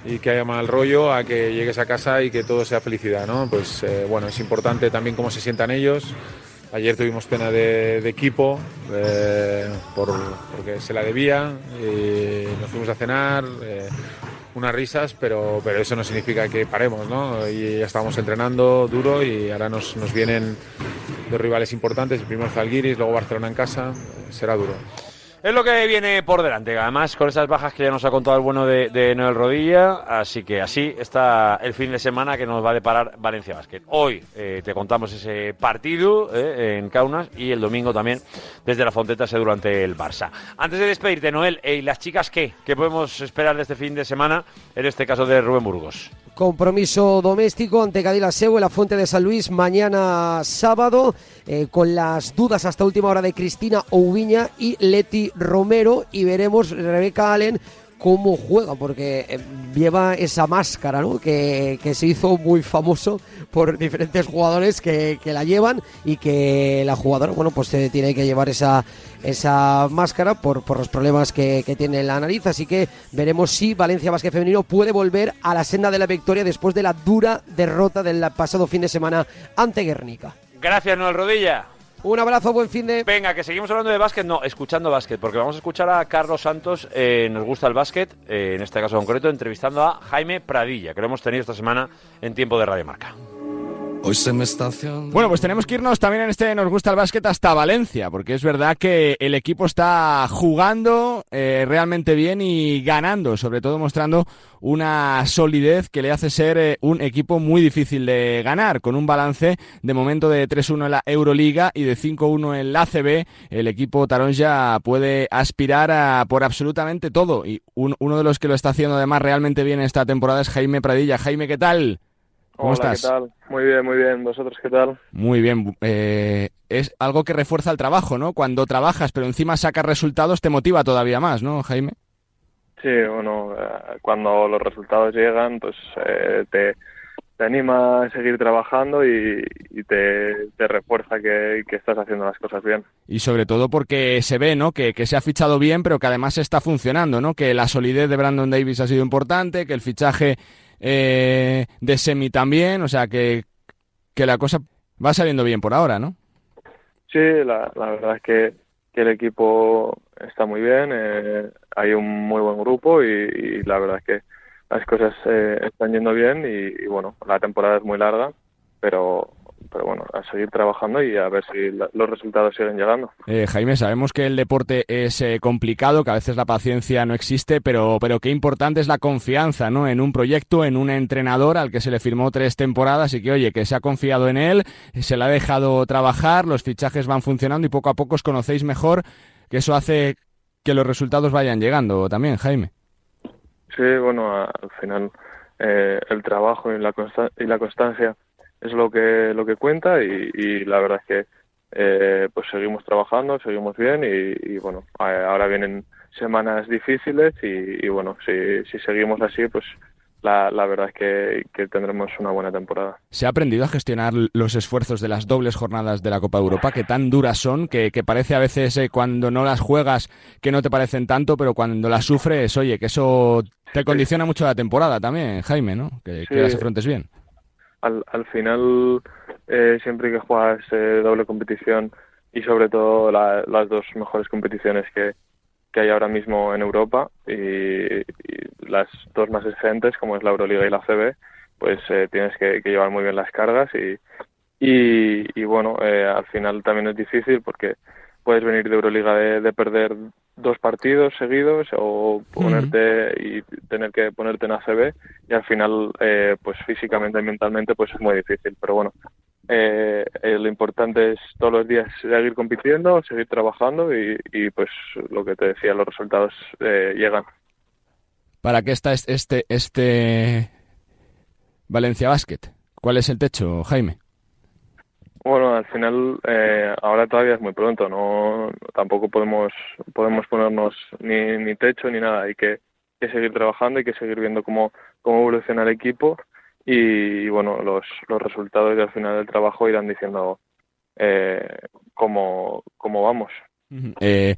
Speaker 46: y que haya mal rollo a que llegues a casa y que todo sea felicidad, ¿no? Pues eh, bueno, es importante también cómo se sientan ellos. Ayer tuvimos pena de, equipo eh, por- porque se la debía nos fuimos a cenar, unas risas, pero, pero eso no significa que paremos, ¿no? Y ya estábamos entrenando duro y ahora nos, nos vienen dos rivales importantes, el primero Zalgiris, luego Barcelona en casa, será duro.
Speaker 3: Es lo que viene por delante, además con esas bajas que ya nos ha contado el bueno de, Noel Rodilla, así que así está el fin de semana que nos va a deparar Valencia Basket. Hoy eh, te contamos ese partido eh, en Kaunas y el domingo también desde la Fonteta se durante el Barça. Antes de despedirte, Noel, eh, ¿y las chicas qué? ¿Qué podemos esperar de este fin de semana, en este caso de Rubén Burgos?
Speaker 9: Compromiso doméstico ante Cadila Seu en la Fuente de San Luis mañana sábado, eh, con las dudas hasta última hora de Cristina Oubiña y Leti Romero. Y veremos Rebeca Allen cómo juega, porque eh, lleva esa máscara, ¿no? Que, que se hizo muy famoso por diferentes jugadores que, que la llevan y que la jugadora, bueno, pues eh, tiene que llevar esa, esa máscara por, por los problemas que, que tiene en la nariz. Así que veremos si Valencia Basket Femenino puede volver a la senda de la victoria después de la dura derrota del pasado fin de semana ante Guernica.
Speaker 3: Gracias, Noel Rodilla.
Speaker 9: Un abrazo, buen fin de.
Speaker 3: Venga, que seguimos hablando de básquet, no, escuchando básquet, porque vamos a escuchar a Carlos Santos, eh, nos gusta el básquet, eh, en este caso concreto, entrevistando a Jaime Pradilla, que lo hemos tenido esta semana en tiempo de Radio Marca.
Speaker 47: Bueno, pues tenemos que irnos también en este Nos gusta el básquet hasta Valencia, porque es verdad que el equipo está jugando eh, realmente bien y ganando, sobre todo mostrando una solidez que le hace ser eh, un equipo muy difícil de ganar, con un balance de momento de 3-1 en la Euroliga y de 5-1 en la ACB. El equipo Taronja puede aspirar a por absolutamente todo y un- uno de los que lo está haciendo además realmente bien esta temporada es Jaime Pradilla. Jaime, ¿qué tal? ¿Cómo
Speaker 48: Hola,
Speaker 47: estás?
Speaker 48: ¿qué tal? Muy bien, muy bien. ¿Vosotros qué tal?
Speaker 47: Muy bien. eh, es algo que refuerza el trabajo, ¿no? Cuando trabajas, pero encima sacas resultados, te motiva todavía más, ¿no, Jaime?
Speaker 48: Sí, bueno, eh, cuando los resultados llegan, pues eh, te, te anima a seguir trabajando y, y te, te refuerza que, que estás haciendo las cosas bien.
Speaker 47: Y sobre todo porque se ve, ¿no? Que, que se ha fichado bien, pero que además está funcionando, ¿no? Que la solidez de Brandon Davis ha sido importante, que el fichaje eh, de Semi también, o sea, que, que la cosa va saliendo bien por ahora, ¿no?
Speaker 48: Sí, la, la verdad es que, que el equipo está muy bien, eh, hay un muy buen grupo y, y la verdad es que las cosas eh, están yendo bien y, y bueno, la temporada es muy larga, pero, pero bueno, a seguir trabajando y a ver si la- los resultados siguen llegando.
Speaker 47: Eh, Jaime, sabemos que el deporte es eh, complicado, que a veces la paciencia no existe, pero, pero qué importante es la confianza, ¿no? En un proyecto, en un entrenador al que se le firmó tres temporadas y que, oye, que se ha confiado en él, se le ha dejado trabajar, los fichajes van funcionando y poco a poco os conocéis mejor, que eso hace que los resultados vayan llegando también, Jaime.
Speaker 48: Sí, bueno, al final eh, el trabajo y la, consta- y la constancia es lo que lo que cuenta y, y la verdad es que eh, pues seguimos trabajando, seguimos bien y, y, bueno, a- ahora vienen semanas difíciles y, y bueno, si, si seguimos así pues la, la verdad es que, que tendremos una buena temporada.
Speaker 47: ¿Se ha aprendido a gestionar los esfuerzos de las dobles jornadas de la Copa de Europa, que tan duras son, que, que parece a veces eh, cuando no las juegas que no te parecen tanto, pero cuando las sufres, oye, que eso te condiciona mucho la temporada también, Jaime, ¿no? Que, que
Speaker 48: Sí.
Speaker 47: las afrontes bien.
Speaker 48: Al, al final, eh, siempre que juegas eh, doble competición y sobre todo la- las dos mejores competiciones que, que hay ahora mismo en Europa y, las dos más exigentes, como es la Euroliga y la CB, pues eh, tienes que, llevar muy bien las cargas y, y, y bueno, eh, al final también es difícil porque puedes venir de Euroliga de perder dos partidos seguidos o ponerte y tener que ponerte en ACB y al final eh, pues físicamente y mentalmente pues es muy difícil pero bueno eh, eh, lo importante es todos los días seguir compitiendo seguir trabajando y, y, pues lo que te decía los resultados eh, llegan
Speaker 47: ¿Para qué está es- este, este Valencia Basket? ¿Cuál es el techo, Jaime?
Speaker 48: Bueno, al final eh, ahora todavía es muy pronto, no tampoco podemos podemos ponernos ni, ni techo ni nada, hay que, que seguir trabajando, hay que seguir viendo cómo, cómo evoluciona el equipo y, bueno, los, los resultados y al final del trabajo irán diciendo eh, cómo, cómo vamos.
Speaker 47: Eh,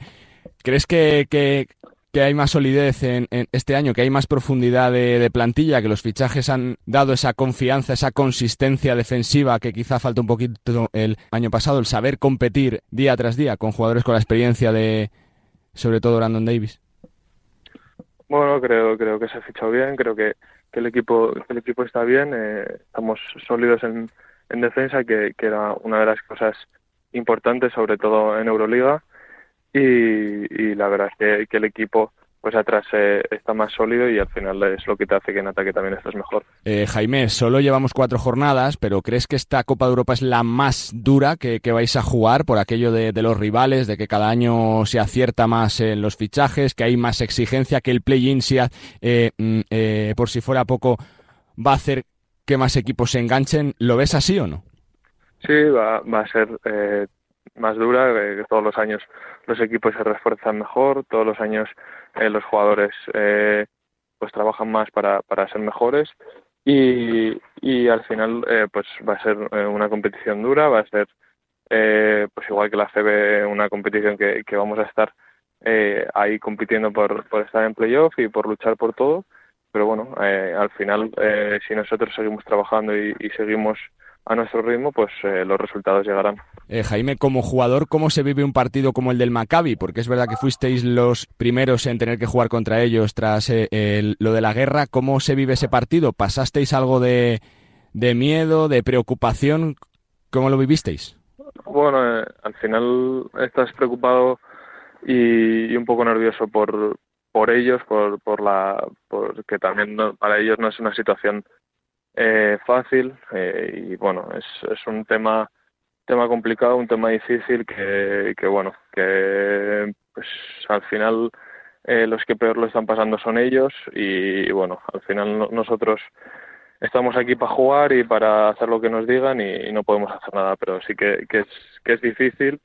Speaker 47: ¿Crees que, que- que hay más solidez en, en este año, que hay más profundidad de, plantilla, que los fichajes han dado esa confianza, esa consistencia defensiva que quizá falta un poquito el año pasado, el saber competir día tras día con jugadores con la experiencia de, sobre todo, Brandon Davis?
Speaker 48: Bueno, creo, creo que se ha fichado bien, creo que, el equipo, el equipo está bien, eh, estamos sólidos en, en defensa, que, que era una de las cosas importantes, sobre todo en Euroliga, y, y la verdad es que, que el equipo pues atrás eh, está más sólido y al final es lo que te hace que en ataque también estés mejor.
Speaker 47: Eh, Jaime, solo llevamos cuatro jornadas, pero ¿crees que esta Copa de Europa es la más dura que, que vais a jugar por aquello de, de los rivales, de que cada año se acierta más en los fichajes, que hay más exigencia, que el play-in, si eh, mm, eh, por si fuera poco, va a hacer que más equipos se enganchen? ¿Lo ves así o no?
Speaker 48: Sí, va, va a ser eh, más dura, eh, que todos los años los equipos se refuerzan mejor, todos los años eh, los jugadores eh, pues trabajan más para, para ser mejores. Y, y al final eh, pues va a ser eh, una competición dura, va a ser eh, pues igual que la CB una competición que, que vamos a estar ahí compitiendo por, por estar en playoff y por luchar por todo, pero bueno, al final si nosotros seguimos trabajando y seguimos a nuestro ritmo, pues eh, los resultados llegarán.
Speaker 47: Eh, Jaime, como jugador, ¿cómo se vive un partido como el del Maccabi? Porque es verdad que fuisteis los primeros en tener que jugar contra ellos tras eh, el- lo de la guerra. ¿Cómo se vive ese partido? ¿Pasasteis algo de, de miedo, de preocupación? ¿Cómo lo vivisteis?
Speaker 48: Bueno, eh, al final estás preocupado y, y un poco nervioso por, por ellos, por, por la, porque también no- para ellos no es una situación eh, fácil eh, y bueno, es, es un tema tema complicado, un tema difícil que, que bueno, que pues al final eh, los que peor lo están pasando son ellos y, bueno, al final no- nosotros estamos aquí para jugar y para hacer lo que nos digan y, y no podemos hacer nada, pero sí que, que, es, que es difícil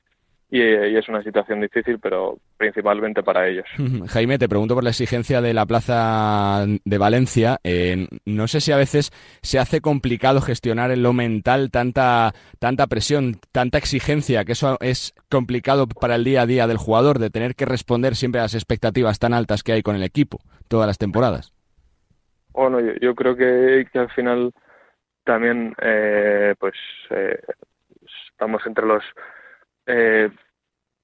Speaker 48: y, y es una situación difícil, pero principalmente para ellos.
Speaker 47: Jaime, te pregunto por la exigencia de la plaza de Valencia. Eh, no sé si a veces se hace complicado gestionar en lo mental tanta, tanta presión, tanta exigencia, que eso es complicado para el día a día del jugador, de tener que responder siempre a las expectativas tan altas que hay con el equipo todas las temporadas.
Speaker 48: Bueno, yo, yo creo que, que al final también eh, pues eh, estamos entre los eh,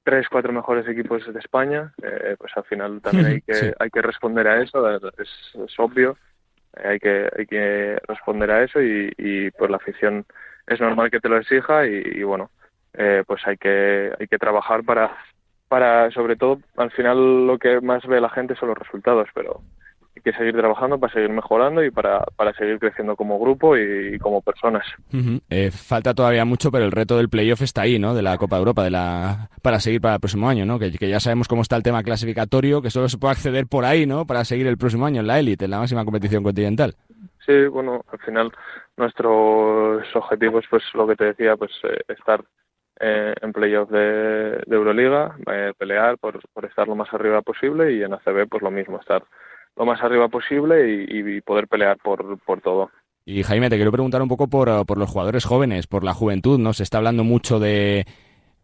Speaker 48: tres, cuatro mejores equipos de España. eh, pues al final también hay que,
Speaker 47: Sí.
Speaker 48: hay que responder a eso, es, es obvio. eh, hay que, hay que responder a eso y, y pues la afición es normal que te lo exija y, y, bueno, eh, pues hay que, hay que trabajar para, para, sobre todo, al final lo que más ve la gente son los resultados, pero hay que seguir trabajando para seguir mejorando y para, para seguir creciendo como grupo y, y como personas.
Speaker 47: Eh, falta todavía mucho, pero el reto del playoff está ahí, ¿no? De la Copa de Europa, de la para seguir para el próximo año, ¿no? Que, que ya sabemos cómo está el tema clasificatorio, que solo se puede acceder por ahí, ¿no? Para seguir el próximo año en la élite, en la máxima competición continental.
Speaker 48: Sí, bueno, al final nuestros objetivos, pues lo que te decía, pues eh, estar eh, en playoff de, de Euroliga, eh, pelear por, por estar lo más arriba posible y en ACB pues lo mismo, estar lo más arriba posible y, poder pelear por, por todo.
Speaker 47: Y Jaime, te quiero preguntar un poco por, por los jugadores jóvenes, por la juventud, ¿no? Se está hablando mucho de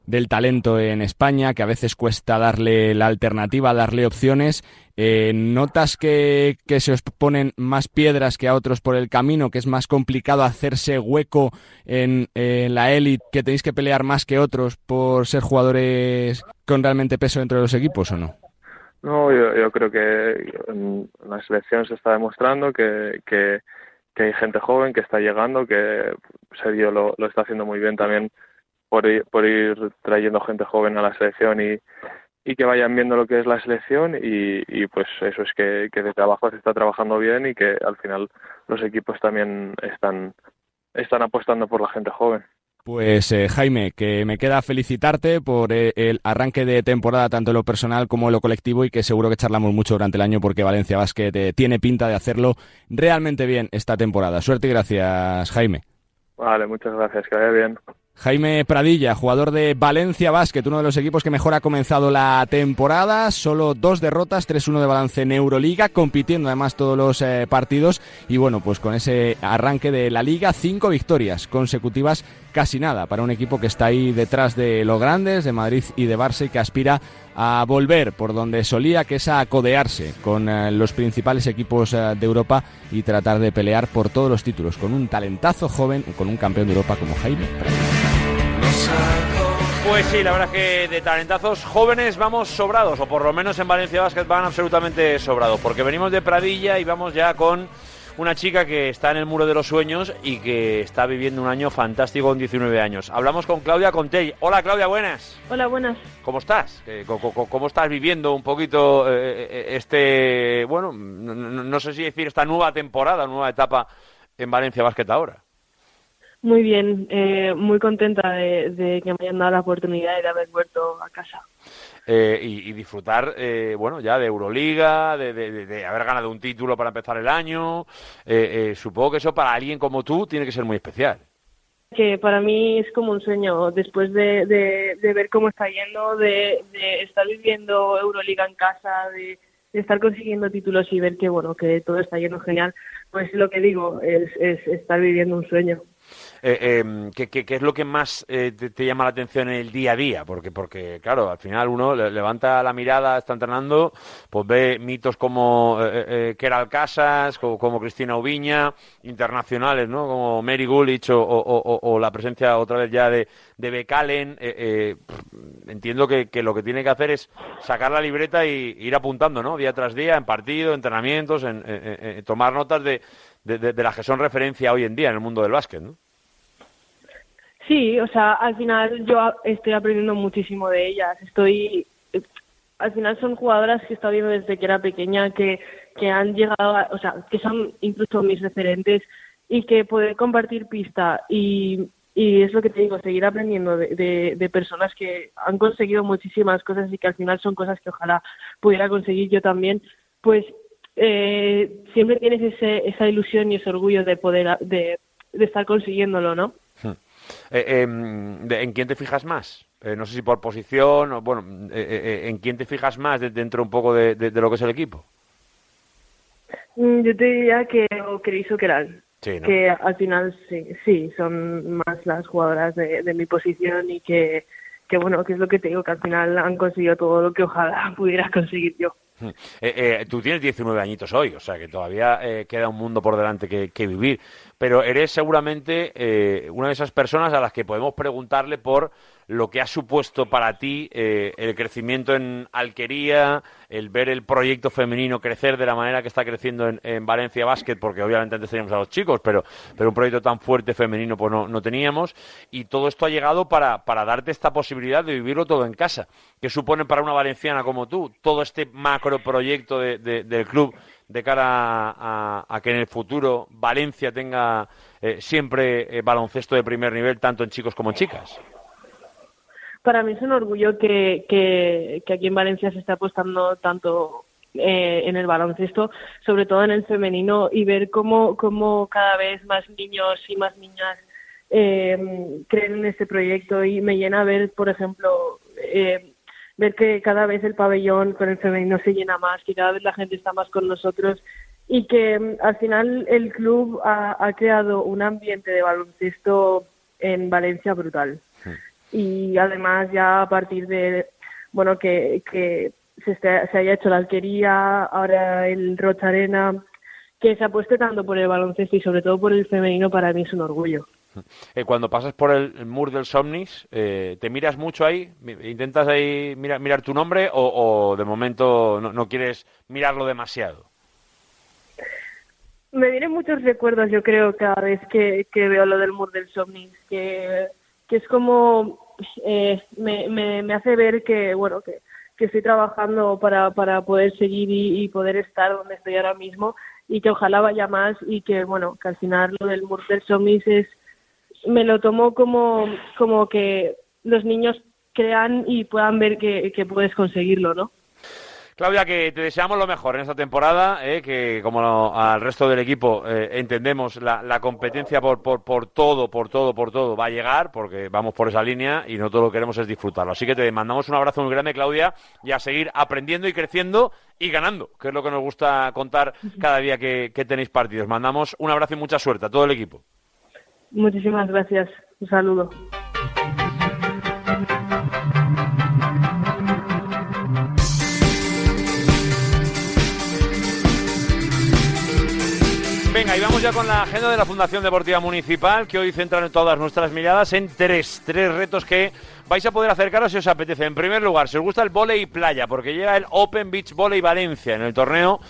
Speaker 47: del talento en España, que a veces cuesta darle la alternativa, darle opciones. Eh, ¿Notas que, que, se os ponen más piedras que a otros por el camino, que es más complicado hacerse hueco en, la élite, que tenéis que pelear más que otros por ser jugadores con realmente peso dentro de los equipos o no?
Speaker 48: No, yo, creo que en la selección se está demostrando que, que, hay gente joven que está llegando, que Sergio lo, está haciendo muy bien también por ir, por ir trayendo gente joven a la selección y, y que vayan viendo lo que es la selección y, y pues eso es que, que desde abajo se está trabajando bien y que al final los equipos también están, están apostando por la gente joven.
Speaker 47: Pues eh, Jaime, que me queda felicitarte por eh, el arranque de temporada, tanto en lo personal como en lo colectivo, y que seguro que charlamos mucho durante el año porque Valencia Basket eh, tiene pinta de hacerlo realmente bien esta temporada. Suerte y gracias, Jaime.
Speaker 48: Vale, muchas gracias, que vaya bien.
Speaker 47: Jaime Pradilla, jugador de Valencia Basket, uno de los equipos que mejor ha comenzado la temporada, solo dos derrotas, 3-1 de balance en Euroliga, compitiendo además todos los eh, partidos. Y bueno, pues con ese arranque de la liga, cinco victorias consecutivas, casi nada para un equipo que está ahí detrás de los grandes, de Madrid y de Barça y que aspira a volver por donde solía, que es a codearse con eh, los principales equipos eh, de Europa y tratar de pelear por todos los títulos, con un talentazo joven, con un campeón de Europa como Jaime.
Speaker 3: Pues sí, la verdad es que de talentazos jóvenes vamos sobrados, o por lo menos en Valencia Basket van absolutamente sobrados, porque venimos de Pradilla y vamos ya con una chica que está en el muro de los sueños y que está viviendo un año fantástico con 19 años. Hablamos con Claudia Contell. Hola Claudia, buenas.
Speaker 49: Hola, buenas.
Speaker 3: ¿Cómo estás? ¿Cómo, estás viviendo un poquito eh, eh, este, bueno, no, sé si decir esta nueva temporada, nueva etapa en Valencia Basket ahora?
Speaker 49: Muy bien, eh, muy contenta de, que me hayan dado la oportunidad de haber vuelto a casa.
Speaker 3: Eh, y, disfrutar, eh, bueno, ya de Euroliga, de, haber ganado un título para empezar el año. supongo que eso para alguien como tú tiene que ser muy especial.
Speaker 49: Que para mí es como un sueño, después de, ver cómo está yendo, de, estar viviendo Euroliga en casa, de, estar consiguiendo títulos y ver que, bueno, que todo está yendo genial, pues lo que digo es estar viviendo un sueño.
Speaker 3: Eh, em, ¿qué, es lo que más eh, te, llama la atención en el día a día? Porque, porque claro, al final uno levanta la mirada, está entrenando, pues ve mitos como eh, Keral Casas, como, Cristina Ubiña, internacionales, ¿no? Como Mary Gulich o, la presencia otra vez ya de, de Becalen. entiendo que, lo que tiene que hacer es sacar la libreta y ir apuntando, ¿no? Día tras día, en partido, entrenamientos, en, tomar notas de, de, las que son referencia hoy en día en el mundo del básquet, ¿no?
Speaker 49: Sí, o sea, al final yo estoy aprendiendo muchísimo de ellas. Estoy, al final son jugadoras que he estado viendo desde que era pequeña, que, que han llegado, o sea, que son incluso mis referentes y que poder compartir pista y, y es lo que te digo, seguir aprendiendo de, de, personas que han conseguido muchísimas cosas y que al final son cosas que ojalá pudiera conseguir yo también, pues eh, siempre tienes ese, esa ilusión y ese orgullo de poder de, de estar consiguiéndolo, ¿no?
Speaker 3: Eh, em, ¿En quién te fijas más? Eh, no sé si por posición o, bueno, eh, ¿en quién te fijas más dentro un poco de, lo que es el equipo?
Speaker 49: Mm, yo te diría que Cris o Keral. Que al final sí, sí, son más las jugadoras de, mi posición y que, que, bueno, que es lo que te digo, que al final han conseguido todo lo que ojalá pudiera conseguir yo.
Speaker 3: Hmm. tú tienes 19 añitos hoy, o sea que todavía queda un mundo por delante que vivir pero eres seguramente eh, una de esas personas a las que podemos preguntarle por lo que ha supuesto para ti eh, el crecimiento en Alquería, el ver el proyecto femenino crecer de la manera que está creciendo en, Valencia Basket, porque obviamente antes teníamos a los chicos, pero, pero un proyecto tan fuerte femenino pues no, no teníamos, y todo esto ha llegado para, para darte esta posibilidad de vivirlo todo en casa. ¿Qué supone para una valenciana como tú todo este macro proyecto del club de cara a, que en el futuro Valencia tenga eh, siempre eh, baloncesto de primer nivel, tanto en chicos como en chicas?
Speaker 49: Para mí es un orgullo que, que, aquí en Valencia se esté apostando tanto eh, en el baloncesto, sobre todo en el femenino, y ver cómo, cómo cada vez más niños y más niñas creen en este proyecto y me llena ver, por ejemplo, ver que cada vez el pabellón con el femenino se llena más, que cada vez la gente está más con nosotros y que mm, al final el club ha, ha creado un ambiente de baloncesto en Valencia brutal. Y además ya a partir de, bueno, que, que se, esté- se haya hecho la alquería, ahora el Rocha Arena, que se apueste tanto por el baloncesto y sobre todo por el femenino, para mí es un orgullo.
Speaker 3: Eh, cuando pasas por el, el mur del Somnis, eh, ¿te miras mucho ahí? ¿Intentas ahí mira- mirar tu nombre o, de momento no, quieres mirarlo demasiado?
Speaker 49: Me vienen muchos recuerdos, yo creo, cada vez que, veo lo del Mur del Somnis, que, es como, eh, me, me, me hace ver que, bueno, que, estoy trabajando para, poder seguir y, poder estar donde estoy ahora mismo y que ojalá vaya más y que, bueno, que al final lo del Mur del Somnis es, me lo tomo como, como que los niños crean y puedan ver que, que puedes conseguirlo, ¿no?
Speaker 3: Claudia, que te deseamos lo mejor en esta temporada, eh, que como al resto del equipo eh, entendemos la, la competencia por, por, por todo, por todo, por todo va a llegar, porque vamos por esa línea y no todo lo que queremos es disfrutarlo. Así que te mandamos un abrazo muy grande, Claudia, y a seguir aprendiendo y creciendo y ganando, que es lo que nos gusta contar cada día que, que tenéis partidos. Mandamos un abrazo y mucha suerte a todo el equipo.
Speaker 49: Muchísimas gracias. Un saludo.
Speaker 3: Venga, y vamos ya con la agenda de la Fundación Deportiva Municipal, que hoy centran todas nuestras miradas en tres, tres retos que vais a poder acercaros si os apetece. En primer lugar, si os gusta el volei playa, porque llega el Open Beach Volley Valencia en el torneo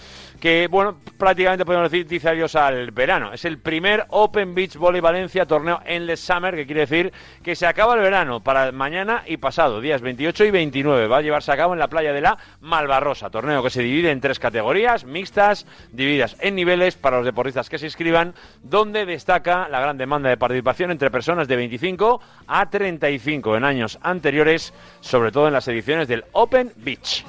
Speaker 3: que, bueno, prácticamente podemos decir, dice adiós al verano. Es el primer Open Beach Volley Valencia torneo Endless Summer, que quiere decir que se acaba el verano para mañana y pasado, días 28 y 29. Va a llevarse a cabo en la playa de la Malvarrosa, torneo que se divide en tres categorías mixtas, divididas en niveles para los deportistas que se inscriban, donde destaca la gran demanda de participación entre personas de 25 a 35 en años anteriores, sobre todo en las ediciones del Open Beach.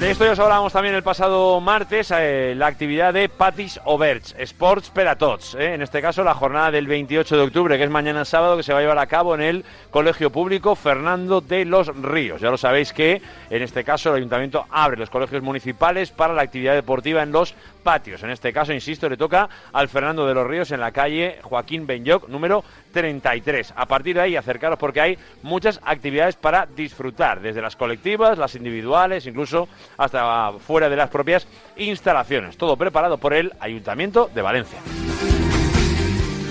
Speaker 3: De esto ya os hablábamos también el pasado martes, eh, la actividad de Patis Oberts, Sports per a Tots. eh, en este caso, la jornada del 28 de octubre, que es mañana sábado, que se va a llevar a cabo en el Colegio Público Fernando de los Ríos. Ya lo sabéis que, en este caso, el Ayuntamiento abre los colegios municipales para la actividad deportiva en los patios. En este caso, insisto, le toca al Fernando de los Ríos en la calle Joaquín Benyoc, número 33. A partir de ahí, acercaros porque hay muchas actividades para disfrutar, desde las colectivas, las individuales, incluso hasta fuera de las propias instalaciones. Todo preparado por el Ayuntamiento de Valencia.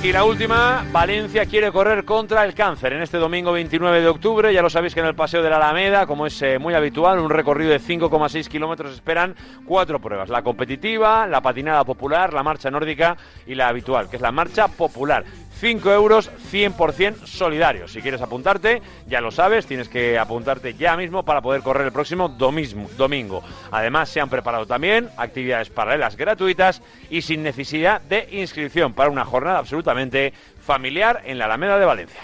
Speaker 3: Y la última, Valencia quiere correr contra el cáncer en este domingo 29 de octubre. Ya lo sabéis que en el Paseo de la Alameda, como es eh, muy habitual, un recorrido de 5,6 kilómetros esperan cuatro pruebas. La competitiva, la patinada popular, la marcha nórdica y la habitual, que es la marcha popular. 5 euros 100% solidarios. Si quieres apuntarte, ya lo sabes, tienes que apuntarte ya mismo para poder correr el próximo domingo. Además, se han preparado también actividades paralelas gratuitas y sin necesidad de inscripción para una jornada absolutamente familiar en la Alameda de Valencia.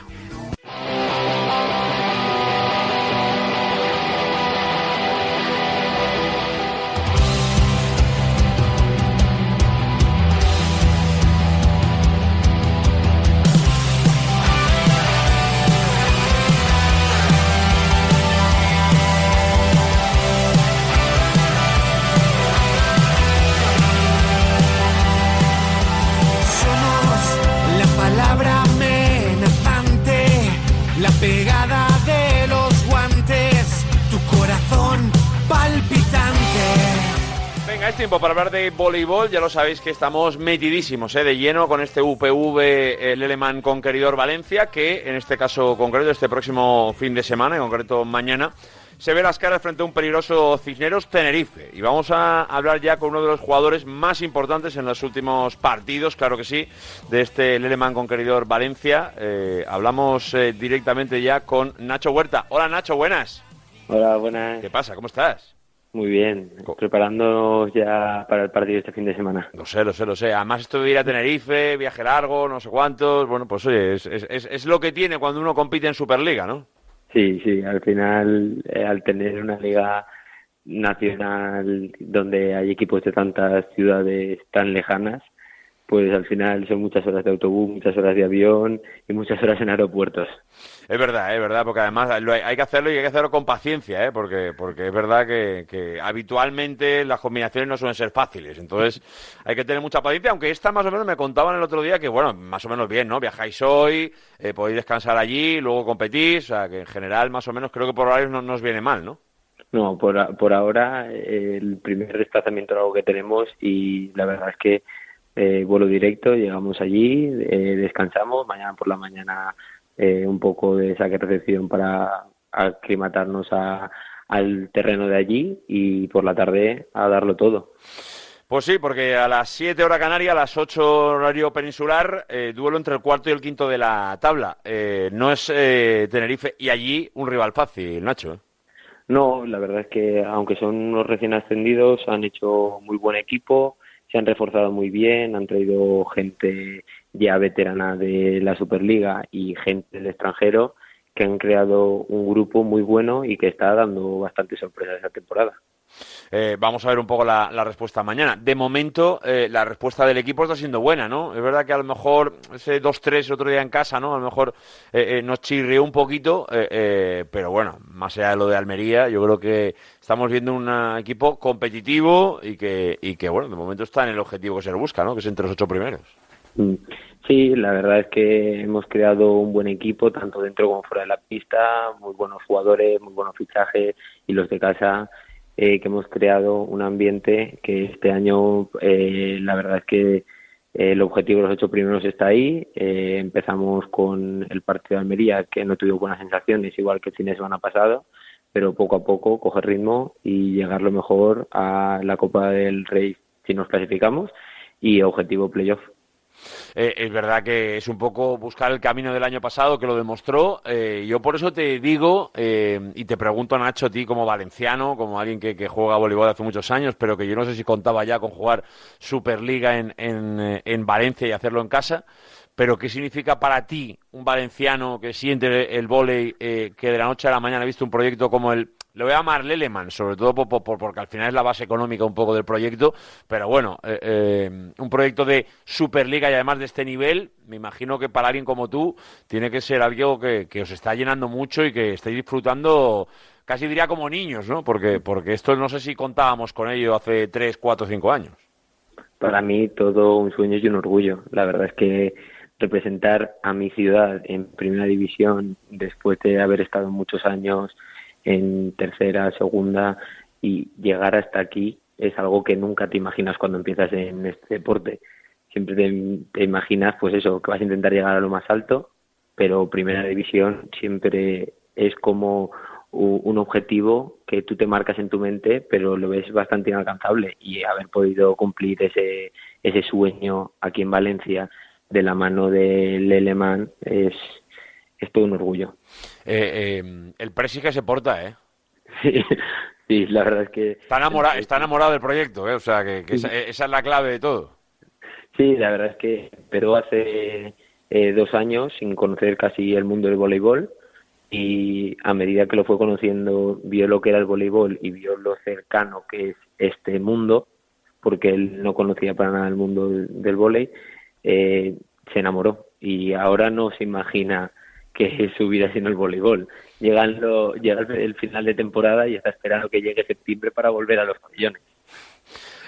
Speaker 3: Es tiempo para hablar de voleibol. Ya lo sabéis que estamos metidísimos ¿eh? de lleno con este UPV el Eleman Conqueridor Valencia, que en este caso concreto, este próximo fin de semana, en concreto mañana, se ve las caras frente a un peligroso Cisneros Tenerife. Y vamos a hablar ya con uno de los jugadores más importantes en los últimos partidos, claro que sí, de este Leleman Conqueridor Valencia. Eh, hablamos eh, directamente ya con Nacho Huerta. Hola Nacho, buenas.
Speaker 50: Hola, buenas.
Speaker 3: ¿Qué pasa? ¿Cómo estás?
Speaker 50: Muy bien, preparándonos ya para el partido este fin de semana.
Speaker 3: Lo sé, lo sé, lo sé. Además, esto de ir a Tenerife, viaje largo, no sé cuántos. Bueno, pues oye, es, es, es- lo que tiene cuando uno compite en Superliga, ¿no?
Speaker 50: Sí, sí, al final, eh, al tener una liga nacional donde hay equipos de tantas ciudades tan lejanas, pues al final son muchas horas de autobús, muchas horas de avión y muchas horas en aeropuertos.
Speaker 3: Es verdad, es verdad, porque además lo hay, hay que hacerlo y hay que hacerlo con paciencia, ¿eh? porque, porque es verdad que, que habitualmente las combinaciones no suelen ser fáciles. Entonces hay que tener mucha paciencia, aunque esta más o menos me contaban el otro día que, bueno, más o menos bien, ¿no? Viajáis hoy, eh, podéis descansar allí, luego competís, o sea, que en general más o menos creo que por horarios no nos viene mal, ¿no?
Speaker 50: No, por, por ahora eh, el primer desplazamiento es algo que tenemos y la verdad es que eh, vuelo directo, llegamos allí, eh, descansamos, mañana por la mañana eh, un poco de saque recepción para aclimatarnos a, al terreno de allí y por la tarde a darlo todo.
Speaker 3: Pues sí, porque a las 7 hora canaria, a las 8 horario peninsular, eh, duelo entre el cuarto y el quinto de la tabla. Eh, no es eh, Tenerife y allí un rival fácil, Nacho.
Speaker 50: No, la verdad es que aunque son unos recién ascendidos, han hecho muy buen equipo, se han reforzado muy bien, han traído gente ya veterana de la Superliga y gente del extranjero que han creado un grupo muy bueno y que está dando bastante sorpresa esa temporada.
Speaker 3: Eh, vamos a ver un poco la, respuesta mañana. De momento, eh, la respuesta del equipo está siendo buena, ¿no? Es verdad que a lo mejor ese 2-3 el otro día en casa, ¿no? A lo mejor eh, eh, nos chirrió un poquito, eh, eh, pero bueno, más allá de lo de Almería, yo creo que estamos viendo un equipo competitivo y que, y que, bueno, de momento está en el objetivo que se le busca, ¿no? Que es entre los ocho primeros.
Speaker 50: Mm. Sí, la verdad es que hemos creado un buen equipo, tanto dentro como fuera de la pista, muy buenos jugadores, muy buenos fichajes y los de casa, eh, que hemos creado un ambiente que este año eh, la verdad es que eh, el objetivo de los ocho primeros está ahí. Eh, empezamos con el partido de Almería, que no tuvo buenas sensaciones, igual que el fin de semana pasado, pero poco a poco coger ritmo y llegar lo mejor a la Copa del Rey si nos clasificamos y objetivo playoff.
Speaker 3: Eh, es verdad que es un poco buscar el camino del año pasado que lo demostró. Eh, yo por eso te digo eh, y te pregunto, Nacho, a ti como valenciano, como alguien que, juega voleibol hace muchos años, pero que yo no sé si contaba ya con jugar Superliga en, en, eh, en Valencia y hacerlo en casa. Pero ¿qué significa para ti un valenciano que siente el vóley, eh, que de la noche a la mañana ha visto un proyecto como el, lo voy a llamar Leleman, sobre todo por, por- porque al final es la base económica un poco del proyecto, pero bueno, eh, eh, un proyecto de Superliga y además de este nivel, me imagino que para alguien como tú tiene que ser algo que, que os está llenando mucho y que estáis disfrutando casi diría como niños, ¿no? Porque, porque esto no sé si contábamos con ello hace 3, 4, 5 años.
Speaker 50: Para mí todo un sueño y un orgullo. La verdad es que representar a mi ciudad en primera división después de haber estado muchos años en tercera, segunda y llegar hasta aquí es algo que nunca te imaginas cuando empiezas en este deporte. Siempre te, te imaginas, pues eso, que vas a intentar llegar a lo más alto, pero primera división siempre es como un objetivo que tú te marcas en tu mente, pero lo ves bastante inalcanzable y haber podido cumplir ese, ese sueño aquí en Valencia de la mano de Leleman es, es todo un orgullo.
Speaker 3: Eh, eh, el Presi que se porta, ¿eh?
Speaker 50: Sí, sí, la verdad es que
Speaker 3: Está enamorado, está enamorado del proyecto, ¿eh? O sea, que, que esa, esa es la clave de todo.
Speaker 50: Sí, la verdad es que pero hace eh, dos años sin conocer casi el mundo del voleibol y a medida que lo fue conociendo vio lo que era el voleibol y vio lo cercano que es este mundo porque él no conocía para nada el mundo del, del vóley eh, se enamoró y ahora no se imagina que su vida sin el voleibol Llegan lo- llega el, final de temporada y está esperando que llegue septiembre para volver a los pabellones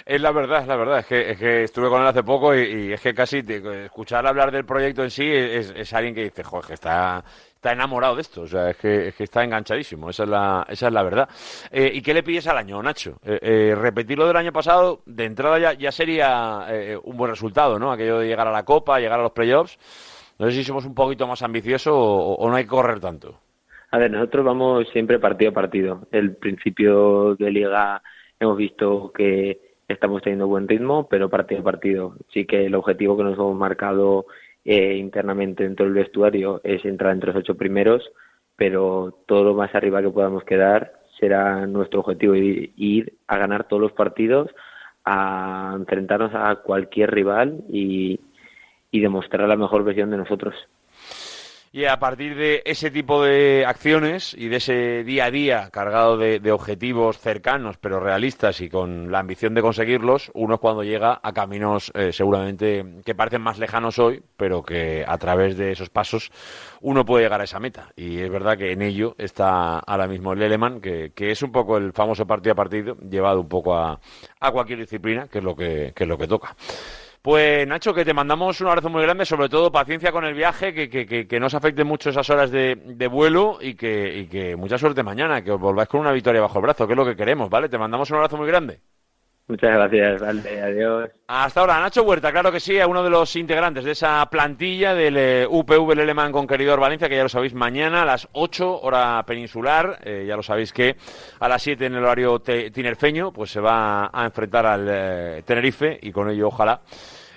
Speaker 3: Es la verdad, es la verdad. Es que, es que estuve con él hace poco y, es que casi te- escuchar hablar del proyecto en sí es, es alguien que dice, joder, está, está enamorado de esto. O sea, es que, es que está enganchadísimo. Esa es la, esa es la verdad. Eh, ¿Y qué le pides al año, Nacho? Eh, eh, repetir lo del año pasado, de entrada ya, ya sería eh, un buen resultado, ¿no? Aquello de llegar a la Copa, llegar a los playoffs. No sé si somos un poquito más ambiciosos o, no hay que correr tanto.
Speaker 50: A ver, nosotros vamos siempre partido a partido. El principio de liga hemos visto que estamos teniendo buen ritmo, pero partido a partido. Sí que el objetivo que nos hemos marcado eh, internamente dentro del vestuario es entrar entre los ocho primeros, pero todo lo más arriba que podamos quedar será nuestro objetivo ir a ganar todos los partidos, a enfrentarnos a cualquier rival y, y demostrar la mejor versión de nosotros.
Speaker 3: Y a partir de ese tipo de acciones y de ese día a día cargado de, de objetivos cercanos pero realistas y con la ambición de conseguirlos, uno es cuando llega a caminos eh, seguramente que parecen más lejanos hoy, pero que a través de esos pasos uno puede llegar a esa meta. Y es verdad que en ello está ahora mismo el Leleman, que, que es un poco el famoso partido a partido, llevado un poco a, a cualquier disciplina, que es lo que, que es lo que toca. Pues Nacho, que te mandamos un abrazo muy grande, sobre todo paciencia con el viaje, que, que, que, que no os afecten mucho esas horas de, de vuelo y que, y que mucha suerte mañana, que os volváis con una victoria bajo el brazo, que es lo que queremos, ¿vale? Te mandamos un abrazo muy grande.
Speaker 50: Muchas gracias, vale, adiós.
Speaker 3: Hasta ahora, Nacho Huerta, claro que sí, a uno de los integrantes de esa plantilla del eh, UPV Leleman Conqueridor Valencia, que ya lo sabéis, mañana a las 8, hora peninsular, eh, ya lo sabéis que a las 7 en el horario te- tinerfeño, pues se va a enfrentar al eh, Tenerife y con ello ojalá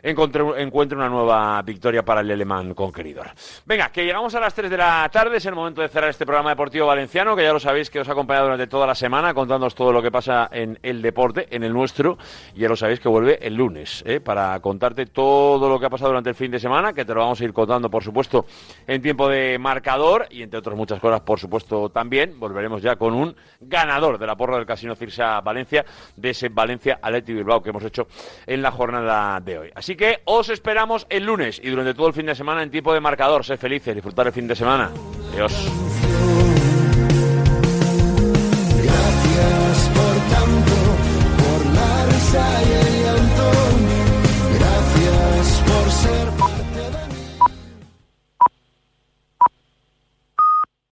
Speaker 3: encuentre una nueva victoria para el Alemán conqueridor. Venga, que llegamos a las 3 de la tarde, es el momento de cerrar este programa deportivo valenciano, que ya lo sabéis que os ha acompañado durante toda la semana contándoos todo lo que pasa en el deporte, en el nuestro, y ya lo sabéis que vuelve el lunes, ¿eh? para contarte todo lo que ha pasado durante el fin de semana, que te lo vamos a ir contando, por supuesto, en tiempo de marcador, y entre otras muchas cosas, por supuesto, también volveremos ya con un ganador de la porra del Casino Cirsa Valencia, de ese Valencia Atleti Bilbao que hemos hecho en la jornada de hoy. Así que os esperamos el lunes y durante todo el fin de semana en tiempo de marcador. Sed felices, disfrutar el fin de semana. Adiós.